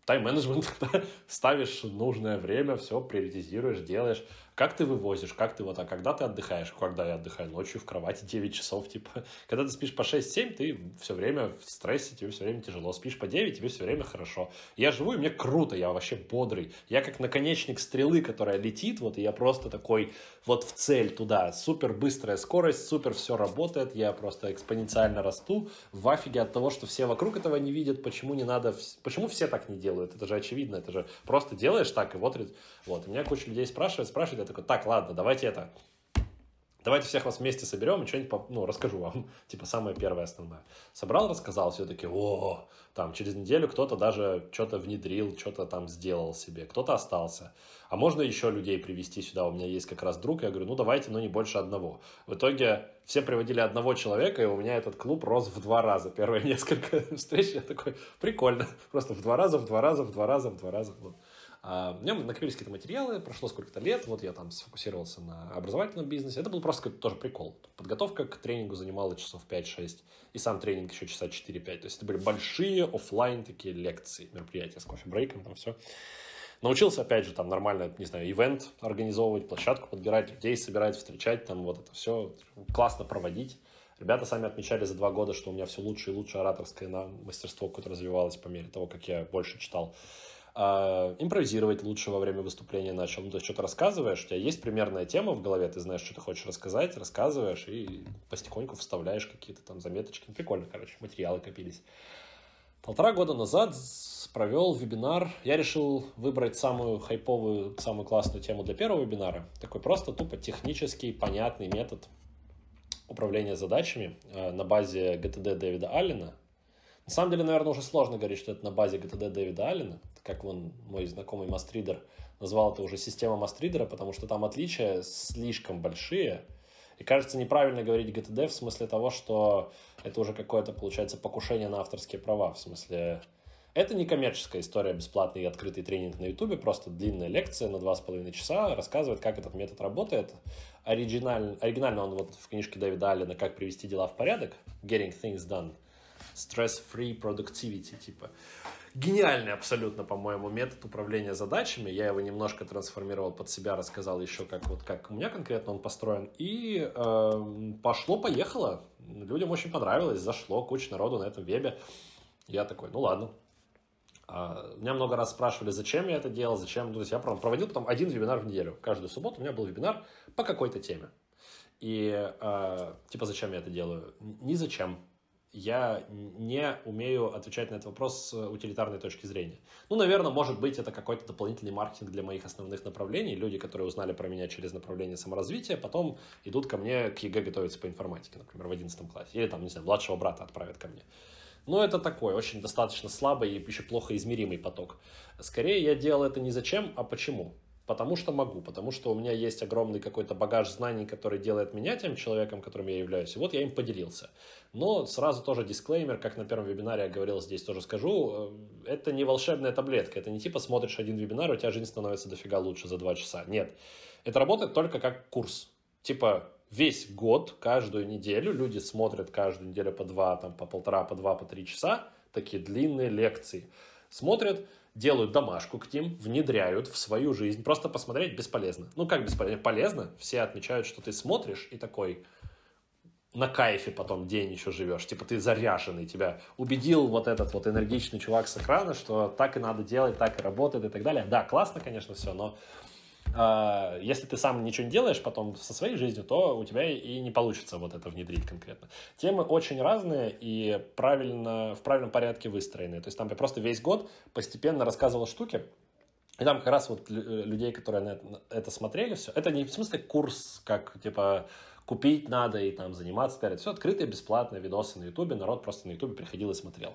тайм-менеджмент, ставишь нужное время, все приоритизируешь, делаешь как ты вывозишь, как ты вот, а когда ты отдыхаешь, когда я отдыхаю ночью в кровати 9 часов, типа, когда ты спишь по 6-7, ты все время в стрессе, тебе все время тяжело, спишь по 9, тебе все время хорошо. Я живу, и мне круто, я вообще бодрый, я как наконечник стрелы, которая летит, вот, и я просто такой вот в цель туда, супер быстрая скорость, супер все работает, я просто экспоненциально расту, в афиге от того, что все вокруг этого не видят, почему не надо, почему все так не делают, это же очевидно, это же просто делаешь так, и вот, вот, и меня куча людей спрашивает, спрашивает, я такой, так, ладно, давайте это, давайте всех вас вместе соберем и что-нибудь, ну, расскажу вам, типа, самое первое основное. Собрал, рассказал, все таки о, там, через неделю кто-то даже что-то внедрил, что-то там сделал себе, кто-то остался. А можно еще людей привести сюда, у меня есть как раз друг, я говорю, ну, давайте, но не больше одного. В итоге все приводили одного человека, и у меня этот клуб рос в два раза. Первые несколько встреч я такой, прикольно, просто в два раза, в два раза, в два раза, в два раза. Вот. А, у меня накопились какие-то материалы, прошло сколько-то лет, вот я там сфокусировался на образовательном бизнесе. Это был просто тоже прикол. Подготовка к тренингу занимала часов 5-6, и сам тренинг еще часа 4-5. То есть это были большие офлайн такие лекции, мероприятия с кофе-брейком, там все. Научился, опять же, там нормально, не знаю, ивент организовывать, площадку подбирать, людей собирать, встречать, там вот это все классно проводить. Ребята сами отмечали за два года, что у меня все лучше и лучше ораторское на мастерство какое-то развивалось по мере того, как я больше читал а, импровизировать лучше во время выступления начал. Ну, то есть что-то рассказываешь, у тебя есть примерная тема в голове, ты знаешь, что ты хочешь рассказать, рассказываешь и постепеньку вставляешь какие-то там заметочки. Прикольно, короче, материалы копились. Полтора года назад провел вебинар. Я решил выбрать самую хайповую, самую классную тему для первого вебинара. Такой просто тупо технический, понятный метод управления задачами э, на базе GTD Дэвида Аллена. На самом деле, наверное, уже сложно говорить, что это на базе GTD Дэвида Аллена как вон мой знакомый мастридер назвал это уже система мастридера, потому что там отличия слишком большие. И кажется неправильно говорить GTD в смысле того, что это уже какое-то, получается, покушение на авторские права. В смысле, это не коммерческая история, бесплатный и открытый тренинг на Ютубе, просто длинная лекция на два с половиной часа рассказывает, как этот метод работает. Оригиналь, оригинально он вот в книжке Дэвида Аллена «Как привести дела в порядок», «Getting Things Done», «Stress-Free Productivity», типа гениальный абсолютно, по-моему, метод управления задачами. Я его немножко трансформировал под себя, рассказал еще, как вот как у меня конкретно он построен. И э, пошло-поехало. Людям очень понравилось, зашло, куча народу на этом вебе. Я такой, ну ладно. А, меня много раз спрашивали, зачем я это делал, зачем. То есть я проводил потом один вебинар в неделю. Каждую субботу у меня был вебинар по какой-то теме. И э, типа, зачем я это делаю? Ни зачем я не умею отвечать на этот вопрос с утилитарной точки зрения. Ну, наверное, может быть, это какой-то дополнительный маркетинг для моих основных направлений. Люди, которые узнали про меня через направление саморазвития, потом идут ко мне к ЕГЭ готовиться по информатике, например, в 11 классе. Или там, не знаю, младшего брата отправят ко мне. Но это такой очень достаточно слабый и еще плохо измеримый поток. Скорее, я делал это не зачем, а почему. Потому что могу, потому что у меня есть огромный какой-то багаж знаний, который делает меня тем человеком, которым я являюсь. И вот я им поделился. Но сразу тоже дисклеймер, как на первом вебинаре я говорил, здесь тоже скажу, э, это не волшебная таблетка. Это не типа смотришь один вебинар, у тебя жизнь становится дофига лучше за два часа. Нет. Это работает только как курс. Типа весь год, каждую неделю люди смотрят каждую неделю по два, там, по полтора, по два, по три часа, такие длинные лекции. Смотрят, делают домашку к ним, внедряют в свою жизнь. Просто посмотреть бесполезно. Ну, как бесполезно? Полезно. Все отмечают, что ты смотришь и такой на кайфе потом день еще живешь. Типа ты заряженный, тебя убедил вот этот вот энергичный чувак с экрана, что так и надо делать, так и работает и так далее. Да, классно, конечно, все, но а, если ты сам ничего не делаешь потом со своей жизнью, то у тебя и не получится вот это внедрить конкретно. Темы очень разные и правильно, в правильном порядке выстроены. То есть там я просто весь год постепенно рассказывал штуки, и там как раз вот людей, которые на это смотрели, все, это не в смысле курс, как типа купить надо и там заниматься. Это все открытые, бесплатные видосы на Ютубе. Народ просто на Ютубе приходил и смотрел.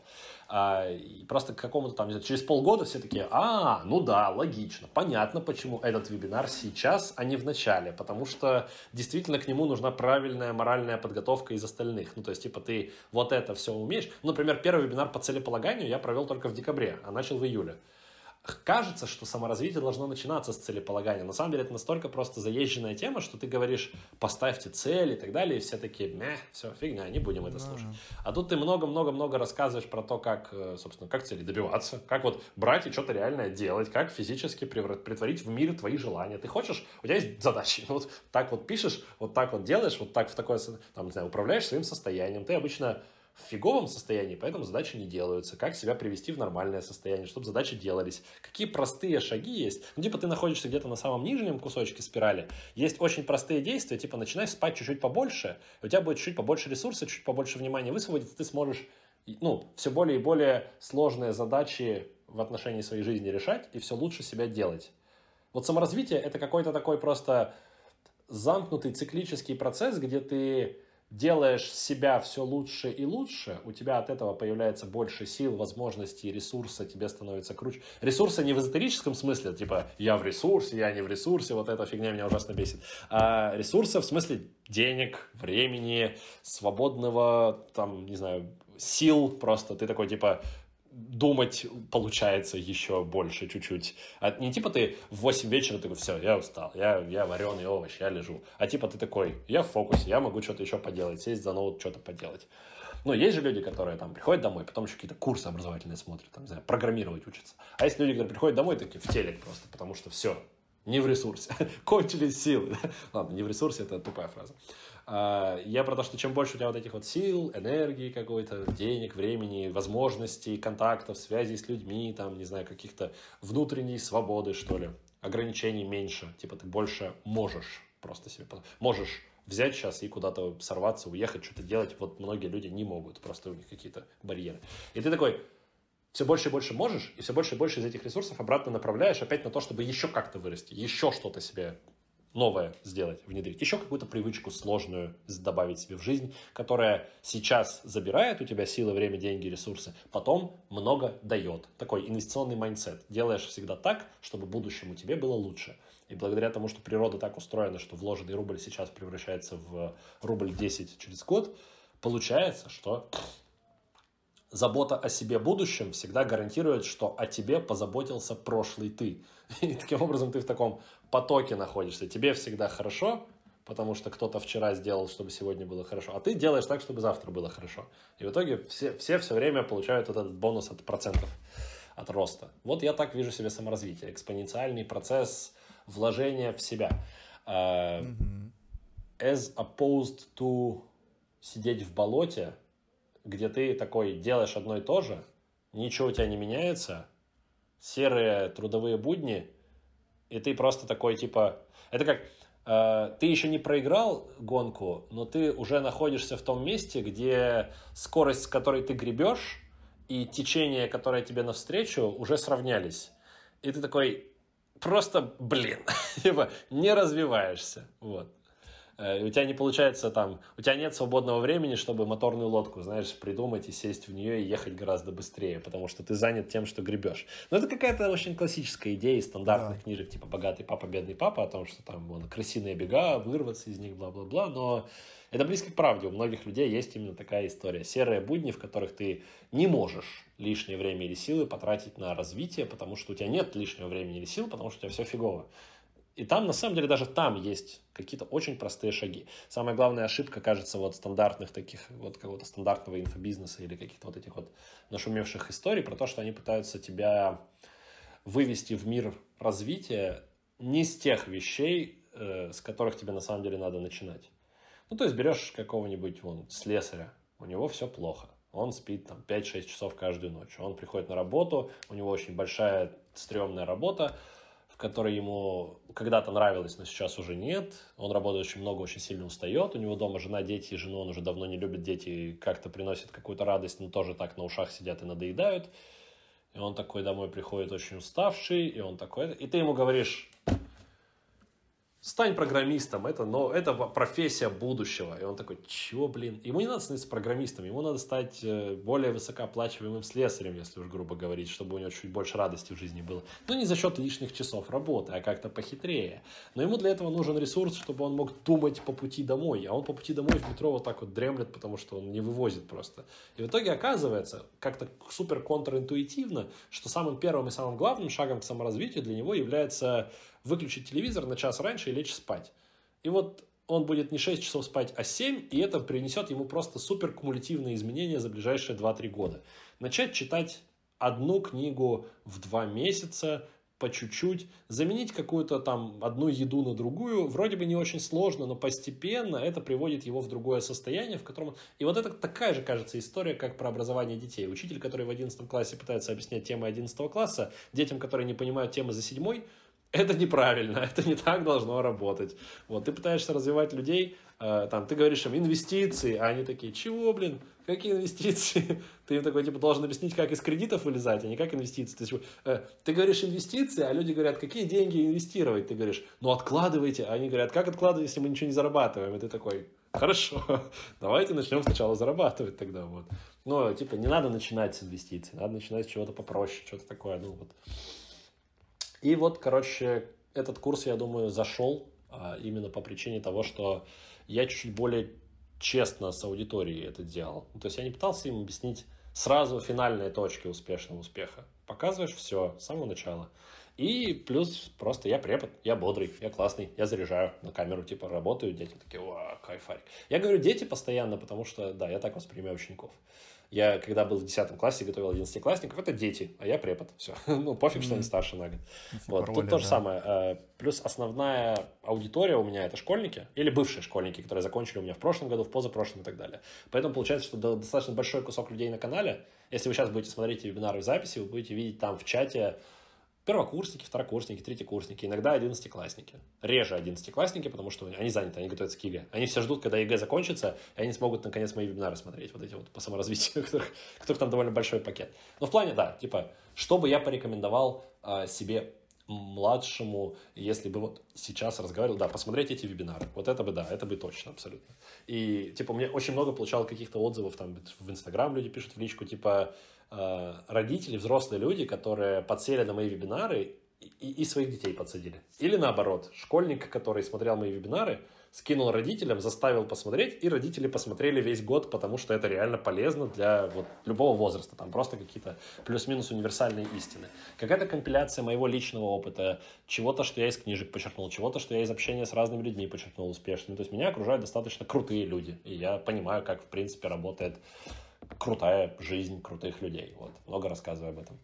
А, и просто к какому-то там, через полгода все такие, а, ну да, логично, понятно, почему этот вебинар сейчас, а не в начале. Потому что действительно к нему нужна правильная моральная подготовка из остальных. Ну, то есть, типа, ты вот это все умеешь. Ну, например, первый вебинар по целеполаганию я провел только в декабре, а начал в июле кажется, что саморазвитие должно начинаться с целеполагания. На самом деле это настолько просто заезженная тема, что ты говоришь, поставьте цель и так далее, и все такие, мeh, все, фигня, не будем это слушать. А тут ты много-много-много рассказываешь про то, как, э, собственно, как цели добиваться, как вот брать и что-то реальное делать, как физически притворить в мир твои желания. Ты хочешь, у тебя есть задачи, вот так вот пишешь, вот так вот делаешь, вот так в такое, там, не знаю, управляешь своим состоянием. Ты обычно в фиговом состоянии, поэтому задачи не делаются. Как себя привести в нормальное состояние, чтобы задачи делались. Какие простые шаги есть. Ну, типа, ты находишься где-то на самом нижнем кусочке спирали. Есть очень простые действия, типа, начинай спать чуть-чуть побольше, у тебя будет чуть побольше ресурсов, чуть побольше внимания высвободиться, ты сможешь, ну, все более и более сложные задачи в отношении своей жизни решать и все лучше себя делать. Вот саморазвитие — это какой-то такой просто замкнутый циклический процесс, где ты делаешь себя все лучше и лучше, у тебя от этого появляется больше сил, возможностей, ресурса, тебе становится круче. Ресурсы не в эзотерическом смысле, типа я в ресурсе, я не в ресурсе, вот эта фигня меня ужасно бесит. А ресурсы в смысле денег, времени, свободного, там, не знаю, сил просто. Ты такой, типа, думать получается еще больше чуть-чуть. А не типа ты в 8 вечера такой, все, я устал, я, я вареный овощ, я лежу. А типа ты такой, я в фокусе, я могу что-то еще поделать, сесть за ноут, что-то поделать. Но есть же люди, которые там приходят домой, потом еще какие-то курсы образовательные смотрят, там, не знаю, программировать учатся. А есть люди, которые приходят домой такие в телек просто, потому что все, не в ресурсе, кончились силы. Ладно, не в ресурсе, это тупая фраза. А, я про то, что чем больше у тебя вот этих вот сил, энергии какой-то, денег, времени, возможностей, контактов, связей с людьми, там, не знаю, каких-то внутренней свободы, что ли, ограничений меньше, типа ты больше можешь просто себе, можешь взять сейчас и куда-то сорваться, уехать, что-то делать. Вот многие люди не могут, просто у них какие-то барьеры. И ты такой, все больше и больше можешь, и все больше и больше из этих ресурсов обратно направляешь опять на то, чтобы еще как-то вырасти, еще что-то себе новое сделать, внедрить, еще какую-то привычку сложную добавить себе в жизнь, которая сейчас забирает у тебя силы, время, деньги, ресурсы, потом много дает. Такой инвестиционный mindset. Делаешь всегда так, чтобы будущему тебе было лучше. И благодаря тому, что природа так устроена, что вложенный рубль сейчас превращается в рубль 10 через год, получается, что забота о себе будущем всегда гарантирует, что о тебе позаботился прошлый ты. И таким образом ты в таком потоке находишься. Тебе всегда хорошо, потому что кто-то вчера сделал, чтобы сегодня было хорошо, а ты делаешь так, чтобы завтра было хорошо. И в итоге все все, все время получают вот этот бонус от процентов, от роста. Вот я так вижу себе саморазвитие. Экспоненциальный процесс вложения в себя. Uh, as opposed to сидеть в болоте, где ты такой делаешь одно и то же, ничего у тебя не меняется, серые трудовые будни, и ты просто такой, типа... Это как... Э, ты еще не проиграл гонку, но ты уже находишься в том месте, где скорость, с которой ты гребешь, и течение, которое тебе навстречу, уже сравнялись. И ты такой, просто, блин, типа, не развиваешься. Вот. Э, у тебя не получается там, у тебя нет свободного времени, чтобы моторную лодку, знаешь, придумать и сесть в нее и ехать гораздо быстрее, потому что ты занят тем, что гребешь. Но это какая-то очень классическая идея из стандартных да. книжек, типа «Богатый папа, бедный папа», о том, что там вон, крысиные бега, вырваться из них, бла-бла-бла, но это близко к правде. У многих людей есть именно такая история. Серые будни, в которых ты не можешь лишнее время или силы потратить на развитие, потому что у тебя нет лишнего времени или сил, потому что у тебя все фигово. И там, на самом деле, даже там есть какие-то очень простые шаги. Самая главная ошибка, кажется, вот стандартных таких, вот какого-то стандартного инфобизнеса или каких-то вот этих вот нашумевших историй про то, что они пытаются тебя вывести в мир развития не с тех вещей, э, с которых тебе на самом деле надо начинать. Ну, то есть берешь какого-нибудь вон слесаря, у него все плохо. Он спит там 5-6 часов каждую ночь. Он приходит на работу, у него очень большая стрёмная работа, который ему когда-то нравилось, но сейчас уже нет. Он работает очень много, очень сильно устает. У него дома жена, дети, и жену он уже давно не любит. Дети как-то приносят какую-то радость, но тоже так на ушах сидят и надоедают. И он такой домой приходит очень уставший, и он такой... И ты ему говоришь, стань программистом, это, но, это профессия будущего. И он такой, чего, блин? Ему не надо становиться программистом, ему надо стать э, более высокооплачиваемым слесарем, если уж грубо говорить, чтобы у него чуть больше радости в жизни было. Ну, не за счет лишних часов работы, а как-то похитрее. Но ему для этого нужен ресурс, чтобы он мог думать по пути домой. А он по пути домой в метро вот так вот дремлет, потому что он не вывозит просто. И в итоге оказывается, как-то супер контринтуитивно, что самым первым и самым главным шагом к саморазвитию для него является выключить телевизор на час раньше и лечь спать. И вот он будет не 6 часов спать, а 7, и это принесет ему просто супер кумулятивные изменения за ближайшие 2-3 года. Начать читать одну книгу в 2 месяца, по чуть-чуть, заменить какую-то там одну еду на другую, вроде бы не очень сложно, но постепенно это приводит его в другое состояние, в котором... И вот это такая же, кажется, история, как про образование детей. Учитель, который в 11 классе пытается объяснять темы 11 класса, детям, которые не понимают темы за седьмой, это неправильно, это не так должно работать. Вот, ты пытаешься развивать людей, э, там, ты говоришь им инвестиции, а они такие, чего, блин, какие инвестиции? Ты им такой, типа, должен объяснить, как из кредитов вылезать, а не как инвестиции. Ты, типа, э, ты говоришь инвестиции, а люди говорят, какие деньги инвестировать? Ты говоришь, ну, откладывайте. А они говорят, как откладывать, если мы ничего не зарабатываем? И ты такой, хорошо, давайте начнем сначала зарабатывать тогда, вот. Ну, типа, не надо начинать с инвестиций, надо начинать с чего-то попроще, что-то такое, ну, вот. И вот, короче, этот курс, я думаю, зашел а, именно по причине того, что я чуть-чуть более честно с аудиторией это делал. То есть я не пытался им объяснить сразу финальные точки успешного успеха. Показываешь все с самого начала. И плюс просто я препод, я бодрый, я классный, я заряжаю на камеру, типа работаю, дети такие, вау, кайфарик. Я говорю дети постоянно, потому что, да, я так воспринимаю учеников. Я, когда был в 10 классе, готовил 11-классников, это дети, а я препод. Все. ну, пофиг, что они старше на год. Вот. Роли, Тут то же самое. Э, плюс основная аудитория у меня это школьники или бывшие школьники, которые закончили у меня в прошлом году, в позапрошлом и так далее. Поэтому получается, что достаточно большой кусок людей на канале. Если вы сейчас будете смотреть вебинары в записи, вы будете видеть там в чате первокурсники, второкурсники, третьекурсники, иногда одиннадцатиклассники. Реже одиннадцатиклассники, потому что они заняты, они готовятся к ЕГЭ. Они все ждут, когда ЕГЭ закончится, и они смогут наконец мои вебинары смотреть, вот эти вот по саморазвитию, которых, которых там довольно большой пакет. Но в плане, да, типа, что бы я порекомендовал э, себе младшему, если бы вот сейчас разговаривал, да, посмотреть эти вебинары. Вот это бы, да, это бы точно, абсолютно. И, типа, мне очень много получал каких-то отзывов, там, в Инстаграм люди пишут в личку, типа, Э, родители, взрослые люди, которые подсели на мои вебинары и, и своих детей подсадили. Или наоборот, школьник, который смотрел мои вебинары, скинул родителям, заставил посмотреть, и родители посмотрели весь год, потому что это реально полезно для вот любого возраста. Там просто какие-то плюс-минус универсальные истины. Какая-то компиляция моего личного опыта, чего-то, что я из книжек почерпнул, чего-то, что я из общения с разными людьми почерпнул успешными. То есть меня окружают достаточно крутые люди, и я понимаю, как, в принципе, работает крутая жизнь крутых людей. Вот. Много рассказываю об этом.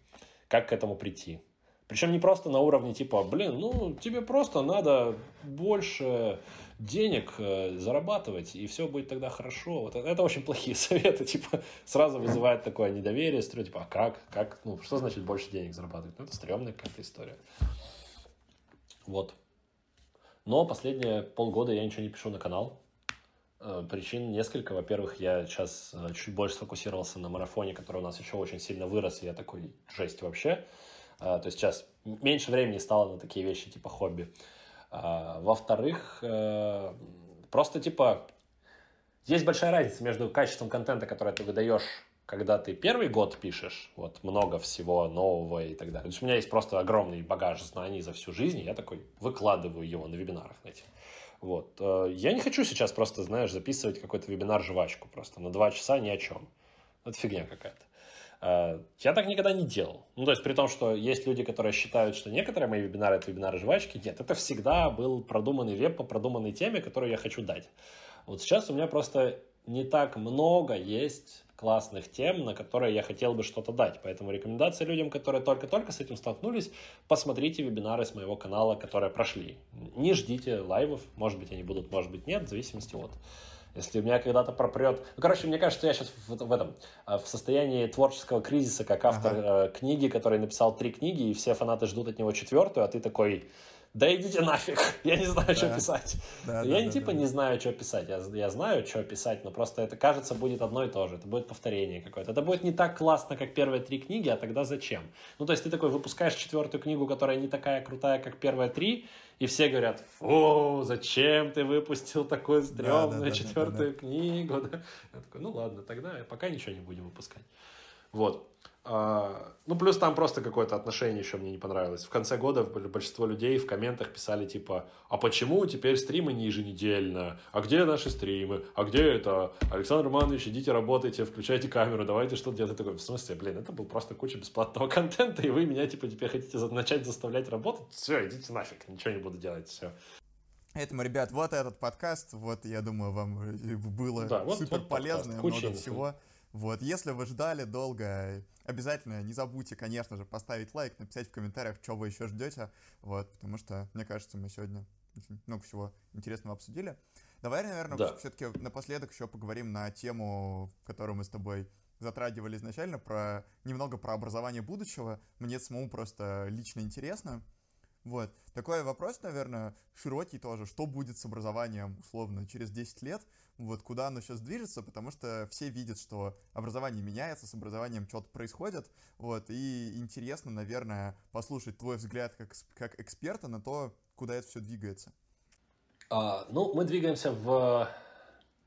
Как к этому прийти? Причем не просто на уровне типа, блин, ну тебе просто надо больше денег э, зарабатывать, и все будет тогда хорошо. Вот это, это очень плохие советы, типа, сразу вызывает такое недоверие, строю, типа, а как, как, ну, что значит больше денег зарабатывать? Ну, это стрёмная какая-то история. Вот. Но последние полгода я ничего не пишу на канал. Э, причин несколько. Во-первых, я сейчас э, чуть больше сфокусировался на марафоне, который у нас еще очень сильно вырос, и я такой, жесть вообще. То есть сейчас меньше времени стало на такие вещи, типа хобби. Во-вторых, э, просто типа есть большая разница между качеством контента, который ты выдаешь, когда ты первый год пишешь, вот много всего нового и так далее. То есть у меня есть просто огромный багаж знаний за всю жизнь, и я такой выкладываю его на вебинарах на этих. Вот. Э, я не хочу сейчас просто, знаешь, записывать какой-то вебинар-жвачку просто на два часа ни о чем. Это фигня какая-то. Э, я так никогда не делал. Ну, то есть, при том, что есть люди, которые считают, что некоторые мои вебинары — это вебинары жвачки. Нет, это всегда был продуманный веб по продуманной теме, которую я хочу дать. Вот сейчас у меня просто не так много есть классных тем, на которые я хотел бы что-то дать. Поэтому рекомендация людям, которые только-только с этим столкнулись, посмотрите вебинары с моего канала, которые прошли. Не ждите лайвов, может быть они будут, может быть нет, в зависимости от если у меня когда-то пропрет... Ну, короче, мне кажется, что я сейчас в, в этом, а, в состоянии творческого кризиса, как автор ага. Э, книги, который написал три книги, и все фанаты ждут от него четвертую, а ты такой, да идите нафиг, я не знаю, да. что писать. Да, я да, не да, типа да. не знаю, что писать, я, я знаю, что писать, но просто это кажется будет одно и то же, это будет повторение какое-то. Это будет не так классно, как первые три книги, а тогда зачем? Ну, то есть ты такой выпускаешь четвертую книгу, которая не такая крутая, как первые три, и все говорят, фу, зачем ты выпустил такую стрёмную да, да, четвертую да, да, да. книгу? Да? Я такой, ну ладно, тогда пока ничего не будем выпускать. Вот. А, ну, плюс там просто какое-то отношение еще мне не понравилось. В конце года большинство людей в комментах писали типа, а почему теперь стримы не еженедельно? А где наши стримы? А где это? Александр Романович, идите работайте, включайте камеру, давайте что-то делать. такой, в смысле, блин, это был просто куча бесплатного контента, и вы меня типа теперь хотите начать заставлять работать? Все, идите нафиг, ничего не буду делать, все. Поэтому, ребят, вот этот подкаст, вот, я думаю, вам было да, вот, супер вот полезно, много всего. всего. Вот, если вы ждали долго, обязательно не забудьте, конечно же, поставить лайк, написать в комментариях, что вы еще ждете, вот, потому что, мне кажется, мы сегодня очень много всего интересного обсудили. Давай, наверное, да. все-таки напоследок еще поговорим на тему, которую мы с тобой затрагивали изначально, про немного про образование будущего. Мне самому просто лично интересно. Вот. Такой вопрос, наверное, широкий тоже. Что будет с образованием, условно, через 10 лет? Вот куда оно сейчас движется, потому что все видят, что образование меняется, с образованием что-то происходит. Вот. И интересно, наверное, послушать твой взгляд как, как эксперта на то, куда это все двигается. А, ну, мы двигаемся в,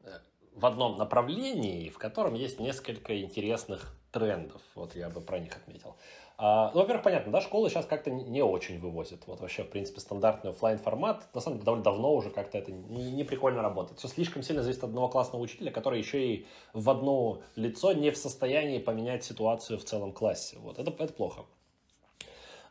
э, в одном направлении, в котором есть несколько интересных трендов. Вот я бы про них отметил. А, ну, во-первых, понятно, да, школы сейчас как-то не очень вывозят. Вот вообще, в принципе, стандартный офлайн формат, на самом деле, довольно давно уже как-то это не, прикольно работает. Все слишком сильно зависит от одного классного учителя, который еще и в одно лицо не в состоянии поменять ситуацию в целом классе. Вот, это, это плохо.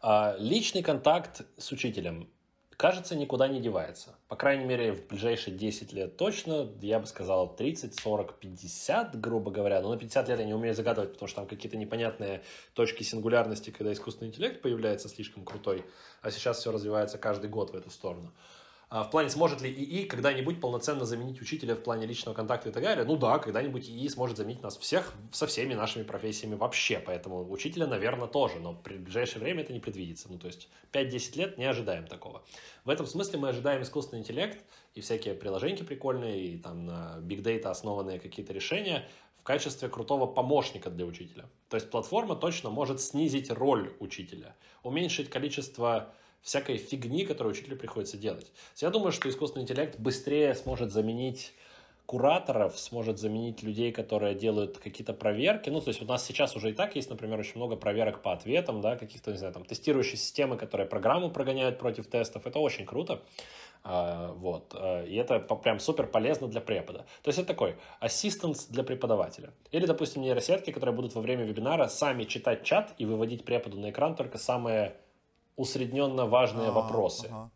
А, личный контакт с учителем кажется, никуда не девается. По крайней мере, в ближайшие 10 лет точно, я бы сказал 30, 40, 50, грубо говоря. Но на 50 лет я не умею загадывать, потому что там какие-то непонятные точки сингулярности, когда искусственный интеллект появляется слишком крутой. А сейчас все развивается каждый год в эту сторону. А в плане, сможет ли ИИ когда-нибудь полноценно заменить учителя в плане личного контакта и так далее? Ну да, когда-нибудь ИИ сможет заменить нас всех со всеми нашими профессиями вообще, поэтому учителя, наверное, тоже, но в ближайшее время это не предвидится. Ну, то есть 5-10 лет не ожидаем такого. В этом смысле мы ожидаем искусственный интеллект и всякие приложения прикольные, и там на big data основанные какие-то решения в качестве крутого помощника для учителя. То есть платформа точно может снизить роль учителя, уменьшить количество всякой фигни, которую учителю приходится делать. Я думаю, что искусственный интеллект быстрее сможет заменить кураторов, сможет заменить людей, которые делают какие-то проверки. Ну, то есть у нас сейчас уже и так есть, например, очень много проверок по ответам, да, каких-то, не знаю, там, тестирующие системы, которые программу прогоняют против тестов. Это очень круто. А, вот. И это прям супер полезно для препода. То есть это такой ассистент для преподавателя. Или, допустим, нейросетки, которые будут во время вебинара сами читать чат и выводить преподу на экран только самые усредненно важные а, вопросы. Ага.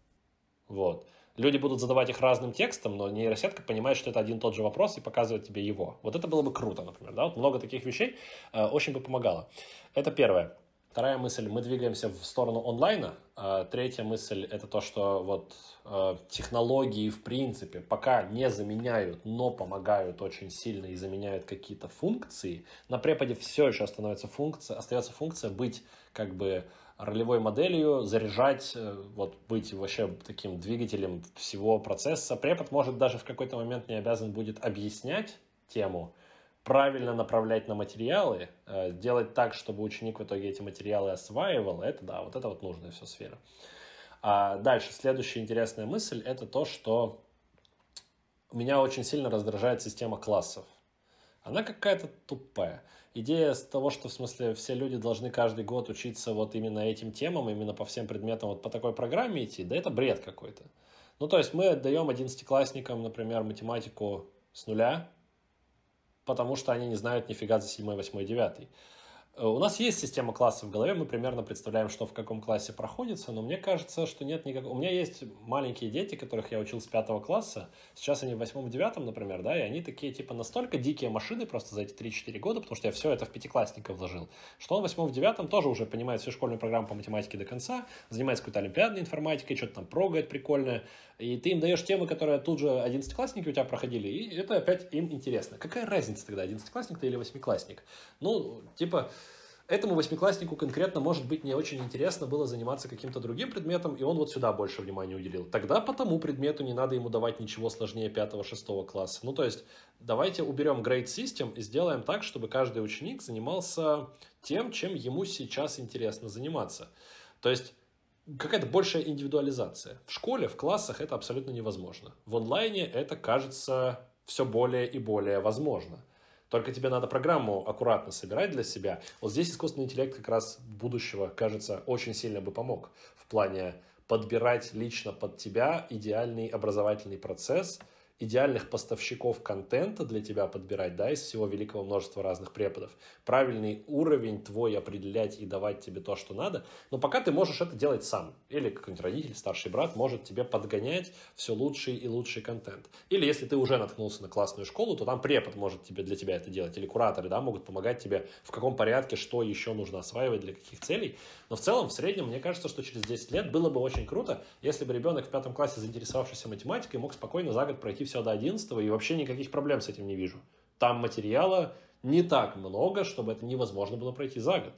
Вот. Люди будут задавать их разным текстом, но нейросетка понимает, что это один и тот же вопрос и показывает тебе его. Вот это было бы круто, например. Да? Вот много таких вещей э, очень бы помогало. Это первое. Вторая мысль, мы двигаемся в сторону онлайна. А третья мысль, это то, что вот э, технологии в принципе пока не заменяют, но помогают очень сильно и заменяют какие-то функции. На преподе все еще становится функция, остается функция быть как бы ролевой моделью, заряжать, э, вот быть вообще таким двигателем всего процесса. Препод может даже в какой-то момент не обязан будет объяснять тему, правильно направлять на материалы, э, делать так, чтобы ученик в итоге эти материалы осваивал, это да, вот это вот нужная все сфера. А дальше, следующая интересная мысль, это то, что меня очень сильно раздражает система классов. Она какая-то тупая. Идея с того, что в смысле все люди должны каждый год учиться вот именно этим темам, именно по всем предметам, вот по такой программе идти, да это бред какой-то. Ну, то есть мы отдаем одиннадцатиклассникам, например, математику с нуля, потому что они не знают нифига за 7, 8, 9. Э, у нас есть система классов в голове, мы примерно представляем, что в каком классе проходится, но мне кажется, что нет никакого... У меня есть маленькие дети, которых я учил с пятого класса, сейчас они в восьмом, девятом, например, да, и они такие, типа, настолько дикие машины просто за эти 3-4 года, потому что я все это в пятиклассника вложил, что он в восьмом, в девятом тоже уже понимает всю школьную программу по математике до конца, занимается какой-то олимпиадной информатикой, что-то там прогает прикольное, и ты им даешь темы, которые тут же одиннадцатиклассники у тебя проходили, и это опять им интересно. Какая разница тогда, одиннадцатиклассник ты или восьмиклассник? Ну, типа, этому восьмикласснику конкретно, может быть, не очень интересно было заниматься каким-то другим предметом, и он вот сюда больше внимания уделил. Тогда по тому предмету не надо ему давать ничего сложнее пятого-шестого класса. Ну, то есть, давайте уберем grade system и сделаем так, чтобы каждый ученик занимался тем, чем ему сейчас интересно заниматься. То есть, какая-то большая индивидуализация. В школе, в классах это абсолютно невозможно. В онлайне это кажется все более и более возможно. Только тебе надо программу аккуратно собирать для себя. Вот здесь искусственный интеллект как раз будущего, кажется, очень сильно бы помог в плане подбирать лично под тебя идеальный образовательный процесс – идеальных поставщиков контента для тебя подбирать, да, из всего великого множества разных преподов, правильный уровень твой определять и давать тебе то, что надо, но пока ты можешь это делать сам. Или какой-нибудь родитель, старший брат может тебе подгонять все лучший и лучший контент. Или если ты уже наткнулся на классную школу, то там препод может тебе, для тебя это делать, или кураторы, да, могут помогать тебе в каком порядке, что еще нужно осваивать, для каких целей. Но в целом, в среднем, мне кажется, что через 10 лет было бы очень круто, если бы ребенок в пятом классе, заинтересовавшийся математикой, мог спокойно за год пройти все до 11 и вообще никаких проблем с этим не вижу. Там материала не так много, чтобы это невозможно было пройти за год.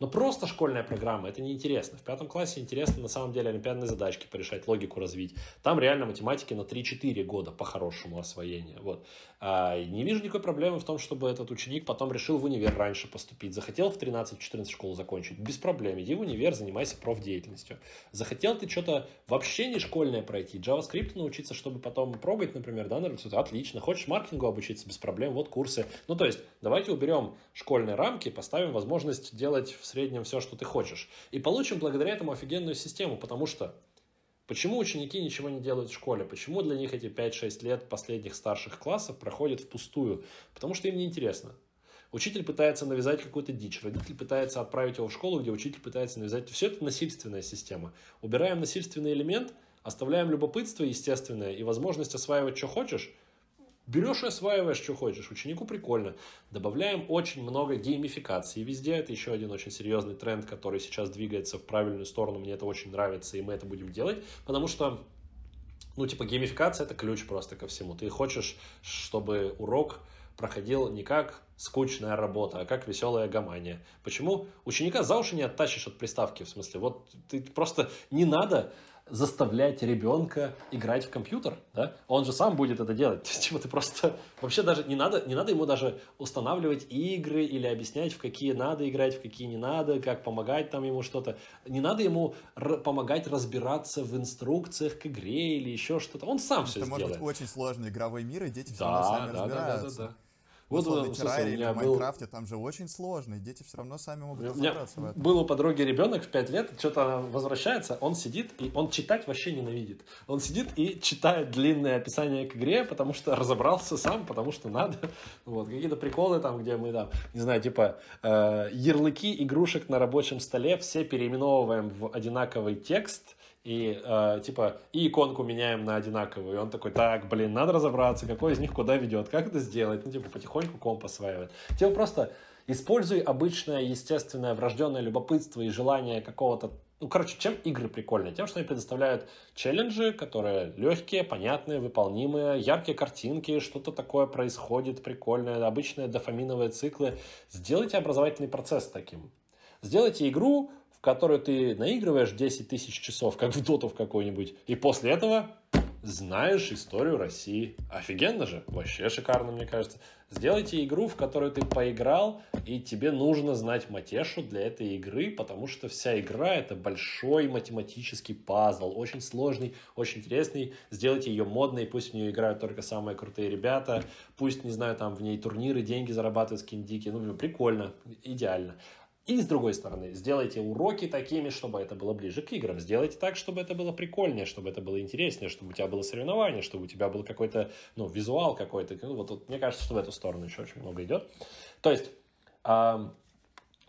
Но просто школьная программа, это неинтересно. В пятом классе интересно на самом деле олимпиадные задачки порешать, логику развить. Там реально математики на 3-4 года по-хорошему освоения. Вот. А, не вижу никакой проблемы в том, чтобы этот ученик потом решил в универ раньше поступить. Захотел в 13-14 школу закончить. Без проблем. Иди в универ, занимайся профдеятельностью. Захотел ты что-то вообще не школьное пройти, JavaScript научиться, чтобы потом прогать, например, да, на Отлично. Хочешь маркетингу обучиться без проблем, вот курсы. Ну, то есть, давайте уберем школьные рамки, поставим возможность делать в среднем все, что ты хочешь. И получим благодаря этому офигенную систему, потому что Почему ученики ничего не делают в школе? Почему для них эти 5-6 лет последних старших классов проходят впустую? Потому что им неинтересно. Учитель пытается навязать какую-то дичь, родитель пытается отправить его в школу, где учитель пытается навязать. Все это насильственная система. Убираем насильственный элемент, оставляем любопытство естественное и возможность осваивать, что хочешь – Берешь и осваиваешь, что хочешь. Ученику прикольно. Добавляем очень много геймификации везде. Это еще один очень серьезный тренд, который сейчас двигается в правильную сторону. Мне это очень нравится, и мы это будем делать. Потому что, ну, типа, геймификация – это ключ просто ко всему. Ты хочешь, чтобы урок проходил не как скучная работа, а как веселая гамания. Почему? Ученика за уши не оттащишь от приставки, в смысле, вот ты просто не надо заставлять ребенка играть в компьютер, да? Он же сам будет это делать. Типа, ты просто... Вообще даже не надо, не надо ему даже устанавливать игры или объяснять, в какие надо играть, в какие не надо, как помогать там ему что-то. Не надо ему помогать разбираться в инструкциях к игре или еще что-то. Он сам все сделает. Это может быть очень сложный игровой мир, и дети все равно сами да, разбираются. Да, да, да, да. Вот, вот террарии или в Майнкрафте, был... там же очень сложно, и дети все равно сами могут разобраться в этом. Был у подруги ребенок в 5 лет, что-то возвращается, он сидит, и он читать вообще ненавидит. Он сидит и читает длинное описание к игре, потому что разобрался сам, потому что надо. Вот, какие-то приколы там, где мы там, не знаю, типа э, ярлыки игрушек на рабочем столе все переименовываем в одинаковый текст, и э, типа и иконку меняем на одинаковую. И он такой, так, блин, надо разобраться, какой из них куда ведет, как это сделать. Ну, типа, потихоньку комп осваивает. Типа просто Используй обычное, естественное, врожденное любопытство и желание какого-то ну, короче, чем игры прикольные? Тем, что они предоставляют челленджи, которые легкие, понятные, выполнимые, яркие картинки, что-то такое происходит прикольное, обычные дофаминовые циклы. Сделайте образовательный процесс таким. Сделайте игру, в которую ты наигрываешь 10 тысяч часов, как в доту в какой-нибудь, и после этого знаешь историю России. Офигенно же, вообще шикарно, мне кажется. Сделайте игру, в которую ты поиграл, и тебе нужно знать матешу для этой игры, потому что вся игра это большой математический пазл, очень сложный, очень интересный. Сделайте ее модной, пусть в нее играют только самые крутые ребята, пусть, не знаю, там в ней турниры, деньги зарабатывают скиндики, ну, прикольно, идеально. И с другой стороны, сделайте уроки такими, чтобы это было ближе к играм. Сделайте так, чтобы это было прикольнее, чтобы это было интереснее, чтобы у тебя было соревнование, чтобы у тебя был какой-то, ну, визуал какой-то. Ну, вот, вот мне кажется, что в эту сторону еще очень много идет. То есть, э,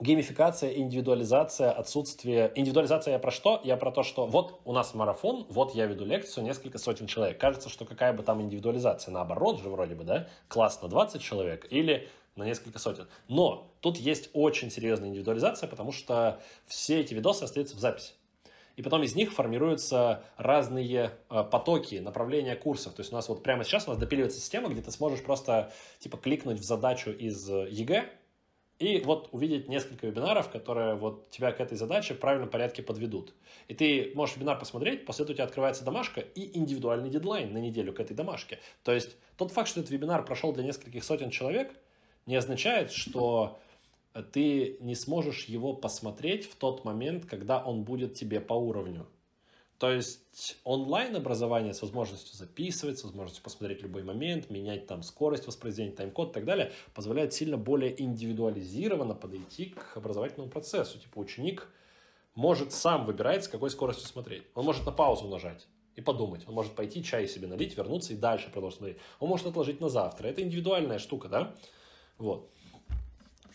геймификация, индивидуализация, отсутствие... Индивидуализация я про что? Я про то, что вот у нас марафон, вот я веду лекцию, несколько сотен человек. Кажется, что какая бы там индивидуализация, наоборот же вроде бы, да? Классно 20 человек или на несколько сотен. Но тут есть очень серьезная индивидуализация, потому что все эти видосы остаются в записи. И потом из них формируются разные э, потоки, направления курсов. То есть у нас вот прямо сейчас у нас допиливается система, где ты сможешь просто типа кликнуть в задачу из ЕГЭ и вот увидеть несколько вебинаров, которые вот тебя к этой задаче в правильном порядке подведут. И ты можешь вебинар посмотреть, после этого у тебя открывается домашка и индивидуальный дедлайн на неделю к этой домашке. То есть тот факт, что этот вебинар прошел для нескольких сотен человек – не означает, что ты не сможешь его посмотреть в тот момент, когда он будет тебе по уровню. То есть онлайн-образование с возможностью записывать, с возможностью посмотреть любой момент, менять там скорость воспроизведения, тайм-код и так далее, позволяет сильно более индивидуализированно подойти к образовательному процессу. Типа ученик может сам выбирать, с какой скоростью смотреть. Он может на паузу нажать и подумать. Он может пойти чай себе налить, вернуться и дальше продолжить смотреть. Он может отложить на завтра. Это индивидуальная штука, да? Вот.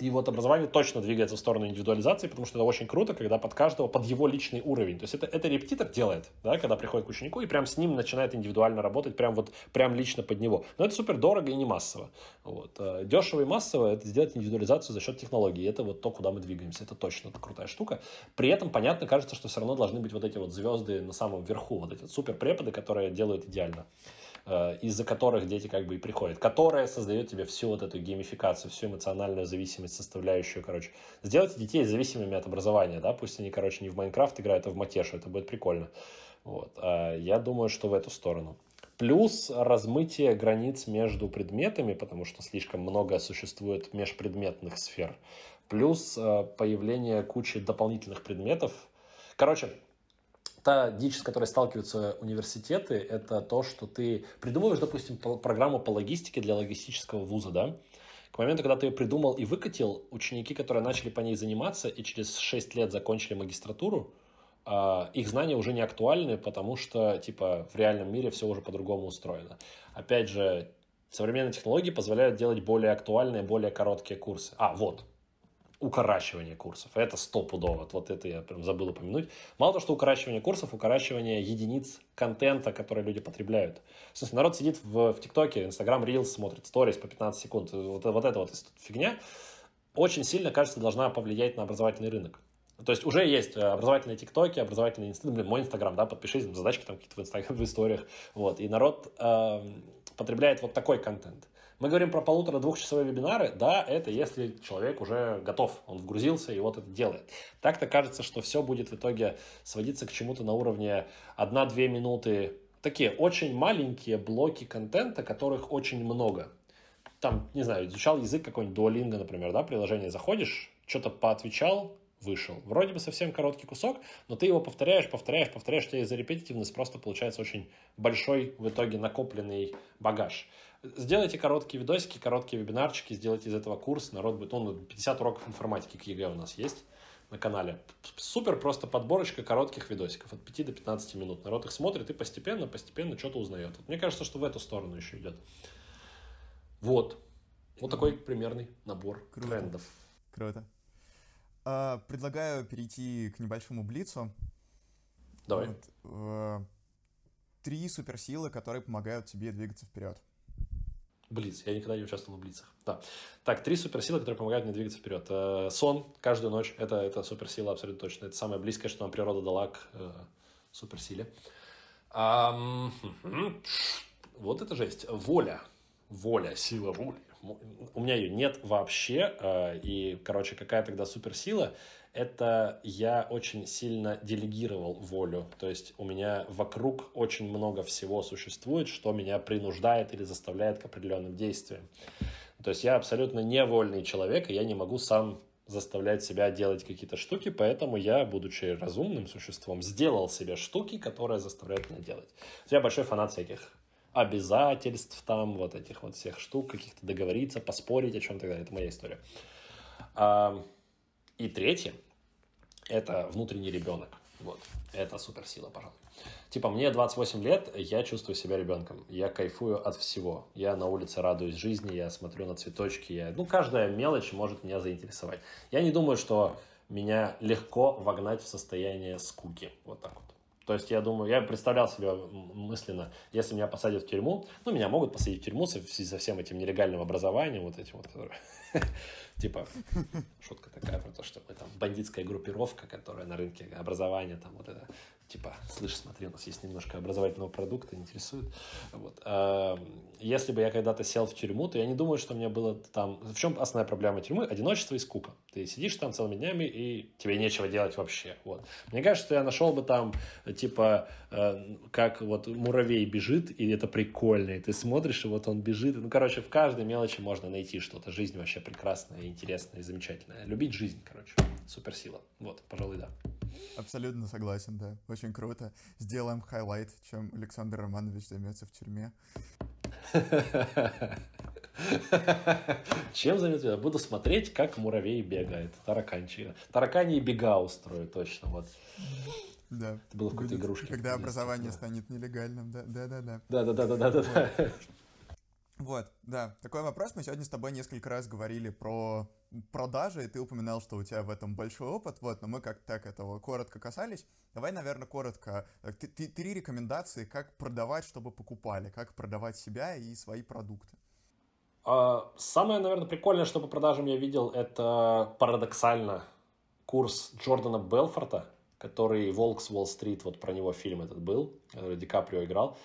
И вот образование точно двигается в сторону индивидуализации, потому что это очень круто, когда под каждого, под его личный уровень. То есть это, это репетитор делает, да, когда приходит к ученику и прям с ним начинает индивидуально работать, прям вот, прям лично под него. Но это супер дорого и не массово. Вот. Э, Дешево и массово это сделать индивидуализацию за счет технологий. Это вот то, куда мы двигаемся. Это точно это крутая штука. При этом, понятно, кажется, что все равно должны быть вот эти вот звезды на самом верху, вот эти супер преподы, которые делают идеально. Э, из-за которых дети как бы и приходят, которая создает тебе всю вот эту геймификацию, всю эмоциональную зависимость, составляющую, короче. Сделайте детей зависимыми от образования, да, пусть они, короче, не в Майнкрафт играют, а в Матешу, это будет прикольно. Вот. А я думаю, что в эту сторону. Плюс размытие границ между предметами, потому что слишком много существует межпредметных сфер. Плюс э, появление кучи дополнительных предметов. Короче, та дичь, с которой сталкиваются университеты, это то, что ты придумываешь, допустим, программу по логистике для логистического вуза, да? К моменту, когда ты ее придумал и выкатил, ученики, которые начали по ней заниматься и через 6 лет закончили магистратуру, а, их знания уже не актуальны, потому что, типа, в реальном мире все уже по-другому устроено. Опять же, современные технологии позволяют делать более актуальные, более короткие курсы. А, вот, укорачивание курсов. Это стопудово. Вот это я прям забыл упомянуть. Мало того, что укорачивание курсов, укорачивание единиц контента, который люди потребляют. В смысле, народ сидит в, в ТикТоке, Инстаграм, Reels, смотрит сторис по 15 секунд. Вот, вот эта вот фигня очень сильно, кажется, должна повлиять на образовательный рынок. То есть уже есть образовательные ТикТоки, образовательные институты, блин, мой Инстаграм, да, подпишись, задачки там какие-то в Инстаграме, в историях, вот, и народ э, потребляет вот такой контент. Мы говорим про полутора-двухчасовые вебинары. Да, это если человек уже готов, он вгрузился и вот это делает. Так-то кажется, что все будет в итоге сводиться к чему-то на уровне 1-2 минуты. Такие очень маленькие блоки контента, которых очень много. Там, не знаю, изучал язык какой-нибудь Duolingo, например, да, приложение заходишь, что-то поотвечал, вышел. Вроде бы совсем короткий кусок, но ты его повторяешь, повторяешь, повторяешь, у тебя из-за repetitивность просто получается очень большой в итоге накопленный багаж. Сделайте короткие видосики, короткие вебинарчики, сделайте из этого курс. Народ будет, он 50 уроков информатики к ЕГЭ у нас есть на канале. Супер просто подборочка коротких видосиков от 5 до 15 минут. Народ их смотрит и постепенно, постепенно что-то узнает. Вот мне кажется, что в эту сторону еще идет. Вот. Вот такой примерный набор Круто. трендов. Круто. А, предлагаю перейти к небольшому блицу. Давай. Вот, э, три суперсилы, которые помогают тебе двигаться вперед. Блиц. Я никогда не участвовал в блицах. Да. Так, три суперсилы, которые помогают мне двигаться вперед. Э, сон каждую ночь. Это, это суперсила абсолютно точно. Это самое близкое, что нам природа дала к э, суперсиле. А, вот это жесть. Воля. Воля, сила воли. У меня ее нет вообще. Э, и, короче, какая тогда суперсила? это я очень сильно делегировал волю. То есть у меня вокруг очень много всего существует, что меня принуждает или заставляет к определенным действиям. То есть я абсолютно невольный человек, и я не могу сам заставлять себя делать какие-то штуки, поэтому я, будучи разумным существом, сделал себе штуки, которые заставляют меня делать. Я большой фанат всяких обязательств там, вот этих вот всех штук, каких-то договориться, поспорить о чем-то, это моя история. И третье, это внутренний ребенок. Вот. Это суперсила, пожалуй. Типа, мне 28 лет, я чувствую себя ребенком. Я кайфую от всего. Я на улице радуюсь жизни, я смотрю на цветочки. Я... Ну, каждая мелочь может меня заинтересовать. Я не думаю, что меня легко вогнать в состояние скуки. Вот так вот. То есть я думаю, я представлял себе мысленно, если меня посадят в тюрьму, ну, меня могут посадить в тюрьму связи со всем этим нелегальным образованием, вот этим вот, Типа, шутка такая про то, что мы там бандитская группировка, которая на рынке образования, там вот это, типа, слышь, смотри, у нас есть немножко образовательного продукта, интересует. Вот. А, если бы я когда-то сел в тюрьму, то я не думаю, что у меня было там... В чем основная проблема тюрьмы? Одиночество и скука. Ты сидишь там целыми днями, и тебе нечего делать вообще. Вот. Мне кажется, что я нашел бы там, типа, э, как вот муравей бежит, и это прикольно, и ты смотришь, и вот он бежит. Ну, короче, в каждой мелочи можно найти что-то. Жизнь вообще прекрасная, интересная и замечательная. Любить жизнь, короче. Суперсила. Вот, пожалуй, да. Абсолютно согласен, да. Очень круто. Сделаем хайлайт, чем Александр Романович займется в тюрьме. Чем займется? Буду смотреть, как муравей бегает. Тараканчик. Тараканьи бега устрою точно. Вот. Да. Это было в какой-то игрушке. Когда образование станет нелегальным, да, да, да, да. Да, да, да, да, да, да. Вот, да. Такой вопрос. Мы сегодня с тобой несколько раз говорили про продажи, и ты упоминал, что у тебя в этом большой опыт, вот, но мы как так этого коротко касались. Давай, наверное, коротко. Три рекомендации, как продавать, чтобы покупали, как продавать себя и свои продукты. А, самое, наверное, прикольное, что по продажам я видел, это парадоксально курс Джордана Белфорта, который «Волк Уолл-стрит», вот про него фильм этот был, который Ди Каприо играл.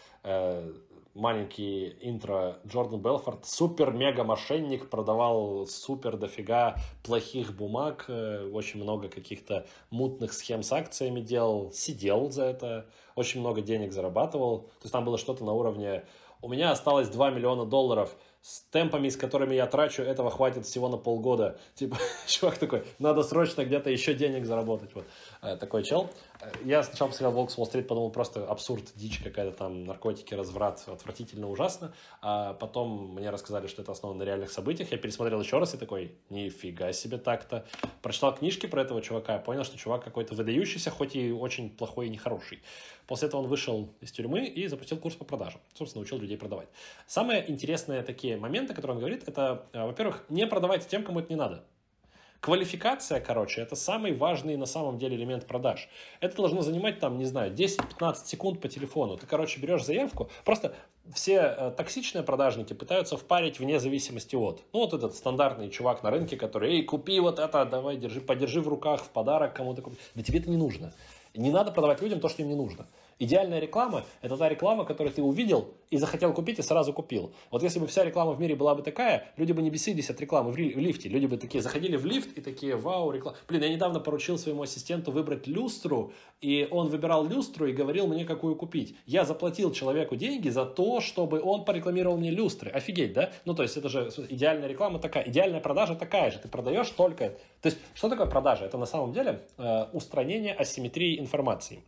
Маленький интро. Джордан Белфорд, супер-мега-мошенник, продавал супер дофига плохих бумаг, э, очень много каких-то мутных схем с акциями делал, сидел за это, очень много денег зарабатывал. То есть там было что-то на уровне «У меня осталось 2 миллиона долларов, с темпами, с которыми я трачу, этого хватит всего на полгода. Типа, чувак такой, надо срочно где-то еще денег заработать. Вот. Э, такой чел. Я сначала посмотрел «Волк с Уолл-стрит», подумал, просто абсурд, дичь какая-то там, наркотики, разврат, отвратительно, ужасно. А потом мне рассказали, что это основано на реальных событиях. Я пересмотрел еще раз и такой, нифига себе так-то. Прочитал книжки про этого чувака, понял, что чувак какой-то выдающийся, хоть и очень плохой и нехороший. После этого он вышел из тюрьмы и запустил курс по продажам. Собственно, учил людей продавать. Самые интересные такие моменты, которые он говорит, это, э, во-первых, не продавайте тем, кому это не надо. Квалификация, короче, это самый важный на самом деле элемент продаж. Это должно занимать там, не знаю, 10-15 секунд по телефону. Ты, короче, берешь заявку. Просто все э, токсичные продажники пытаются впарить вне зависимости от. Ну, вот этот стандартный чувак на рынке, который, эй, купи вот это, давай, держи, подержи в руках, в подарок кому-то. Купи. Да тебе это не нужно. Не надо продавать людям то, что им не нужно. Идеальная реклама – это та реклама, которую ты увидел и захотел купить, и сразу купил. Вот если бы вся реклама в мире была бы такая, люди бы не бесились от рекламы в лифте. Люди бы такие заходили в лифт и такие, вау, реклама. Блин, я недавно поручил своему ассистенту выбрать люстру, и он выбирал люстру и говорил мне, какую купить. Я заплатил человеку деньги за то, чтобы он порекламировал мне люстры. Офигеть, да? Ну, то есть это же идеальная реклама такая, идеальная продажа такая же. Ты продаешь только... То есть что такое продажа? Это на самом деле э, устранение асимметрии информации.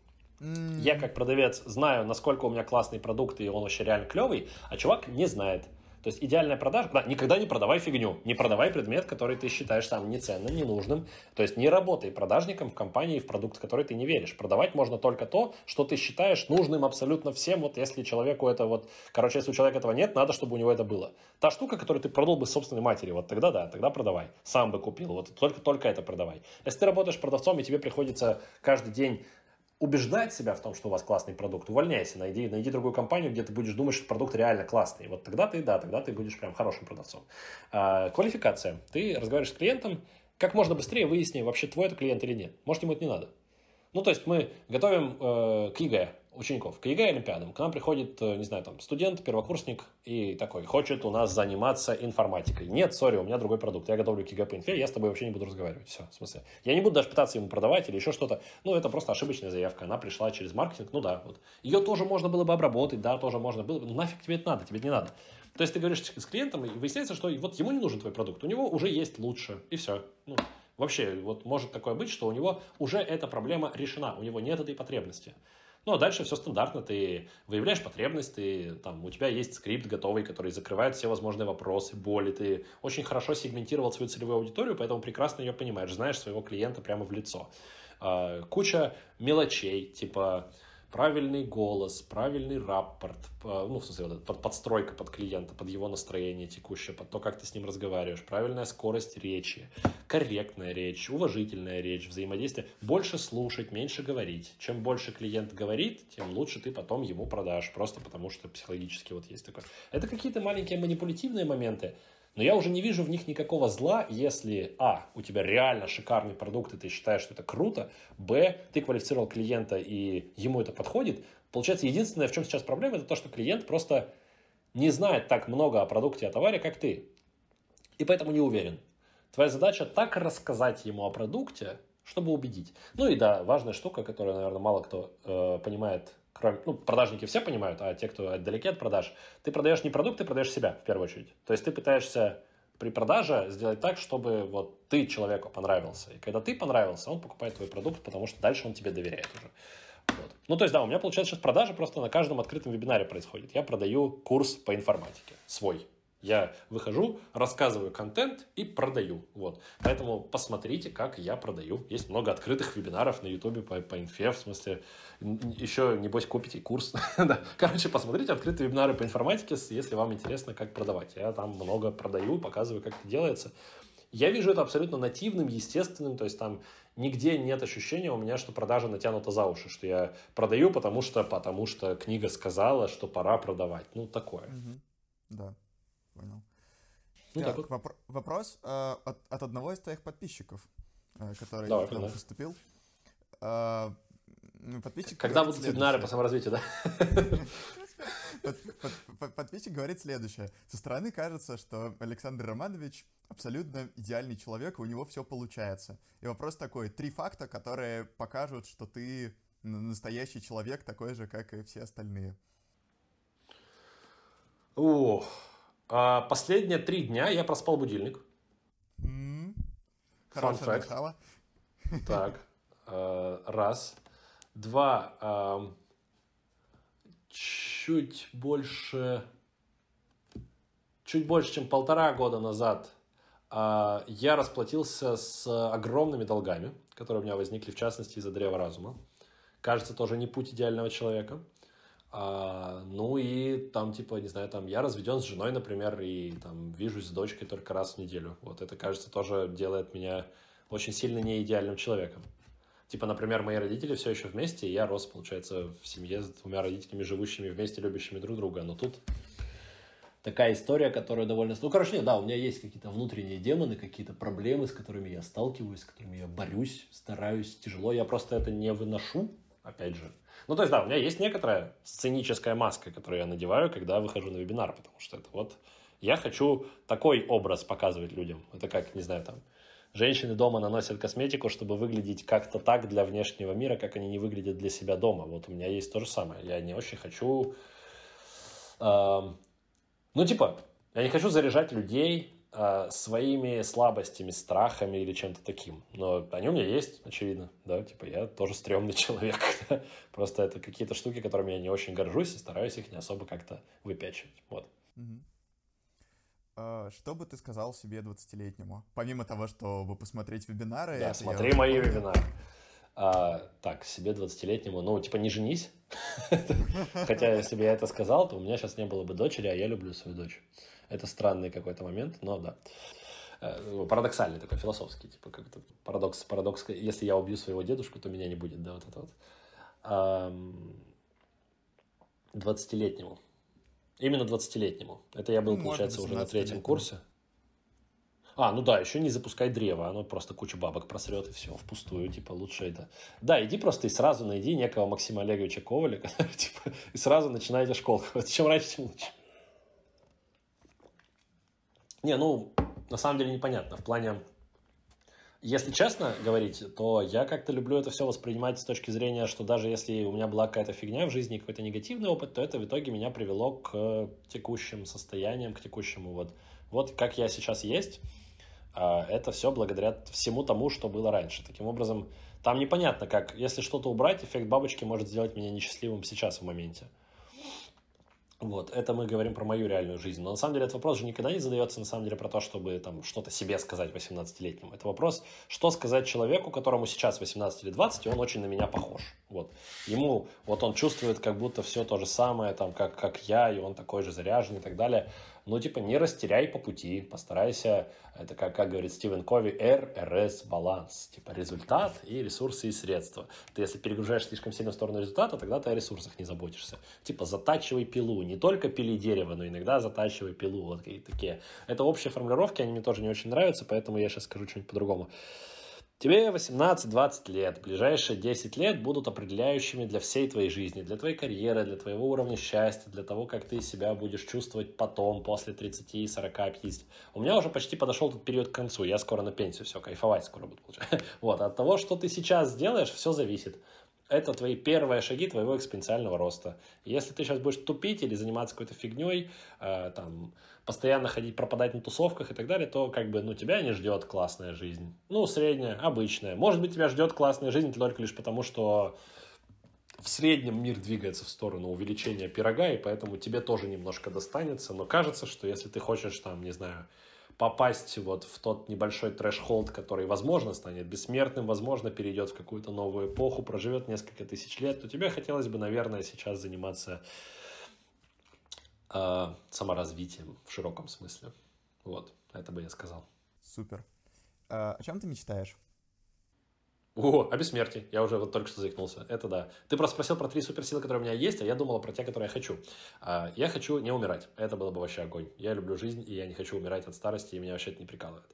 Я как продавец знаю, насколько у меня классный продукт, и он вообще реально клевый, а чувак не знает. То есть идеальная продажа, да, никогда не продавай фигню, не продавай предмет, который ты считаешь сам неценным, ненужным. То есть не работай продажником в компании, в продукт, в который ты не веришь. Продавать можно только то, что ты считаешь нужным абсолютно всем. Вот если человеку это вот, короче, если у человека этого нет, надо, чтобы у него это было. Та штука, которую ты продал бы собственной матери, вот тогда да, тогда продавай. Сам бы купил, вот только, только это продавай. Если ты работаешь продавцом, и тебе приходится каждый день убеждать себя в том, что у вас классный продукт, увольняйся, найди, найди другую компанию, где ты будешь думать, что продукт реально классный. Вот тогда ты, да, тогда ты будешь прям хорошим продавцом. А, квалификация. Ты разговариваешь с клиентом, как можно быстрее выясни, вообще твой это клиент или нет. Может, ему это не надо. Ну, то есть мы готовим э, к ЕГЭ учеников, к ЕГЭ Олимпиадам. К нам приходит, э, не знаю, там, студент, первокурсник и такой, хочет у нас заниматься информатикой. Нет, sorry, у меня другой продукт. Я готовлю к ЕГЭ по инфе, я с тобой вообще не буду разговаривать. Все, в смысле. Я не буду даже пытаться ему продавать или еще что-то. Ну, это просто ошибочная заявка. Она пришла через маркетинг. Ну да, вот. Ее тоже можно было бы обработать, да, тоже можно было бы. Ну, нафиг тебе это надо, тебе это не надо. То есть ты говоришь с клиентом, и выясняется, что вот ему не нужен твой продукт. У него уже есть лучше, и все. Ну, Вообще, вот может такое быть, что у него уже эта проблема решена, у него нет этой потребности. Ну, а дальше все стандартно, ты выявляешь потребность, ты, там, у тебя есть скрипт готовый, который закрывает все возможные вопросы, боли, ты очень хорошо сегментировал свою целевую аудиторию, поэтому прекрасно ее понимаешь, знаешь своего клиента прямо в лицо. А, куча мелочей, типа правильный голос, правильный рапорт, ну, в смысле, вот подстройка под клиента, под его настроение текущее, под то, как ты с ним разговариваешь, правильная скорость речи, корректная речь, уважительная речь, взаимодействие. Больше слушать, меньше говорить. Чем больше клиент говорит, тем лучше ты потом ему продашь, просто потому что психологически вот есть такое. Это какие-то маленькие манипулятивные моменты, но я уже не вижу в них никакого зла, если, а, у тебя реально шикарный продукт, и ты считаешь, что это круто, б, ты квалифицировал клиента, и ему это подходит. Получается, единственное, в чем сейчас проблема, это то, что клиент просто не знает так много о продукте, о товаре, как ты. И поэтому не уверен. Твоя задача так рассказать ему о продукте, чтобы убедить. Ну и да, важная штука, которую, наверное, мало кто э, понимает кроме, ну, продажники все понимают, а те, кто отдалеки от продаж, ты продаешь не продукт, ты продаешь себя в первую очередь. То есть ты пытаешься при продаже сделать так, чтобы вот ты человеку понравился. И когда ты понравился, он покупает твой продукт, потому что дальше он тебе доверяет уже. Вот. Ну, то есть, да, у меня получается сейчас продажа просто на каждом открытом вебинаре происходит. Я продаю курс по информатике, свой. Я выхожу, рассказываю контент и продаю. Вот. Поэтому посмотрите, как я продаю. Есть много открытых вебинаров на YouTube по, по инфе, в смысле, еще, небось, купите курс. Короче, посмотрите открытые вебинары по информатике, если вам интересно, как продавать. Я там много продаю, показываю, как это делается. Я вижу это абсолютно нативным, естественным, то есть там нигде нет ощущения у меня, что продажа натянута за уши, что я продаю, потому что, потому что книга сказала, что пора продавать. Ну, такое. Угу. Да понял. Ну, так, так вот. вопро- вопрос э, от, от одного из твоих подписчиков, э, который Давай, к нам поступил. Э, подписчик Когда будут вебинары по саморазвитию, да? Подписчик говорит следующее. Со стороны кажется, что Александр Романович абсолютно идеальный человек, у него все получается. И вопрос такой, три факта, которые покажут, что ты настоящий человек, такой же, как и все остальные. Ох, а, последние три дня я проспал будильник. Mm, начало. Так, э, раз. Два. Э, чуть больше... Чуть больше, чем полтора года назад э, я расплатился с огромными долгами, которые у меня возникли, в частности, из-за древа разума. Кажется, тоже не путь идеального человека. А, ну и там, типа, не знаю, там я разведен с женой, например, и там вижусь с дочкой только раз в неделю. Вот это, кажется, тоже делает меня очень сильно не идеальным человеком. Типа, например, мои родители все еще вместе, и я рос, получается, в семье с двумя родителями, живущими вместе, любящими друг друга. Но тут такая история, которая довольно... Ну, короче, нет, да, у меня есть какие-то внутренние демоны, какие-то проблемы, с которыми я сталкиваюсь, с которыми я борюсь, стараюсь, тяжело. Я просто это не выношу, опять же. Ну, то есть, да, у меня есть некоторая сценическая маска, которую я надеваю, когда выхожу на вебинар, потому что это вот я хочу такой образ показывать людям. Это как, не знаю, там, женщины дома наносят косметику, чтобы выглядеть как-то так для внешнего мира, как они не выглядят для себя дома. Вот у меня есть то же самое. Я не очень хочу... Э, ну, типа, я не хочу заряжать людей своими слабостями, страхами или чем-то таким. Но они у меня есть, очевидно, да, типа я тоже стрёмный человек. Просто это какие-то штуки, которыми я не очень горжусь и стараюсь их не особо как-то выпячивать. Вот. А, что бы ты сказал себе 20-летнему? Помимо того, чтобы посмотреть вебинары... Да, смотри мои вебинары. А, так, себе 20-летнему, ну, типа, не женись. Хотя, если бы я это сказал, то у меня сейчас не было бы дочери, а я люблю свою дочь. Это странный какой-то момент, но да. Э, парадоксальный такой, философский, типа как-то парадокс, парадокс. Если я убью своего дедушку, то меня не будет, да, вот это вот. 20-летнему. Именно 20-летнему. Это я был, ну, получается, уже на третьем курсе. А, ну да, еще не запускай древо, оно просто кучу бабок просрет и все, впустую, типа, лучше это. Да, иди просто и сразу найди некого Максима Олеговича Коваля, который, типа, и сразу начинайте школу. Вот чем раньше, тем лучше. Не, ну, на самом деле непонятно. В плане, если честно говорить, то я как-то люблю это все воспринимать с точки зрения, что даже если у меня была какая-то фигня в жизни, какой-то негативный опыт, то это в итоге меня привело к текущим состояниям, к текущему вот, вот как я сейчас есть. А это все благодаря всему тому, что было раньше. Таким образом, там непонятно, как, если что-то убрать, эффект бабочки может сделать меня несчастливым сейчас в моменте. Вот, это мы говорим про мою реальную жизнь. Но на самом деле этот вопрос же никогда не задается, на самом деле, про то, чтобы там что-то себе сказать 18-летнему. Это вопрос, что сказать человеку, которому сейчас 18 или 20, и он очень на меня похож. Вот. Ему, вот он чувствует, как будто все то же самое, там, как, как я, и он такой же заряженный и так далее ну, типа, не растеряй по пути, постарайся, это как, как говорит Стивен Кови, RRS баланс, типа, результат и ресурсы и средства. Ты, если перегружаешь слишком сильно в сторону результата, тогда ты о ресурсах не заботишься. Типа, затачивай пилу, не только пили дерево, но иногда затачивай пилу, вот какие-то такие. Это общие формулировки, они мне тоже не очень нравятся, поэтому я сейчас скажу что-нибудь по-другому. Тебе 18-20 лет, ближайшие 10 лет будут определяющими для всей твоей жизни, для твоей карьеры, для твоего уровня счастья, для того, как ты себя будешь чувствовать потом, после 30, 40, 50. У меня уже почти подошел этот период к концу, я скоро на пенсию, все, кайфовать скоро буду получать. Вот, от того, что ты сейчас сделаешь, все зависит это твои первые шаги твоего экспоненциального роста. Если ты сейчас будешь тупить или заниматься какой-то фигней, э, там, постоянно ходить, пропадать на тусовках и так далее, то как бы, ну, тебя не ждет классная жизнь. Ну, средняя, обычная. Может быть, тебя ждет классная жизнь только лишь потому, что в среднем мир двигается в сторону увеличения пирога, и поэтому тебе тоже немножко достанется. Но кажется, что если ты хочешь, там, не знаю, попасть вот в тот небольшой трэш-холд, который, возможно, станет бессмертным, возможно, перейдет в какую-то новую эпоху, проживет несколько тысяч лет, то тебе хотелось бы, наверное, сейчас заниматься э, саморазвитием в широком смысле. Вот, это бы я сказал. Супер. А, о чем ты мечтаешь? О, о бессмертии. Я уже вот только что заикнулся. Это да. Ты просто спросил про три суперсилы, которые у меня есть, а я думал про те, которые я хочу. А, я хочу не умирать. Это было бы вообще огонь. Я люблю жизнь, и я не хочу умирать от старости, и меня вообще это не прикалывает.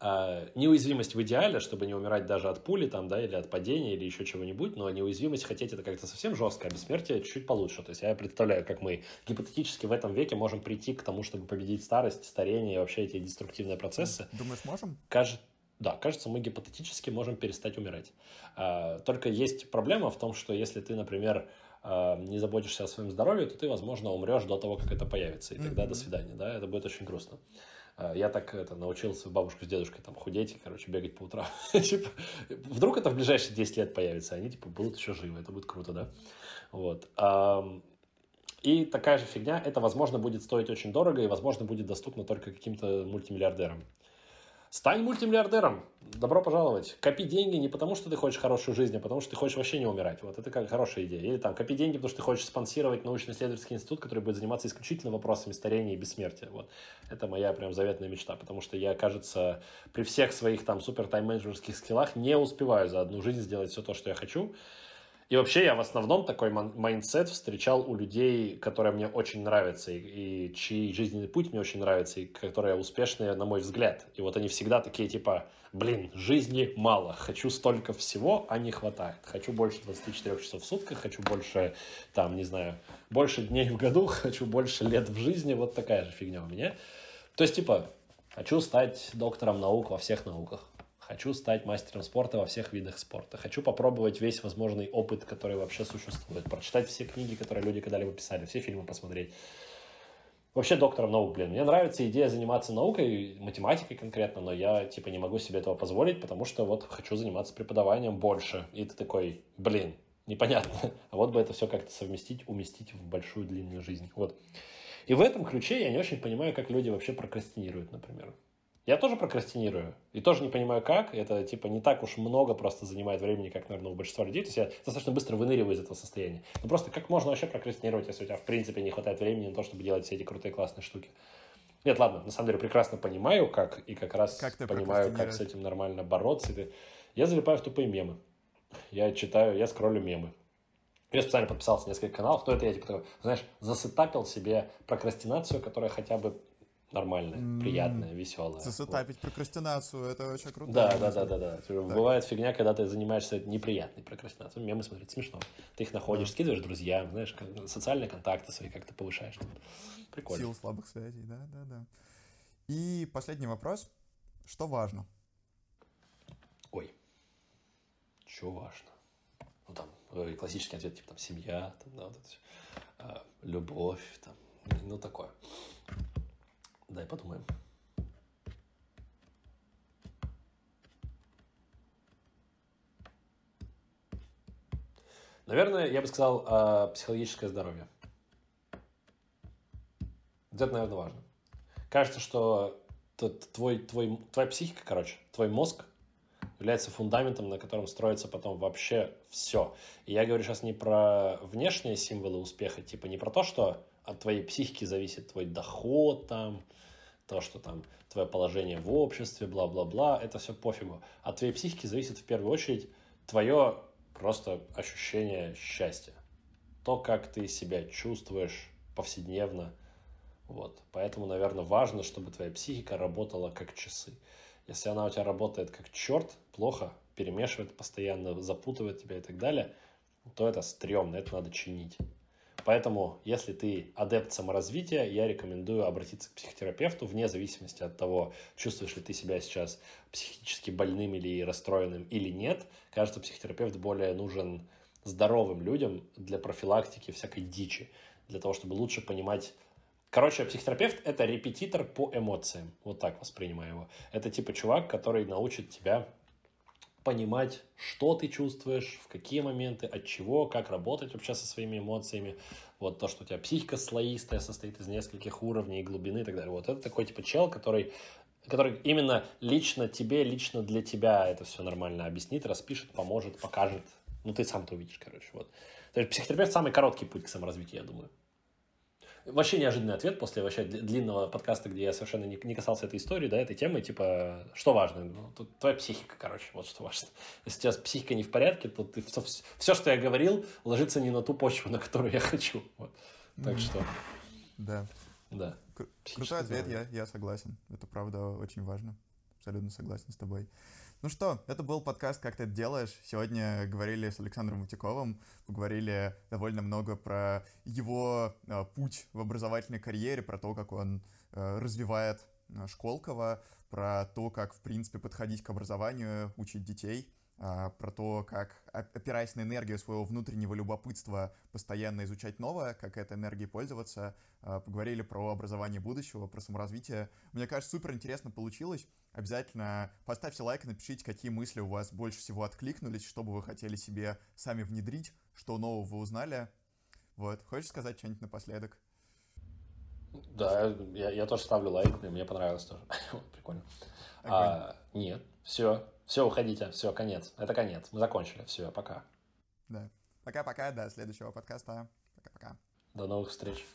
А, неуязвимость в идеале, чтобы не умирать даже от пули там, да, или от падения, или еще чего-нибудь, но неуязвимость хотеть это как-то совсем жестко, а бессмертие чуть-чуть получше. То есть я представляю, как мы гипотетически в этом веке можем прийти к тому, чтобы победить старость, старение и вообще эти деструктивные процессы. Думаешь, можем? Кажется, да, кажется, мы гипотетически можем перестать умирать. А, только есть проблема в том, что если ты, например, а, не заботишься о своем здоровье, то ты, возможно, умрешь до того, как это появится. И тогда mm-hmm. до свидания, да, это будет очень грустно. А, я так это, научился бабушку с дедушкой там худеть, короче, бегать по утрам. типа, вдруг это в ближайшие 10 лет появится, они типа будут еще живы, это будет круто, да? Вот. И такая же фигня, это, возможно, будет стоить очень дорого и, возможно, будет доступно только каким-то мультимиллиардерам. Стань мультимиллиардером. Добро пожаловать. Копи деньги не потому, что ты хочешь хорошую жизнь, а потому, что ты хочешь вообще не умирать. Вот это как хорошая идея. Или там, копи деньги, потому что ты хочешь спонсировать научно-исследовательский институт, который будет заниматься исключительно вопросами старения и бессмертия. Вот. Это моя прям заветная мечта, потому что я, кажется, при всех своих там супер тайм-менеджерских скиллах не успеваю за одну жизнь сделать все то, что я хочу. И вообще я в основном такой mindset встречал у людей, которые мне очень нравятся, и, и чей жизненный путь мне очень нравится, и которые успешные, на мой взгляд. И вот они всегда такие типа, блин, жизни мало, хочу столько всего, а не хватает. Хочу больше 24 часов в сутках, хочу больше, там, не знаю, больше дней в году, хочу больше лет в жизни, вот такая же фигня у меня. То есть, типа, хочу стать доктором наук во всех науках. Хочу стать мастером спорта во всех видах спорта. Хочу попробовать весь возможный опыт, который вообще существует. Прочитать все книги, которые люди когда-либо писали, все фильмы посмотреть. Вообще доктором наук, блин. Мне нравится идея заниматься наукой, математикой конкретно, но я, типа, не могу себе этого позволить, потому что вот хочу заниматься преподаванием больше. И ты такой, блин, непонятно. А вот бы это все как-то совместить, уместить в большую длинную жизнь. Вот. И в этом ключе я не очень понимаю, как люди вообще прокрастинируют, например. Я тоже прокрастинирую. И тоже не понимаю, как. Это, типа, не так уж много просто занимает времени, как, наверное, у большинства людей. То есть я достаточно быстро выныриваю из этого состояния. Ну, просто как можно вообще прокрастинировать, если у тебя, в принципе, не хватает времени на то, чтобы делать все эти крутые классные штуки? Нет, ладно, на самом деле прекрасно понимаю, как, и как раз как понимаю, как с этим нормально бороться. Я залипаю в тупые мемы. Я читаю, я скроллю мемы. Я специально подписался на несколько каналов, то это я, типа, знаешь, засетапил себе прокрастинацию, которая хотя бы нормальная, mm-hmm. приятная, веселая. Засетапить вот. прокрастинацию, это очень круто. Да, да, да, да, да. да. Бывает фигня, когда ты занимаешься неприятной прокрастинацией. Мемы смотреть смешно. Ты их находишь, да. скидываешь друзьям, знаешь, социальные контакты свои как-то повышаешь. Прикольно. Сил слабых связей, да, да, да. И последний вопрос. Что важно? Ой, что важно? Ну, там, э, классический ответ, типа, там, семья, там, да, вот это. А, любовь, там, ну, такое. Дай подумаем. Наверное, я бы сказал э, психологическое здоровье. Это, наверное, важно. Кажется, что твой, твой, твоя психика, короче, твой мозг является фундаментом, на котором строится потом вообще все. И я говорю сейчас не про внешние символы успеха, типа не про то, что от твоей психики зависит твой доход, там, то, что там твое положение в обществе, бла-бла-бла, это все пофигу. От твоей психики зависит в первую очередь твое просто ощущение счастья. То, как ты себя чувствуешь повседневно. Вот. Поэтому, наверное, важно, чтобы твоя психика работала как часы. Если она у тебя работает как черт, плохо, перемешивает постоянно, запутывает тебя и так далее, то это стрёмно, это надо чинить. Поэтому, если ты адепт саморазвития, я рекомендую обратиться к психотерапевту вне зависимости от того, чувствуешь ли ты себя сейчас психически больным или расстроенным или нет. Кажется, психотерапевт более нужен здоровым людям для профилактики всякой дичи, для того, чтобы лучше понимать Короче, психотерапевт – это репетитор по эмоциям. Вот так воспринимаю его. Это типа чувак, который научит тебя понимать, что ты чувствуешь, в какие моменты, от чего, как работать вообще со своими эмоциями. Вот то, что у тебя психика слоистая, состоит из нескольких уровней, глубины и так далее. Вот это такой типа чел, который который именно лично тебе, лично для тебя это все нормально объяснит, распишет, поможет, покажет. Ну, ты сам-то увидишь, короче. Вот. То есть психотерапевт самый короткий путь к саморазвитию, я думаю. Вообще неожиданный ответ после вообще длинного подкаста, где я совершенно не, не касался этой истории, да, этой темы, типа, что важно? Ну, тут твоя психика, короче, вот что важно. Если у тебя психика не в порядке, то ты все, все, что я говорил, ложится не на ту почву, на которую я хочу. Вот. Так mm-hmm. что... Да. Да. Крутой ответ, я, я согласен. Это правда очень важно. Абсолютно согласен с тобой. Ну что, это был подкаст «Как ты это делаешь?». Сегодня говорили с Александром Утиковым, поговорили довольно много про его э, путь в образовательной карьере, про то, как он э, развивает э, Школково, про то, как, в принципе, подходить к образованию, учить детей. А, про то, как, опираясь на энергию своего внутреннего любопытства, постоянно изучать новое, как этой энергией пользоваться. А, поговорили про образование будущего, про саморазвитие. Мне кажется, супер интересно получилось. Обязательно поставьте лайк, напишите, какие мысли у вас больше всего откликнулись, что бы вы хотели себе сами внедрить, что нового вы узнали. Вот. Хочешь сказать что-нибудь напоследок? Да, я, я тоже ставлю лайк, мне понравилось тоже. Прикольно. А, нет, все, все, уходите, все, конец. Это конец. Мы закончили. Все, пока. Да. Пока-пока, до следующего подкаста. Пока-пока. До новых встреч.